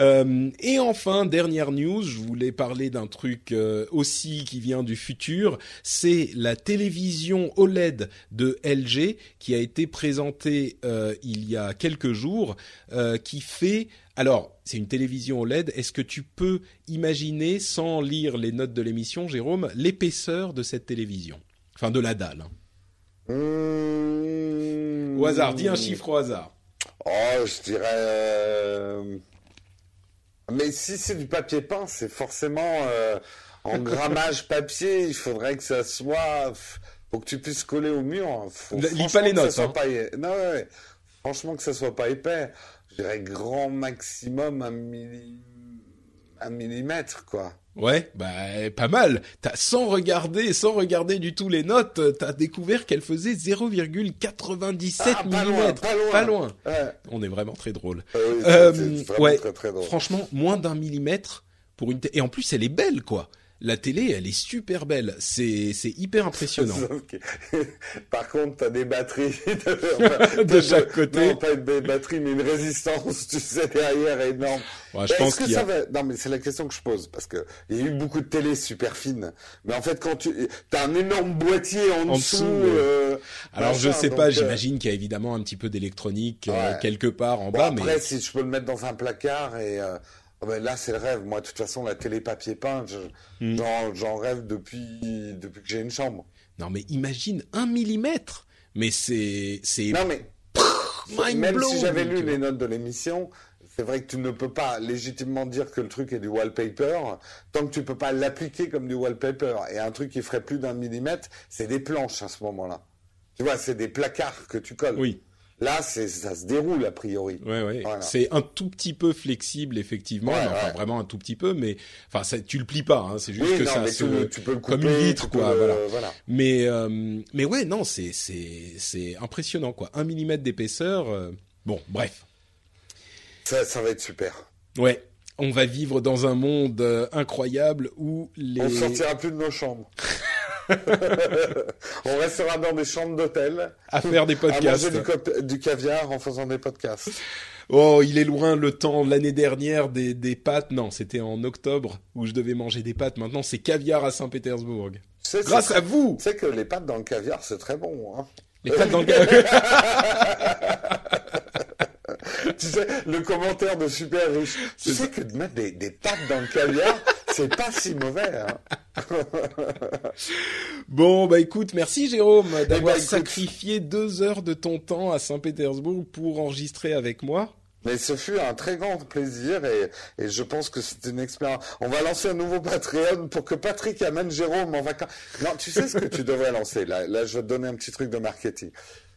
Euh, et enfin, dernière news, je voulais parler d'un truc euh, aussi qui vient du futur, c'est la télévision OLED de LG qui a été présentée euh, il y a quelques jours, qui fait... Alors, c'est une télévision OLED, est-ce que tu peux imaginer, sans lire les notes de l'émission, Jérôme, l'épaisseur de cette télévision? Enfin, de la dalle. Hein. Mmh... Au hasard, dis un chiffre au hasard. Oh, je dirais... Mais si c'est du papier peint, c'est forcément euh, en grammage papier. Il faudrait que ça soit. Faut que tu puisses coller au mur. Faut, Lis pas les notes. Hein. Pas... Non, ouais. Franchement, que ça soit pas épais. Je dirais grand maximum un, milli... un millimètre, quoi. Ouais, bah pas mal. T'as sans regarder, sans regarder du tout les notes, t'as découvert qu'elle faisait 0,97 ah, mm. Pas loin. Pas loin. Pas loin. Ouais. On est vraiment très drôle. Euh, oui, Euh, ouais. très, très drôle. Franchement, moins d'un millimètre pour une et en plus elle est belle quoi. La télé, elle est super belle. C'est c'est hyper impressionnant. Par contre, t'as des batteries de, de chaque côté. Non, pas une batterie, mais une résistance, tu sais, derrière énorme. Ouais, je pense que ça a... va... Non, mais c'est la question que je pose parce que il y a eu beaucoup de télé super fines, mais en fait, quand tu t'as un énorme boîtier en, En dessous. dessous, euh, Alors je machin, sais donc, pas, euh, j'imagine qu'il y a évidemment un petit peu d'électronique euh, quelque part en Bon, bas, après, mais si je peux le mettre dans un placard et euh, ben là, c'est le rêve. Moi, de toute façon, la télé papier peint, Hmm. j'en, rêve depuis depuis que j'ai une chambre. non mais imagine un millimètre. Mais c'est Non, mais même si j'avais lu les notes de l'émission, c'est vrai que tu ne peux pas légitimement dire que le truc est du wallpaper tant que tu peux pas l'appliquer comme du wallpaper. Et un truc qui ferait plus d'un millimètre, c'est des planches à ce moment-là. Tu vois, c'est des placards que tu colles. Oui. Là, ça se déroule a priori. Ouais, ouais. C'est un tout petit peu flexible effectivement, enfin vraiment un tout petit peu, mais enfin ça, tu le plies pas, hein, c'est juste que ça se, tu, peux le couper, comme une vitre quoi, voilà. Mais euh, mais ouais, non, c'est c'est c'est impressionnant quoi, un millimètre d'épaisseur. Euh, bon, bref. Ça, ça va être super. Ouais, on va vivre dans un monde euh, incroyable où les. On sortira plus de nos chambres. on restera dans des chambres d'hôtel. À faire des podcasts. À manger du, caviar en faisant des podcasts. Oh, il est loin le temps l'année dernière des, des pâtes. Non, c'était en octobre où je devais manger des pâtes. Maintenant, c'est caviar à Saint-Pétersbourg. Grâce à vous. Tu sais que les pâtes dans le caviar, c'est très bon. Hein les pâtes dans le caviar. tu sais, le commentaire de super riche. Tu sais que de mettre des, des pâtes dans le caviar, c'est pas si mauvais. Hein. bon, bah écoute, merci Jérôme eh d'avoir ben, sacrifié deux heures de ton temps à Saint-Pétersbourg pour enregistrer avec moi. Mais ce fut un très grand plaisir et, et je pense que c'est une expérience. On va lancer un nouveau Patreon pour que Patrick amène Jérôme en vacances. Non, tu sais ce que tu devrais lancer? Là. Là, je vais te donner un petit truc de marketing.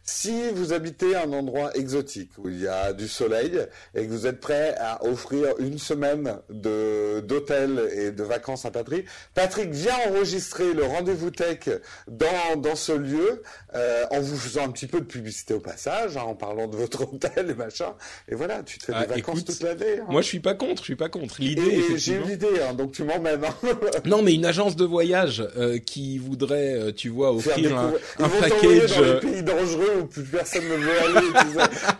Si vous habitez un endroit exotique où il y a du soleil et que vous êtes prêt à offrir une semaine de d'hôtel et de vacances à Patrick, Patrick vient enregistrer le rendez-vous tech dans, dans ce lieu euh, en vous faisant un petit peu de publicité au passage, hein, en parlant de votre hôtel et machin. Et voilà, tu te fais des ah, vacances toute l'année. Hein. Moi, je suis pas contre, je suis pas contre. L'idée, j'ai une idée, hein, donc tu m'emmènes. Hein. non, mais une agence de voyage euh, qui voudrait, euh, tu vois, offrir un, un package. Dans les pays dangereux où plus personne ne veut aller.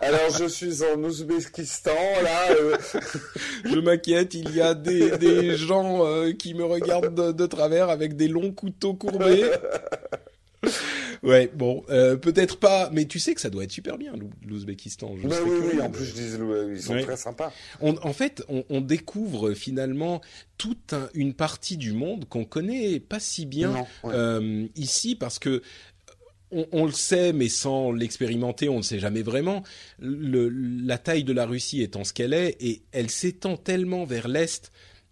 Alors je suis en Ouzbékistan, là. Euh. je m'inquiète, il y a des, des gens euh, qui me regardent de, de, travers avec des longs couteaux courbés. ouais, bon, euh, peut-être pas, mais tu sais que ça doit être super bien, l'Ouzbékistan. Bah oui, oui, en plus je dis, ils sont très sympas. On, en fait, on, on, découvre finalement toute une partie du monde qu'on connaît pas si bien euh, ici, parce que on, le sait, mais sans l'expérimenter, on ne sait jamais vraiment. la taille de la Russie étant ce qu'elle est, et elle s'étend tellement vers l'est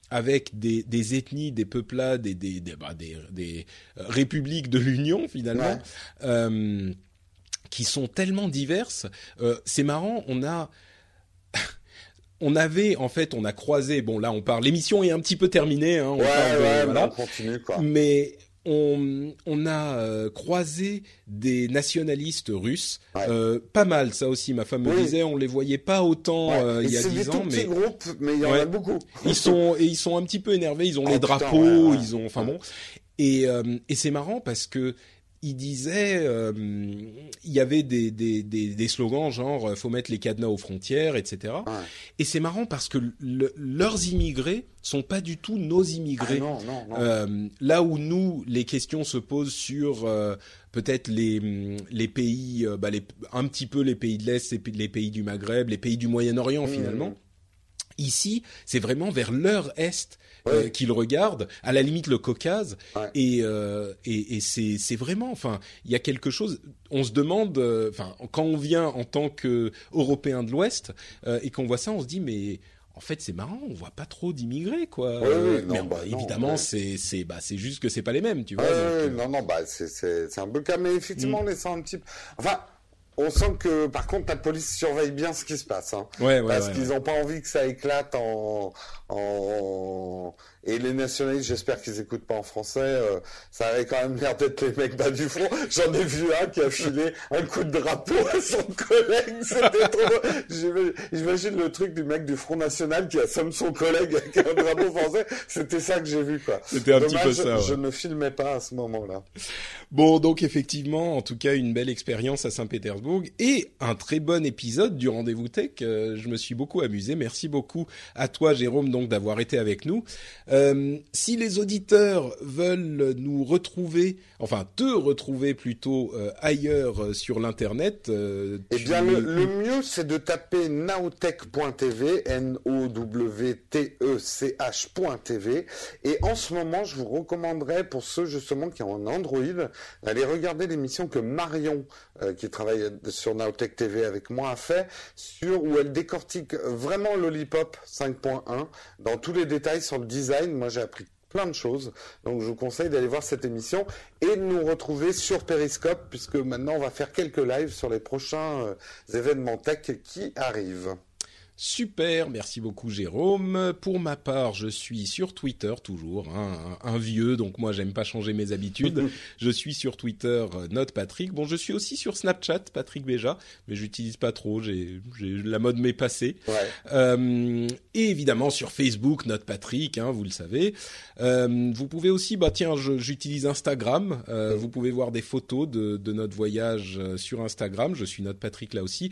avec des, ethnies, des peuplades, des, des, des, bah, euh, républiques de l'Union finalement, euh, qui sont tellement diverses. Euh, c'est marrant, on a on avait en fait, on a croisé. Bon, là, on parle. L'émission est un petit peu terminée. Hein, on ouais, on continue quoi. Mais on, a euh, croisé des nationalistes russes, euh, pas mal, ça aussi. Ma femme me disait, on les voyait pas autant euh, il y a dix ans, mais groupes, mais il y en a beaucoup. ils sont et ils sont un petit peu énervés. Ils ont oh, les drapeaux, ils ont, enfin bon. Et, et c'est marrant parce que il disait, euh, il y avait des, des, des, des, slogans genre euh, faut mettre les cadenas aux frontières, etc. Et c'est marrant parce que leurs immigrés sont pas du tout nos immigrés. Ah non, non, non. Euh, là où nous, les questions se posent sur euh, peut-être les, les pays, bah les, un petit peu les pays de l'Est, les pays du Maghreb, les pays du Moyen-Orient mmh. finalement. Ici, c'est vraiment vers leur est euh, qu'ils regardent, à la limite le Caucase, et, euh, et, et c'est, c'est vraiment, enfin, il y a quelque chose. On se demande, euh, enfin, quand on vient en tant que Européen de l'Ouest euh, et qu'on voit ça, on se dit mais en fait, c'est marrant, on voit pas trop d'immigrés, quoi. mais bah, évidemment, c'est c'est bah c'est juste que c'est pas les mêmes, tu vois. non, non, bah c'est c'est un peu cas, mais effectivement, mm. on les sent un petit peu. Enfin, on sent que par contre la police surveille bien ce qui se passe, hein, ouais, ouais, parce qu'ils n'ont pas envie que ça éclate en, en et les nationalistes, j'espère qu'ils écoutent pas en français. Euh, ça avait quand même l'air d'être les mecs bas du front. J'en ai vu un qui a filé un coup de drapeau à son collègue. C'était trop. J'imagine le truc du mec du Front National qui assomme son collègue avec un drapeau français. C'était ça que j'ai vu, quoi. C'était un petit peu ça. Je ne filmais pas à ce moment-là. Bon, donc effectivement, en tout cas, une belle expérience à Saint-Pétersbourg et un très bon épisode du rendez-vous tech. Euh, je me suis beaucoup amusé. Merci beaucoup à toi, Jérôme, donc d'avoir été avec nous. Euh, si les auditeurs veulent nous retrouver, enfin te retrouver plutôt euh, ailleurs euh, sur l'internet, eh bien le, mieux c'est de taper nowtech.tv, N-O-W-T-E-C-H.tv, et en ce moment je vous recommanderais pour ceux justement qui ont un Android d'aller regarder l'émission que Marion, qui travaille sur Nowtech TV avec moi, a fait sur où elle décortique vraiment Lollipop 5.1 dans tous les détails sur le design. Moi, j'ai appris plein de choses. Donc, je vous conseille d'aller voir cette émission et de nous retrouver sur Periscope, puisque maintenant, on va faire quelques lives sur les prochains euh, événements tech qui arrivent. Super, merci beaucoup Jérôme. Pour ma part, je suis sur Twitter toujours, hein, un, vieux, donc moi j'aime pas changer mes habitudes. je suis sur Twitter, euh, Note Patrick. Bon, je suis aussi sur Snapchat, Patrick Béja, mais j'utilise pas trop. J'ai, la mode m'est passée. Euh, et évidemment sur Facebook, Note Patrick, hein, vous le savez. Euh, vous pouvez aussi, bah tiens, j'utilise Instagram. Vous pouvez voir des photos de, de notre voyage sur Instagram. Je suis Note Patrick là aussi.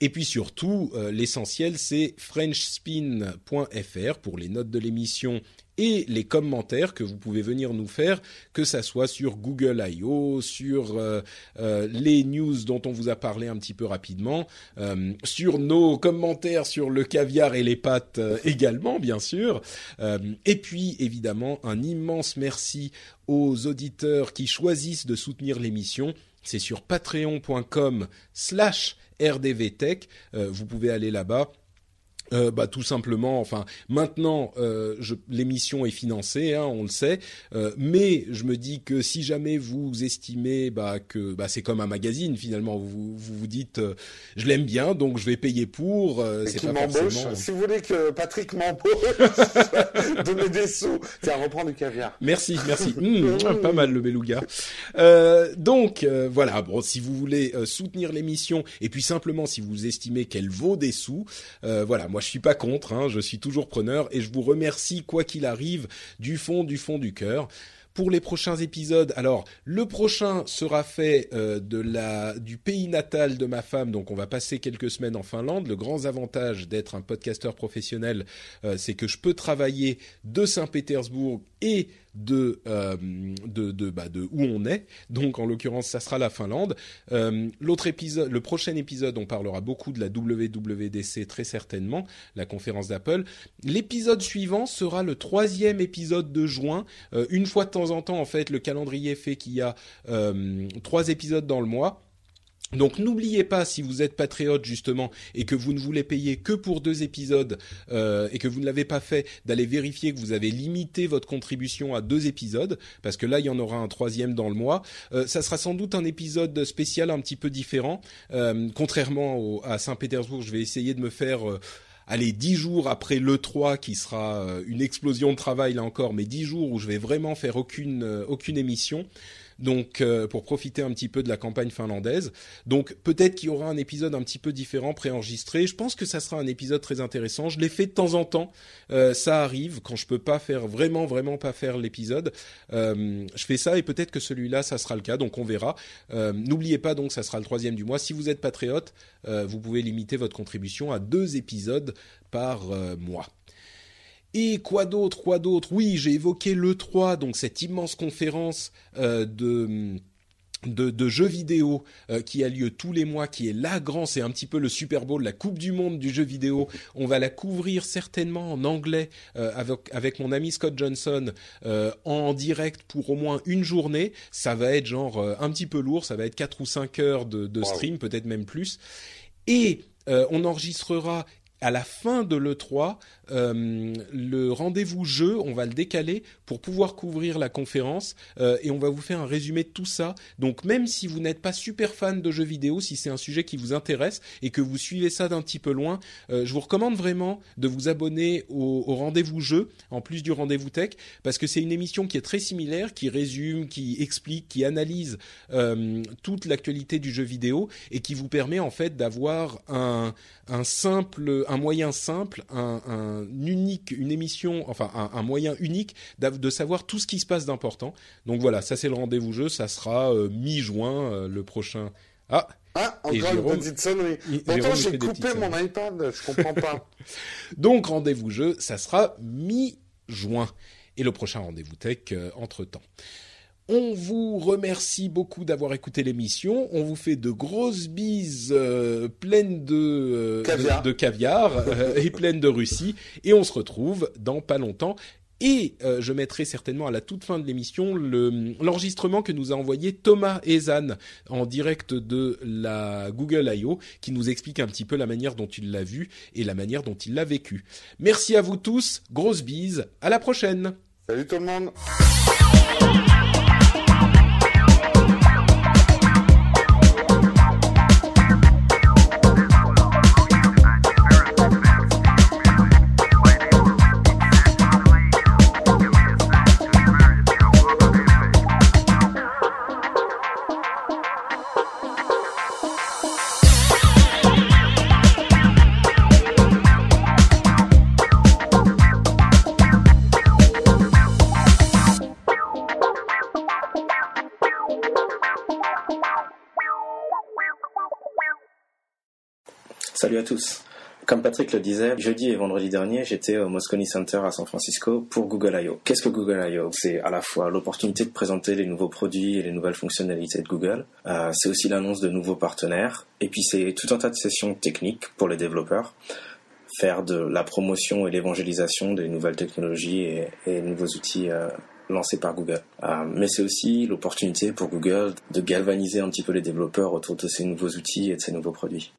Et puis surtout, euh, l'essentiel, c'est frenchspin.fr pour les notes de l'émission et les commentaires que vous pouvez venir nous faire, que ça soit sur Google I.O., sur euh, euh, les news dont on vous a parlé un petit peu rapidement, sur nos commentaires sur le caviar et les pâtes également, bien sûr. et puis, évidemment, un immense merci aux auditeurs qui choisissent de soutenir l'émission. C'est sur patreon.com slash RDVTech. Euh, vous pouvez aller là-bas euh, bah tout simplement, enfin maintenant euh, l'émission est financée, hein, on le sait, euh, mais je me dis que si jamais vous estimez bah, que bah, c'est comme un magazine finalement, vous vous, vous dites euh, je l'aime bien donc je vais payer pour. Euh, c'est pas forcément... Si vous voulez que Patrick m'embauche, donnez des sous, tiens reprend du caviar. Merci, merci, mmh, pas mal le beluga. donc voilà, bon si vous voulez soutenir l'émission et puis simplement si vous estimez qu'elle vaut des sous, voilà moi moi, je suis pas contre. Hein, je suis toujours preneur et je vous remercie quoi qu'il arrive du fond du fond du cœur pour les prochains épisodes. Alors, le prochain sera fait euh, de la du pays natal de ma femme, donc on va passer quelques semaines en Finlande. Le grand avantage d'être un podcasteur professionnel, euh, c'est que je peux travailler de Saint-Pétersbourg et de euh, de de, bah, de où on est. Donc en l'occurrence, ça sera la Finlande. Euh, épisode, le prochain épisode, on parlera beaucoup de la WWDC très certainement, la conférence d'Apple. L'épisode suivant sera le troisième épisode de juin. Euh, une fois de temps en temps, en fait, le calendrier fait qu'il y a trois épisodes dans le mois. Donc n'oubliez pas si vous êtes patriote justement et que vous ne voulez payer que pour deux épisodes euh, et que vous ne l'avez pas fait, d'aller vérifier que vous avez limité votre contribution à deux épisodes parce que là il y en aura un troisième dans le mois. Euh, ça sera sans doute un épisode spécial un petit peu différent. Euh, contrairement à Saint-Pétersbourg, je vais essayer de me faire allez, dix jours après le 3 qui sera une explosion de travail là encore, mais dix jours où je vais vraiment faire aucune aucune émission donc euh, pour profiter un petit peu de la campagne finlandaise. Donc peut-être qu'il y aura un épisode un petit peu différent préenregistré. Je pense que ça sera un épisode très intéressant. Je l'ai fait de temps en temps. Euh, ça arrive quand je peux pas faire vraiment vraiment pas faire l'épisode. Euh, je fais ça et peut-être que celui-là ça sera le cas. Donc on verra. N'oubliez pas donc ça sera le troisième du mois. Si vous êtes patriote, vous pouvez limiter votre contribution à deux épisodes par mois. Et quoi d'autre, quoi d'autre? Oui, j'ai évoqué l'E3, donc cette immense conférence euh, de... De, jeux vidéo euh, qui a lieu tous les mois, qui est la grande, c'est un petit peu le Super Bowl, la Coupe du Monde du jeu vidéo. On va la couvrir certainement en anglais euh, avec, avec mon ami Scott Johnson en direct pour au moins une journée. Ça va être genre un petit peu lourd, ça va être 4 ou 5 heures de, de stream, peut-être même plus. Et on enregistrera à la fin de l'E3, euh, le rendez-vous jeu, on va le décaler pour pouvoir couvrir la conférence euh, et on va vous faire un résumé de tout ça. Donc même si vous n'êtes pas super fan de jeux vidéo, si c'est un sujet qui vous intéresse et que vous suivez ça d'un petit peu loin, euh, je vous recommande vraiment de vous abonner au, rendez-vous jeu en plus du rendez-vous tech parce que c'est une émission qui est très similaire, qui résume, qui explique, qui analyse toute l'actualité du jeu vidéo et qui vous permet en fait d'avoir un, simple, un moyen simple, un unique, une émission, enfin un, moyen unique de savoir tout ce qui se passe d'important. Donc voilà, ça c'est le rendez-vous jeu, ça sera euh, mi-juin euh, le prochain. Ah. Ah, encore une petite sonnerie. Pourtant, j'ai coupé mon iPad, je comprends pas. Donc, rendez-vous jeu, ça sera mi-juin. et le prochain rendez-vous tech entre temps. On vous remercie beaucoup d'avoir écouté l'émission. On vous fait de grosses bises pleines de caviar, de, caviar et pleines de Russie. Et on se retrouve dans pas longtemps. Et euh, je mettrai certainement à la toute fin de l'émission l'enregistrement que nous a envoyé Thomas Ezan en direct de la Google I.O. qui nous explique un petit peu la manière dont il l'a vu et la manière dont il l'a vécu. Merci à vous tous, grosse bise, à la prochaine. Salut tout le monde. Tous. Comme Patrick le disait, jeudi et vendredi dernier, j'étais au Moscone Center à San Francisco pour Google I.O. Qu'est-ce que Google I.O. C'est à la fois l'opportunité de présenter les nouveaux produits et les nouvelles fonctionnalités de Google. Euh, c'est aussi l'annonce de nouveaux partenaires. Et puis c'est tout un tas de sessions techniques pour les développeurs. Faire de la promotion et l'évangélisation des nouvelles technologies et, nouveaux outils euh, lancés par Google. Euh, mais c'est aussi l'opportunité pour Google de galvaniser un petit peu les développeurs autour de ces nouveaux outils et de ces nouveaux produits.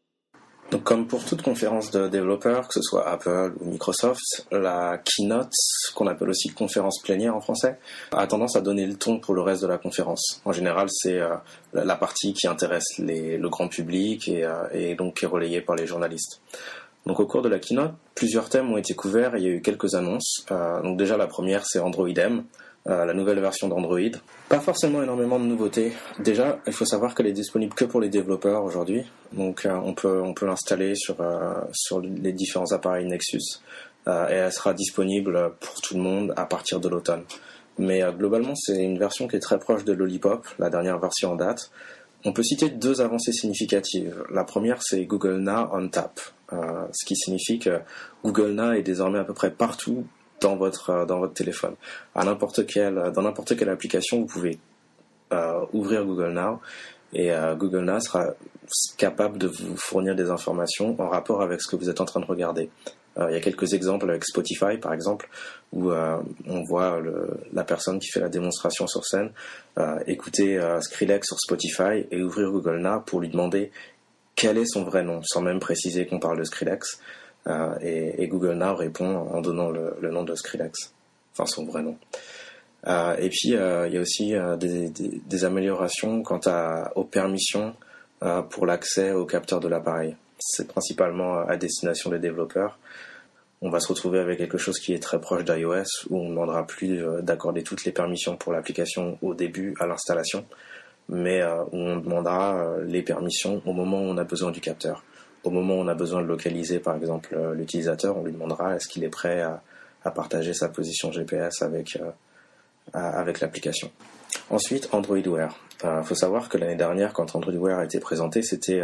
Donc comme pour toute conférence de développeurs, que ce soit Apple ou Microsoft, la keynote, qu'on appelle aussi conférence plénière en français, a tendance à donner le ton pour le reste de la conférence. En général, c'est euh, la partie qui intéresse le grand public et, euh, donc qui est relayée par les journalistes. Donc au cours de la keynote, plusieurs thèmes ont été couverts et il y a eu quelques annonces. Euh, donc déjà la première, c'est Android M, euh, la nouvelle version d'Android. Pas forcément énormément de nouveautés. Déjà, il faut savoir qu'elle est disponible que pour les développeurs aujourd'hui. Donc euh, on peut on peut l'installer sur euh, sur les différents appareils Nexus et elle sera disponible pour tout le monde à partir de l'automne. Mais globalement, c'est une version qui est très proche de Lollipop, la dernière version en date. On peut citer deux avancées significatives. La première, c'est Google Now on Tap, ce qui signifie que Google Now est désormais à peu près partout dans votre euh, dans votre téléphone. À n'importe quelle dans n'importe quelle application, vous pouvez euh, ouvrir Google Now et euh, Google Now sera capable de vous fournir des informations en rapport avec ce que vous êtes en train de regarder. il y a quelques exemples avec Spotify, par exemple, où on voit la personne qui fait la démonstration sur scène écouter Skrillex sur Spotify et ouvrir Google Now pour lui demander quel est son vrai nom, sans même préciser qu'on parle de Skrillex. Euh, et, Google Now répond en donnant le, nom de Skrillex, enfin son vrai nom. Euh, et puis euh, il y a aussi des, améliorations quant aux permissions pour l'accès au capteur de l'appareil. C'est principalement à destination des développeurs. On va se retrouver avec quelque chose qui est très proche d'iOS où on ne demandera plus d'accorder toutes les permissions pour l'application au début à l'installation, mais où on demandera les permissions au moment où on a besoin du capteur au moment où on a besoin de localiser, par exemple, euh, l'utilisateur, on lui demandera est-ce qu'il est prêt à, partager sa position GPS avec, euh, avec l'application. Ensuite, Android Wear. Il euh, faut savoir que l'année dernière, quand Android Wear a été présenté, c'était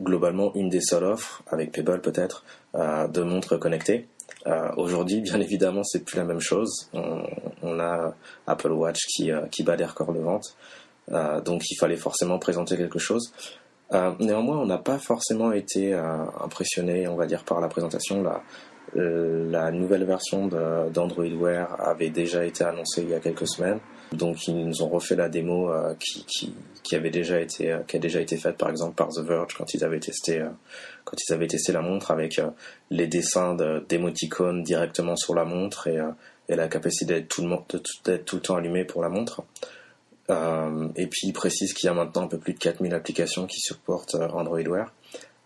globalement une des seules offres, avec Pebble peut-être, de montres connectées. Aujourd'hui, bien évidemment, c'est plus la même chose. On, a Apple Watch qui bat des records de vente. donc il fallait forcément présenter quelque chose. Euh, néanmoins, on n'a pas forcément été euh, impressionné, on va dire, par la présentation. La, euh, nouvelle version d'Android Wear avait déjà été annoncée il y a quelques semaines. Donc ils nous ont refait la démo qui, qui, avait déjà été qui a déjà été faite par exemple par The Verge quand ils avaient testé quand ils avaient testé la montre avec les dessins d'émoticônes directement sur la montre et, et la capacité d'être tout, tout le temps allumé pour la montre. Euh, et puis il précise qu'il y a maintenant un peu plus de 4000 applications qui supportent euh, Android Wear.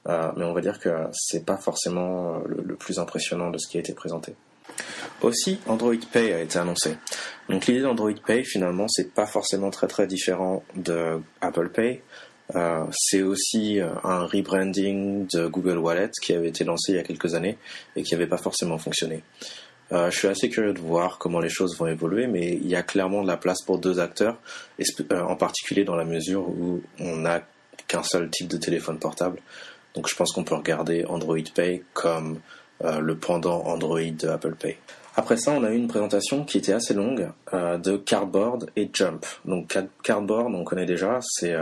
Euh, mais on va dire que c'est pas forcément le, plus impressionnant de ce qui a été présenté. Aussi, Android Pay a été annoncé. Donc l'idée d'Android Pay, finalement, c'est pas forcément très très différent de Apple Pay. c'est aussi un rebranding de Google Wallet qui avait été lancé il y a quelques années et qui n'avait pas forcément fonctionné. Euh, je suis assez curieux de voir comment les choses vont évoluer, mais il y a clairement de la place pour deux acteurs, euh, en particulier dans la mesure où on n'a qu'un seul type de téléphone portable. Donc je pense qu'on peut regarder Android Pay comme euh, le pendant Android de Apple Pay. Après ça, on a eu une présentation qui était assez longue de Cardboard et Jump. Donc Cardboard, on connaît déjà, c'est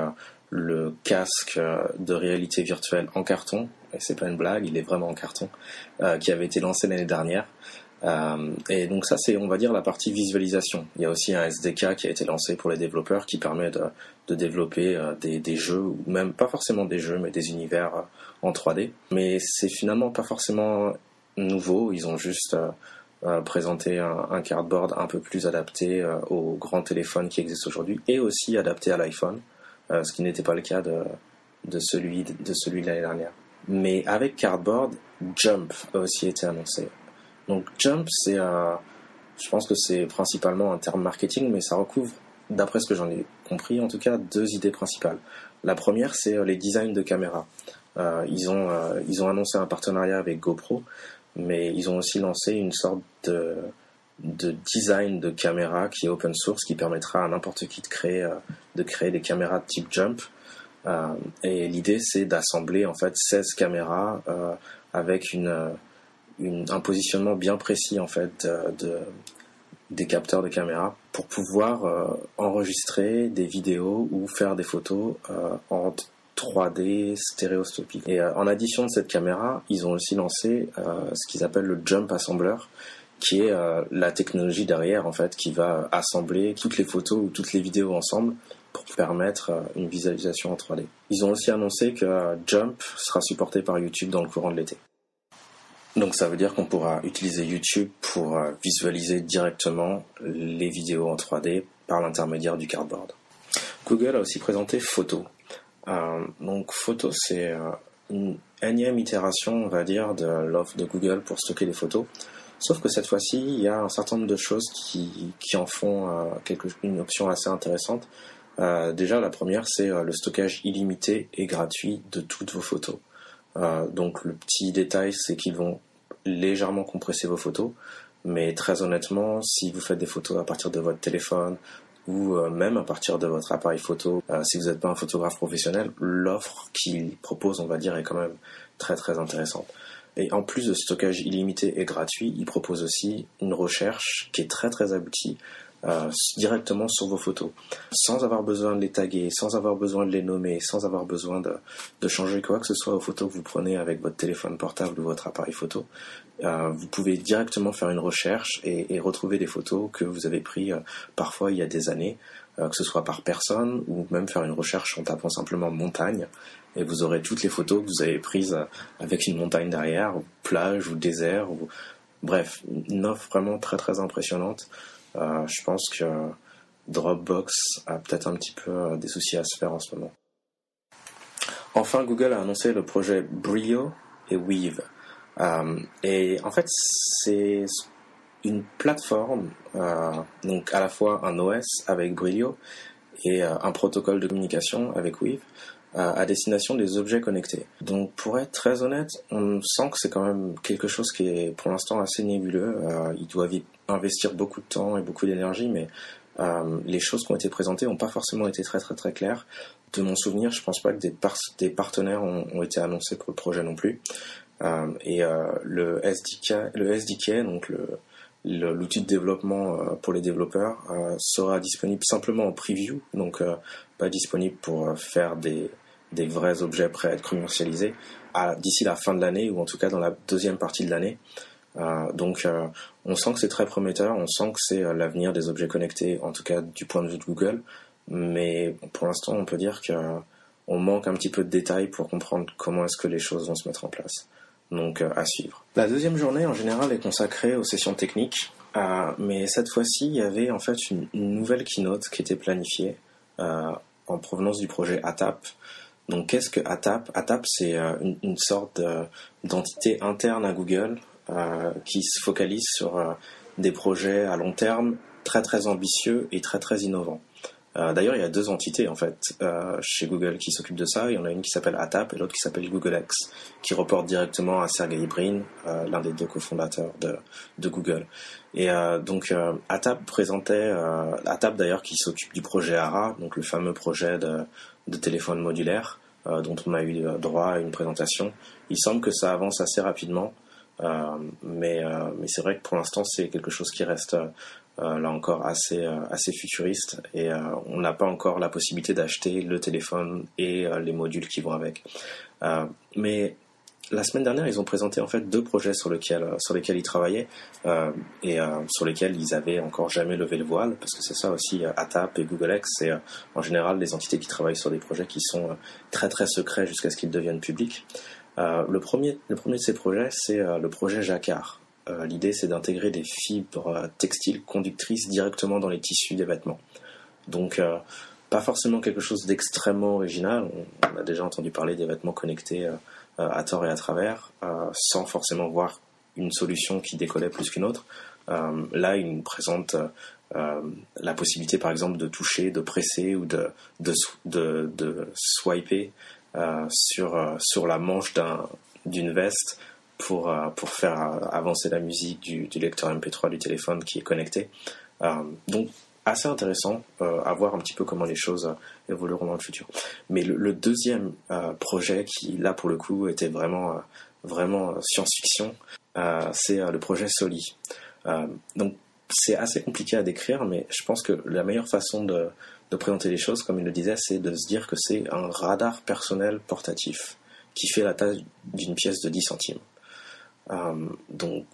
le casque de réalité virtuelle en carton, et c'est pas une blague, il est vraiment en carton, qui avait été lancé l'année dernière. Euh, et donc ça, c'est, on va dire, la partie visualisation. Il y a aussi un SDK qui a été lancé pour les développeurs qui permet de, développer euh, des, jeux, ou même pas forcément des jeux, mais des univers euh, en 3D. Mais c'est finalement pas forcément nouveau. Ils ont juste euh, présenté un, cardboard un peu plus adapté aux grands téléphones qui existent aujourd'hui et aussi adapté à l'iPhone, ce qui n'était pas le cas de celui de celui de l'année dernière. Mais avec Cardboard, Jump a aussi été annoncé. Donc jump, c'est je pense que c'est principalement un terme marketing, mais ça recouvre, d'après ce que j'en ai compris, en tout cas, deux idées principales. La première, c'est euh, les designs de caméras. Euh, ils, ont, euh, ils ont annoncé un partenariat avec GoPro, mais ils ont aussi lancé une sorte de, de design de caméra qui est open source, qui permettra à n'importe qui de créer, de créer des caméras de type jump. et l'idée, c'est d'assembler en fait 16 caméras avec une un positionnement bien précis en fait de, des capteurs de caméra pour pouvoir euh, enregistrer des vidéos ou faire des photos euh, en 3D stéréoscopique. Et euh, en addition de cette caméra, ils ont aussi lancé ce qu'ils appellent le Jump Assembler, qui est la technologie derrière en fait qui va assembler toutes les photos ou toutes les vidéos ensemble pour permettre une visualisation en 3D. Ils ont aussi annoncé que Jump sera supporté par YouTube dans le courant de l'été. Donc ça veut dire qu'on pourra utiliser YouTube pour euh, visualiser directement les vidéos en 3D par l'intermédiaire du cardboard. Google a aussi présenté Photo. Euh, donc Photo, c'est euh, une énième itération, on va dire, de l'offre de Google pour stocker les photos. Sauf que cette fois-ci, il y a un certain nombre de choses qui, en font quelque, une option assez intéressante. déjà, la première, c'est le stockage illimité et gratuit de toutes vos photos. Euh, donc le petit détail, c'est qu'ils vont légèrement compresser vos photos, mais très honnêtement, si vous faites des photos à partir de votre téléphone ou euh, même à partir de votre appareil photo, euh, si vous n'êtes pas un photographe professionnel, l'offre qu'ils proposent, on va dire, est quand même très très intéressante. Et en plus de stockage illimité et gratuit, ils proposent aussi une recherche qui est très très aboutie euh, directement sur vos photos, sans avoir besoin de les taguer, sans avoir besoin de les nommer, sans avoir besoin de, changer quoi que ce soit aux photos que vous prenez avec votre téléphone portable ou votre appareil photo. Euh, vous pouvez directement faire une recherche et, et, retrouver des photos que vous avez prises euh, parfois il y a des années, que ce soit par personne ou même faire une recherche en tapant simplement montagne et vous aurez toutes les photos que vous avez prises avec une montagne derrière, ou plage ou désert ou bref, une offre vraiment très très impressionnante. Euh, je pense que Dropbox a peut-être un petit peu euh, des soucis à se faire en ce moment. Enfin, Google a annoncé le projet Brio et Weave. Euh, et en fait, c'est une plateforme, donc à la fois un OS avec Brio et un protocole de communication avec Weave, à destination des objets connectés. Donc pour être très honnête, on sent que c'est quand même quelque chose qui est pour l'instant assez nébuleux. Euh, ils doivent investir beaucoup de temps et beaucoup d'énergie, mais euh, les choses qui ont été présentées n'ont pas forcément été très très très claires. De mon souvenir, je pense pas que des, partenaires ont, été annoncés pour le projet non plus. Euh, et le SDK, le SDK, donc le l'outil de développement pour les développeurs sera disponible simplement en preview, donc pas disponible pour faire des, des vrais objets prêts à être commercialisés d'ici la fin de l'année ou en tout cas dans la deuxième partie de l'année. Euh, donc euh, on sent que c'est très prometteur, on sent que c'est euh, l'avenir des objets connectés, en tout cas du point de vue de Google, mais pour l'instant on peut dire qu'on manque un petit peu de détails pour comprendre comment est-ce que les choses vont se mettre en place. Donc à suivre. La deuxième journée en général est consacrée aux sessions techniques, mais cette fois-ci il y avait en fait une, une nouvelle keynote qui était planifiée en provenance du projet ATAP, donc qu'est-ce que ATAP? ATAP c'est euh, une, sorte d'entité interne à Google euh, qui se focalise sur euh, des projets à long terme très très ambitieux et très très innovants. D'ailleurs, il y a deux entités en fait chez Google qui s'occupent de ça. Il y en a une qui s'appelle ATAP et l'autre qui s'appelle Google X, qui reporte directement à Sergey Brin, l'un des deux cofondateurs de, de Google. Et donc ATAP présentait ATAP d'ailleurs qui s'occupe du projet ARA, donc le fameux projet de de téléphone modulaire euh, dont on a eu droit à une présentation. Il semble que ça avance assez rapidement. mais mais c'est vrai que pour l'instant c'est quelque chose qui reste là encore assez assez futuriste et on n'a pas encore la possibilité d'acheter le téléphone et les modules qui vont avec. mais la semaine dernière, ils ont présenté en fait deux projets sur lesquels sur lesquels ils travaillaient euh, et euh, sur lesquels ils avaient encore jamais levé le voile, parce que c'est ça aussi. Euh, ATAP et Google X, c'est en général des entités qui travaillent sur des projets qui sont très très secrets jusqu'à ce qu'ils deviennent publics. le premier, le premier de ces projets, c'est le projet Jacquard. L'idée, c'est d'intégrer des fibres textiles conductrices directement dans les tissus des vêtements. Donc pas forcément quelque chose d'extrêmement original. On, a déjà entendu parler des vêtements connectés euh, à tort et à travers, euh, sans forcément voir une solution qui décollait plus qu'une autre. Euh, là, il nous présente la possibilité, par exemple, de toucher, de presser ou de swiper sur, sur la manche d'une veste pour, pour faire avancer la musique du, du, lecteur MP3 du téléphone qui est connecté. donc, assez intéressant euh, à voir un petit peu comment les choses euh, évolueront dans le futur. Mais le, deuxième euh, projet qui là pour le coup était vraiment vraiment science-fiction, c'est le projet Soli. donc c'est assez compliqué à décrire, mais je pense que la meilleure façon de, de présenter les choses, comme il le disait, c'est de se dire que c'est un radar personnel portatif qui fait la taille d'une pièce de 10 centimes. donc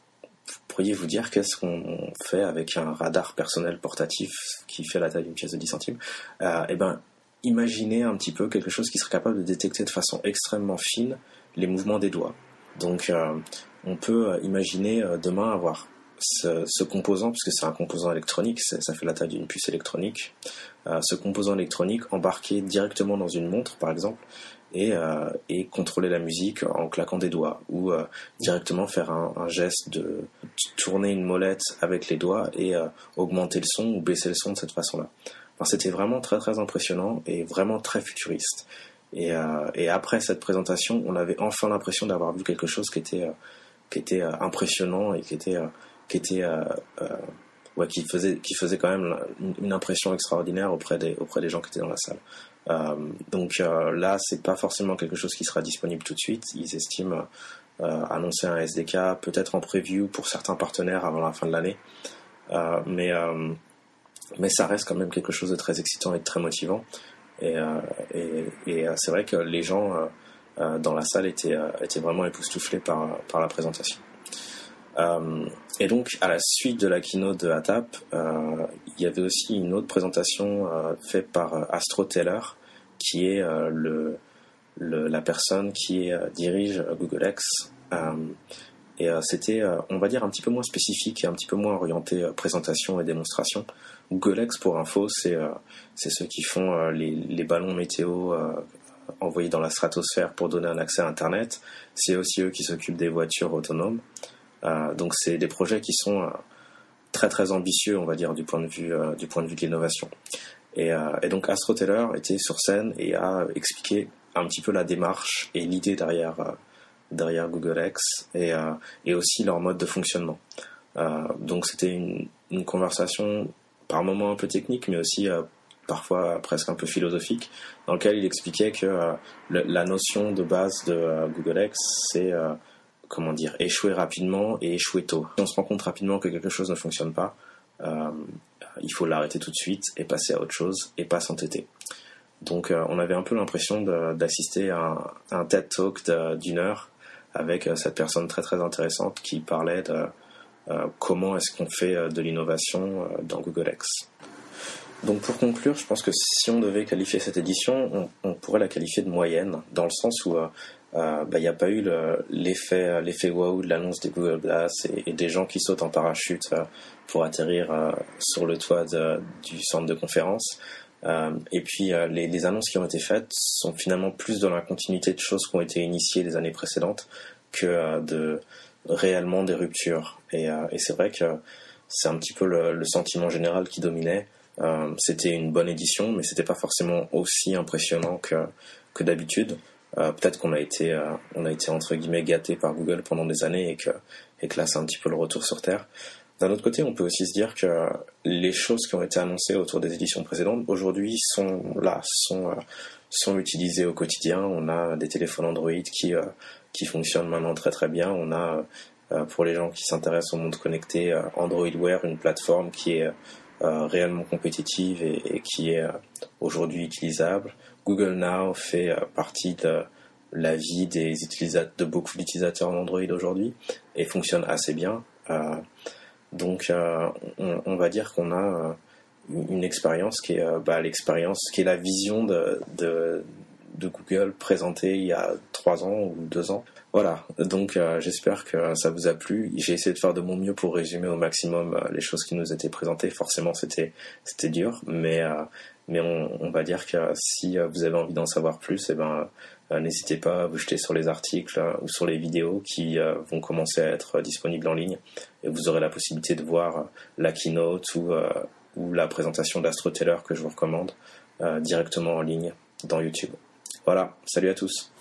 pourriez vous dire qu'est-ce qu'on fait avec un radar personnel portatif qui fait la taille d'une pièce de 10 centimes? Euh, Eh ben, imaginez un petit peu quelque chose qui serait capable de détecter de façon extrêmement fine les mouvements des doigts. Donc, euh, on peut euh, imaginer demain avoir ce, composant, puisque c'est un composant électronique, ça fait la taille d'une puce électronique, ce composant électronique embarqué directement dans une montre, par exemple, euh, et, contrôler la musique en claquant des doigts ou euh, directement faire un, geste de tourner une molette avec les doigts et euh, augmenter le son ou baisser le son de cette façon-là. Enfin, C'était vraiment très très impressionnant et vraiment très futuriste. Et, et après cette présentation, on avait enfin l'impression d'avoir vu quelque chose qui était qui était impressionnant et qui était qui était ouais, qui faisait qui faisait quand même une impression extraordinaire auprès des auprès des gens qui étaient dans la salle. Euh, donc euh, là, c'est pas forcément quelque chose qui sera disponible tout de suite. Ils estiment euh, annoncer un SDK peut-être en preview pour certains partenaires avant la fin de l'année. mais mais ça reste quand même quelque chose de très excitant et de très motivant. Et, et, c'est vrai que les gens dans la salle étaient, étaient vraiment époustouflés par, par la présentation. Et donc, à la suite de la keynote de ATAP, il y avait aussi une autre présentation faite par Astro Taylor, qui est euh, la personne qui euh, dirige Google X. Euh, et c'était, on va dire, un petit peu moins spécifique et un petit peu moins orienté présentation et démonstration. Google X, pour info, c'est c'est ceux qui font les, les ballons météo envoyés dans la stratosphère pour donner un accès à Internet. C'est aussi eux qui s'occupent des voitures autonomes. Donc c'est des projets qui sont très très ambitieux, on va dire, du point de vue du point de vue de l'innovation. Euh, et, donc Astro Taylor était sur scène et a expliqué un petit peu la démarche et l'idée derrière, euh, derrière Google X et, euh, et, aussi leur mode de fonctionnement. donc c'était une, une, conversation par moments un peu technique, mais aussi parfois presque un peu philosophique, dans lequel il expliquait que la notion de base de Google X, c'est comment dire, échouer rapidement et échouer tôt. Si on se rend compte rapidement que quelque chose ne fonctionne pas, il faut l'arrêter tout de suite et passer à autre chose et pas s'entêter. Donc euh, on avait un peu l'impression d'assister à, un, TED Talk d'une heure avec euh, cette personne très très intéressante qui parlait de euh, comment est-ce qu'on fait de l'innovation dans Google X. Donc pour conclure, je pense que si on devait qualifier cette édition, on, pourrait la qualifier de moyenne, dans le sens où bah, il n'y a pas eu l'effet l'effet wow de l'annonce des Google Glass et, des gens qui sautent en parachute pour atterrir euh, sur le toit du centre de conférence. Euh, et puis euh, les, annonces qui ont été faites sont finalement plus dans la continuité de choses qui ont été initiées les années précédentes que de réellement des ruptures. Et, c'est vrai que c'est un petit peu le, sentiment général qui dominait. c'était une bonne édition, mais c'était pas forcément aussi impressionnant que, que d'habitude. Peut-être qu'on a été, on a été entre guillemets gâté par Google pendant des années et que, et que là c'est un petit peu le retour sur terre. D'un autre côté, on peut aussi se dire que les choses qui ont été annoncées autour des éditions précédentes, aujourd'hui, sont là, sont, euh, sont utilisées au quotidien. On a des téléphones Android qui, euh, qui fonctionnent maintenant très très bien. On a pour les gens qui s'intéressent au monde connecté, Android Wear, une plateforme qui est réellement compétitive et, qui est aujourd'hui utilisable. Google Now fait partie de la vie des de beaucoup d'utilisateurs d'Android aujourd'hui et fonctionne assez bien. donc, on, va dire qu'on a une expérience qui est bah, l'expérience, qui est la vision de, Google présenté il y a trois ans ou deux ans. Voilà, donc euh, j'espère que ça vous a plu. J'ai essayé de faire de mon mieux pour résumer au maximum euh, les choses qui nous étaient présentées. Forcément, c'était c'était dur, mais euh, mais on, va dire que si vous avez envie d'en savoir plus, eh ben n'hésitez pas à vous jeter sur les articles ou sur les vidéos qui vont commencer à être disponibles en ligne et vous aurez la possibilité de voir la keynote ou ou la présentation d'AstroTeller que je vous recommande directement en ligne dans YouTube. Voilà, salut à tous.